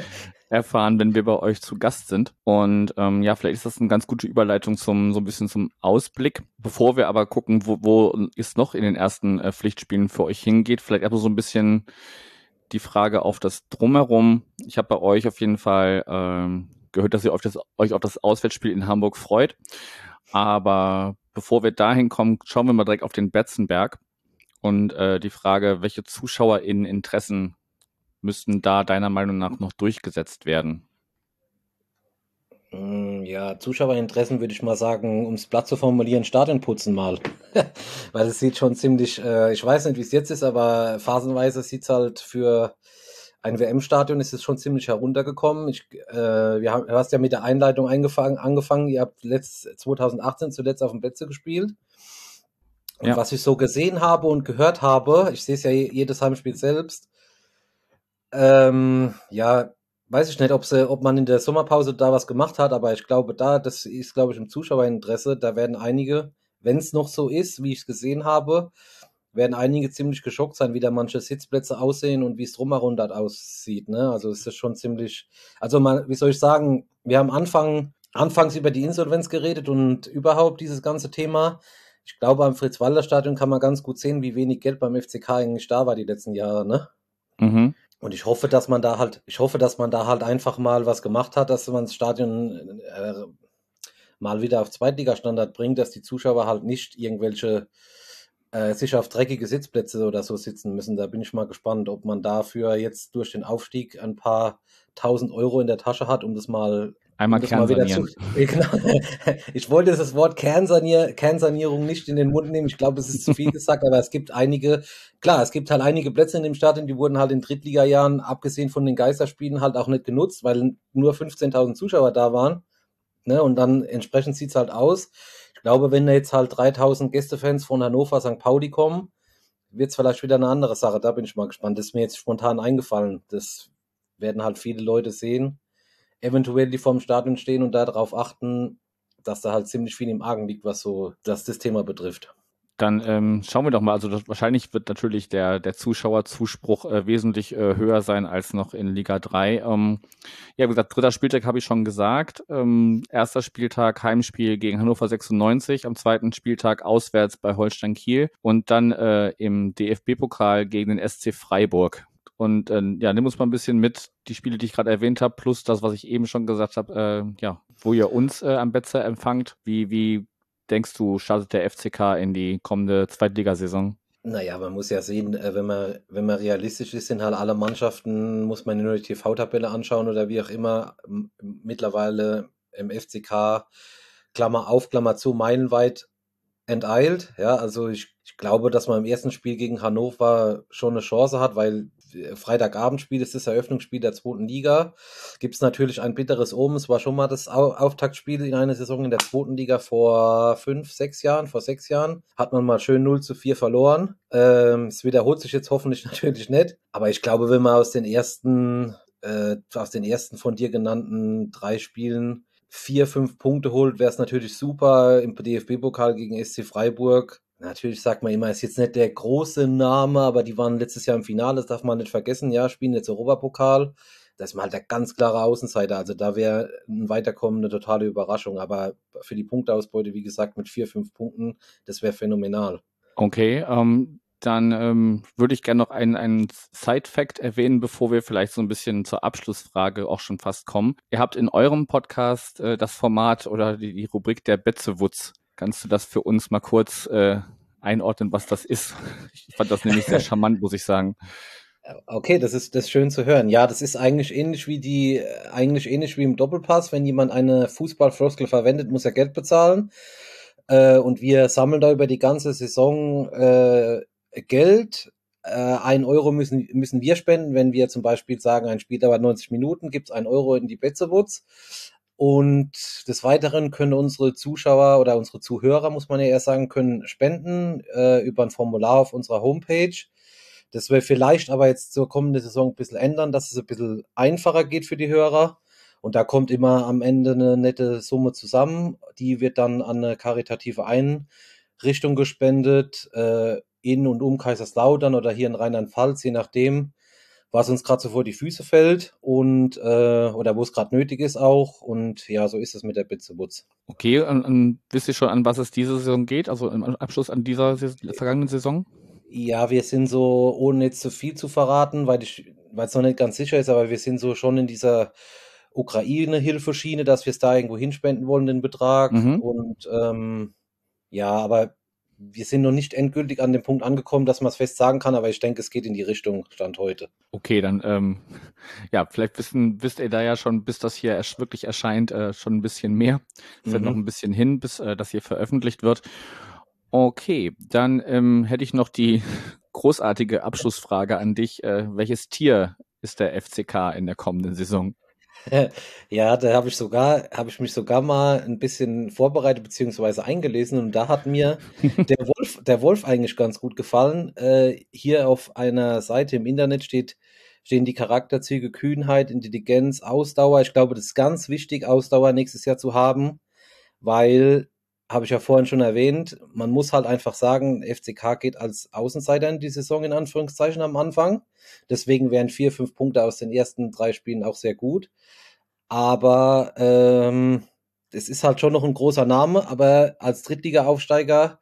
erfahren, wenn wir bei euch zu Gast sind. Und ähm, ja, vielleicht ist das eine ganz gute Überleitung zum so ein bisschen zum Ausblick. Bevor wir aber gucken, wo, wo es noch in den ersten äh, Pflichtspielen für euch hingeht, vielleicht aber so ein bisschen die Frage auf das Drumherum. Ich habe bei euch auf jeden Fall ähm, gehört, dass ihr euch, das, euch auf das Auswärtsspiel in Hamburg freut. Aber bevor wir dahin kommen, schauen wir mal direkt auf den Betzenberg und äh, die Frage, welche ZuschauerInnen-Interessen müssten da deiner Meinung nach noch durchgesetzt werden? Hm, ja, Zuschauerinteressen würde ich mal sagen, um es platt zu formulieren, Stadion putzen mal. Weil es sieht schon ziemlich, äh, ich weiß nicht, wie es jetzt ist, aber phasenweise sieht es halt für ein WM-Stadion ist es schon ziemlich heruntergekommen. Ich, äh, wir haben, du hast ja mit der Einleitung angefangen, angefangen. Ihr habt letzt, 2018 zuletzt auf dem Plätze gespielt. Und ja. was ich so gesehen habe und gehört habe, ich sehe es ja jedes Heimspiel selbst, ähm, ja, weiß ich nicht, ob, sie, ob man in der Sommerpause da was gemacht hat, aber ich glaube, da, das ist, glaube ich, im Zuschauerinteresse, da werden einige, wenn es noch so ist, wie ich es gesehen habe, werden einige ziemlich geschockt sein, wie da manche Sitzplätze aussehen und wie es drumherum dort aussieht. Ne? Also es ist schon ziemlich, also man, wie soll ich sagen, wir haben Anfang, anfangs über die Insolvenz geredet und überhaupt dieses ganze Thema. Ich glaube, am Fritz-Walter-Stadion kann man ganz gut sehen, wie wenig Geld beim FCK eigentlich da war die letzten Jahre. Ne? Mhm. Und ich hoffe, dass man da halt, ich hoffe, dass man da halt einfach mal was gemacht hat, dass man das Stadion äh, mal wieder auf Zweitligastandard bringt, dass die Zuschauer halt nicht irgendwelche äh, sich auf dreckige Sitzplätze oder so sitzen müssen. Da bin ich mal gespannt, ob man dafür jetzt durch den Aufstieg ein paar tausend Euro in der Tasche hat, um das mal Einmal um Kernsanieren. Genau. Ich wollte das Wort Kernsanier, Kernsanierung nicht in den Mund nehmen. Ich glaube, es ist zu viel gesagt, aber es gibt einige, klar, es gibt halt einige Plätze in dem Stadion, die wurden halt in Drittliga-Jahren, abgesehen von den Geisterspielen, halt auch nicht genutzt, weil nur 15.000 Zuschauer da waren. Ne? Und dann entsprechend sieht's halt aus. Ich glaube, wenn da jetzt halt 3.000 Gästefans von Hannover, St. Pauli kommen, wird's vielleicht wieder eine andere Sache. Da bin ich mal gespannt. Das ist mir jetzt spontan eingefallen. Das werden halt viele Leute sehen eventuell die vorm Stadion stehen und darauf achten, dass da halt ziemlich viel im Argen liegt, was so das, das Thema betrifft. Dann ähm, schauen wir doch mal. Also das, wahrscheinlich wird natürlich der, der Zuschauerzuspruch äh, wesentlich äh, höher sein als noch in Liga 3. Ähm, ja, wie gesagt, dritter Spieltag habe ich schon gesagt. Ähm, erster Spieltag Heimspiel gegen Hannover 96, am zweiten Spieltag auswärts bei Holstein Kiel und dann äh, im DFB-Pokal gegen den SC Freiburg. Und äh, ja, nimm uns mal ein bisschen mit, die Spiele, die ich gerade erwähnt habe, plus das, was ich eben schon gesagt habe, äh, ja, wo ihr uns äh, am Betze empfangt. Wie, wie denkst du, startet der FCK in die kommende Zweitligasaison? Naja, man muss ja sehen, äh, wenn man, wenn man realistisch ist, sind halt alle Mannschaften, muss man nur die TV-Tabelle anschauen oder wie auch immer, mittlerweile im FCK, Klammer auf, Klammer zu, meilenweit enteilt. Ja, also ich, ich glaube, dass man im ersten Spiel gegen Hannover schon eine Chance hat, weil Freitagabendspiel ist das Eröffnungsspiel der zweiten Liga. Gibt es natürlich ein bitteres Omen. Es war schon mal das Auftaktspiel in einer Saison in der zweiten Liga vor fünf, sechs Jahren. Vor sechs Jahren hat man mal schön 0 zu 4 verloren. Ähm, es wiederholt sich jetzt hoffentlich natürlich nicht. Aber ich glaube, wenn man aus den ersten, äh, aus den ersten von dir genannten drei Spielen vier, fünf Punkte holt, wäre es natürlich super. Im DFB-Pokal gegen SC Freiburg Natürlich sagt man immer, ist jetzt nicht der große Name, aber die waren letztes Jahr im Finale, das darf man nicht vergessen, ja, spielen jetzt Europapokal. Das ist mal halt der ganz klare Außenseiter. Also da wäre ein Weiterkommen eine totale Überraschung. Aber für die Punkteausbeute, wie gesagt, mit vier, fünf Punkten, das wäre phänomenal. Okay, ähm, dann ähm, würde ich gerne noch einen, einen Side-Fact erwähnen, bevor wir vielleicht so ein bisschen zur Abschlussfrage auch schon fast kommen. Ihr habt in eurem Podcast äh, das Format oder die, die Rubrik der Betzewutz Kannst du das für uns mal kurz äh, einordnen, was das ist? Ich fand das nämlich sehr charmant, muss ich sagen. Okay, das ist das ist schön zu hören. Ja, das ist eigentlich ähnlich wie die, eigentlich ähnlich wie im Doppelpass. Wenn jemand eine Fußballfloskel verwendet, muss er Geld bezahlen. Äh, und wir sammeln da über die ganze Saison äh, Geld. Äh, ein Euro müssen, müssen wir spenden. Wenn wir zum Beispiel sagen, ein Spiel dauert 90 Minuten, gibt's ein Euro in die Betzewutz. Und des Weiteren können unsere Zuschauer oder unsere Zuhörer, muss man ja erst sagen, können spenden äh, über ein Formular auf unserer Homepage. Das wir vielleicht aber jetzt zur kommenden Saison ein bisschen ändern, dass es ein bisschen einfacher geht für die Hörer. Und da kommt immer am Ende eine nette Summe zusammen. Die wird dann an eine karitative Einrichtung gespendet, äh, in und um Kaiserslautern oder hier in Rheinland-Pfalz, je nachdem was uns gerade so vor die Füße fällt und äh, oder wo es gerade nötig ist auch. Und ja, so ist es mit der Bitzebutz. Okay, und, und wisst ihr schon, an was es diese Saison geht? Also im Abschluss an dieser vergangenen Saison? Ja, wir sind so, ohne jetzt zu viel zu verraten, weil es noch nicht ganz sicher ist, aber wir sind so schon in dieser Ukraine-Hilfeschiene, dass wir es da irgendwo hinspenden wollen, den Betrag. Mhm. Und ähm, ja, aber wir sind noch nicht endgültig an dem Punkt angekommen, dass man es fest sagen kann, aber ich denke, es geht in die Richtung Stand heute. Okay, dann ähm, ja, vielleicht wissen, wisst ihr da ja schon, bis das hier wirklich erscheint, äh, schon ein bisschen mehr. Es mhm. wird noch ein bisschen hin, bis äh, das hier veröffentlicht wird. Okay, dann ähm, hätte ich noch die großartige Abschlussfrage an dich. Äh, welches Tier ist der FCK in der kommenden Saison? Ja, da habe ich sogar, habe ich mich sogar mal ein bisschen vorbereitet beziehungsweise eingelesen und da hat mir der Wolf, der Wolf eigentlich ganz gut gefallen. Äh, hier auf einer Seite im Internet steht, stehen die Charakterzüge Kühnheit, Intelligenz, Ausdauer. Ich glaube, das ist ganz wichtig, Ausdauer nächstes Jahr zu haben, weil habe ich ja vorhin schon erwähnt, man muss halt einfach sagen, FCK geht als Außenseiter in die Saison in Anführungszeichen am Anfang. Deswegen wären vier, fünf Punkte aus den ersten drei Spielen auch sehr gut. Aber ähm, es ist halt schon noch ein großer Name, aber als Drittliga-Aufsteiger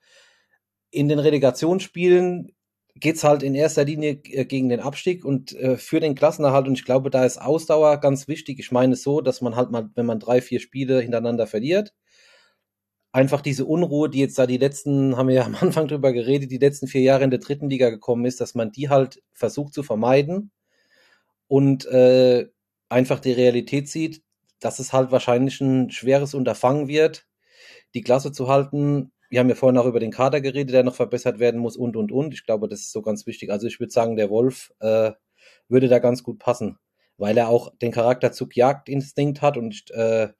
in den Relegationsspielen geht's halt in erster Linie äh, gegen den Abstieg und äh, für den Klassenerhalt. Und ich glaube, da ist Ausdauer ganz wichtig. Ich meine so, dass man halt mal, wenn man drei, vier Spiele hintereinander verliert, einfach diese Unruhe, die jetzt da die letzten, haben wir ja am Anfang drüber geredet, die letzten vier Jahre in der dritten Liga gekommen ist, dass man die halt versucht zu vermeiden und äh, einfach die Realität sieht, dass es halt wahrscheinlich ein schweres Unterfangen wird, die Klasse zu halten. Wir haben ja vorhin auch über den Kader geredet, der noch verbessert werden muss und und und. Ich glaube, das ist so ganz wichtig. Also ich würde sagen, der Wolf äh, würde da ganz gut passen, weil er auch den Charakterzug Jagdinstinkt hat und äh,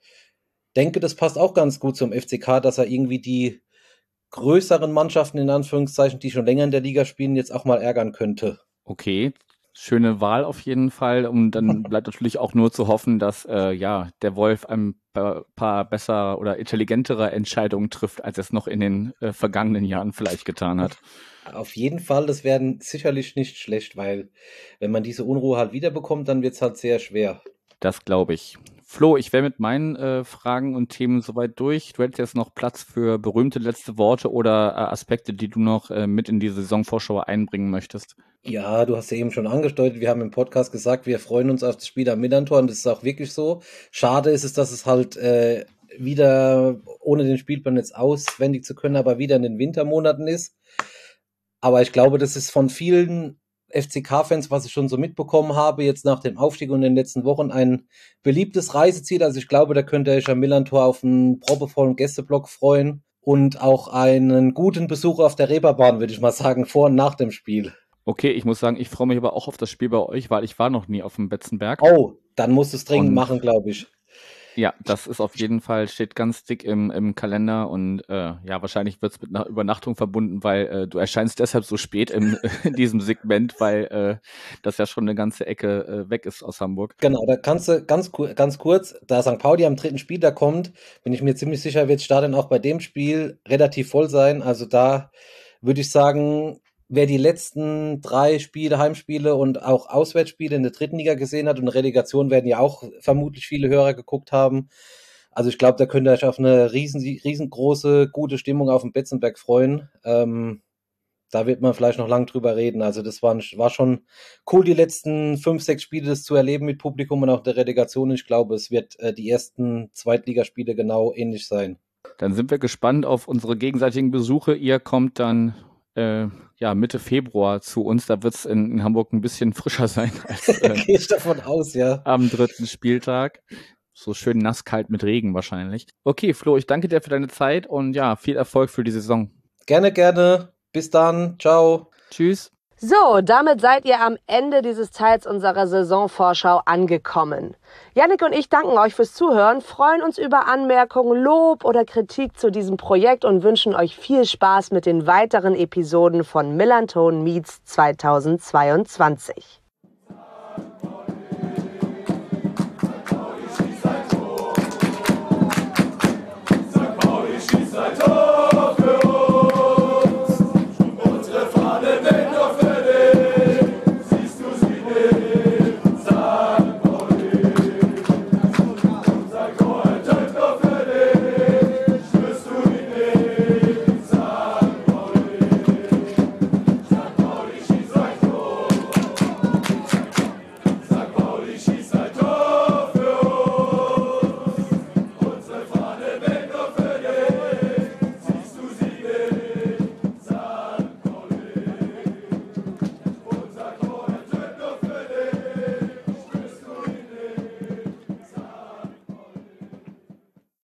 denke, das passt auch ganz gut zum FCK, dass er irgendwie die größeren Mannschaften in Anführungszeichen, die schon länger in der Liga spielen, jetzt auch mal ärgern könnte. Okay, schöne Wahl auf jeden Fall. Und dann bleibt natürlich auch nur zu hoffen, dass äh, ja der Wolf ein paar besser oder intelligentere Entscheidungen trifft, als es noch in den äh, vergangenen Jahren vielleicht getan hat. Auf jeden Fall, das werden sicherlich nicht schlecht, weil wenn man diese Unruhe halt wiederbekommt, dann wird es halt sehr schwer. Das glaube ich. Flo, ich wäre mit meinen äh, Fragen und Themen soweit durch. Du hättest jetzt noch Platz für berühmte letzte Worte oder äh, Aspekte, die du noch äh, mit in die Saisonvorschau einbringen möchtest. Ja, du hast ja eben schon angesteuert. Wir haben im Podcast gesagt, wir freuen uns auf das Spiel am Millantor und das ist auch wirklich so. Schade ist es, dass es halt äh, wieder, ohne den Spielplan jetzt auswendig zu können, aber wieder in den Wintermonaten ist. Aber ich glaube, das ist von vielen FCK-Fans, was ich schon so mitbekommen habe, jetzt nach dem Aufstieg und in den letzten Wochen ein beliebtes Reiseziel. Also ich glaube, da könnte euch am Millantor auf einen proppevollen Gästeblock freuen und auch einen guten Besuch auf der Reeperbahn, würde ich mal sagen, vor und nach dem Spiel. Okay, ich muss sagen, ich freue mich aber auch auf das Spiel bei euch, weil ich war noch nie auf dem Betzenberg. Oh, dann musst du es dringend und machen, glaube ich. Ja, das ist auf jeden Fall, steht ganz dick im, im Kalender und äh, ja, wahrscheinlich wird es mit einer Übernachtung verbunden, weil äh, du erscheinst deshalb so spät im, in diesem Segment, weil äh, das ja schon eine ganze Ecke äh, weg ist aus Hamburg. Genau, da kannst du ganz, ganz kurz, da St. Pauli am dritten Spiel da kommt, bin ich mir ziemlich sicher, wird Stadion auch bei dem Spiel relativ voll sein. Also da würde ich sagen, wer die letzten drei Spiele, Heimspiele und auch Auswärtsspiele in der dritten Liga gesehen hat und Relegation werden ja auch vermutlich viele Hörer geguckt haben. Also ich glaube, da könnt ihr euch auf eine riesen, riesengroße, gute Stimmung auf dem Betzenberg freuen. Ähm, da wird man vielleicht noch lang drüber reden. Also das war, war schon cool, die letzten fünf, sechs Spiele das zu erleben mit Publikum und auch der Relegation. Ich glaube, es wird äh, die ersten Zweitligaspiele genau ähnlich sein. Dann sind wir gespannt auf unsere gegenseitigen Besuche. Ihr kommt dann äh, ja, Mitte Februar zu uns. Da wird es in, in, Hamburg ein bisschen frischer sein als äh, Gehe ich davon aus, ja. am dritten Spieltag. So schön nass kalt mit Regen wahrscheinlich. Okay, Flo, ich danke dir für deine Zeit und ja, viel Erfolg für die Saison. Gerne, gerne. Bis dann. Ciao. Tschüss. So, damit seid ihr am Ende dieses Teils unserer Saisonvorschau angekommen. Yannick und ich danken euch fürs Zuhören, freuen uns über Anmerkungen, Lob oder Kritik zu diesem Projekt und wünschen euch viel Spaß mit den weiteren Episoden von Millanton Meets 2022.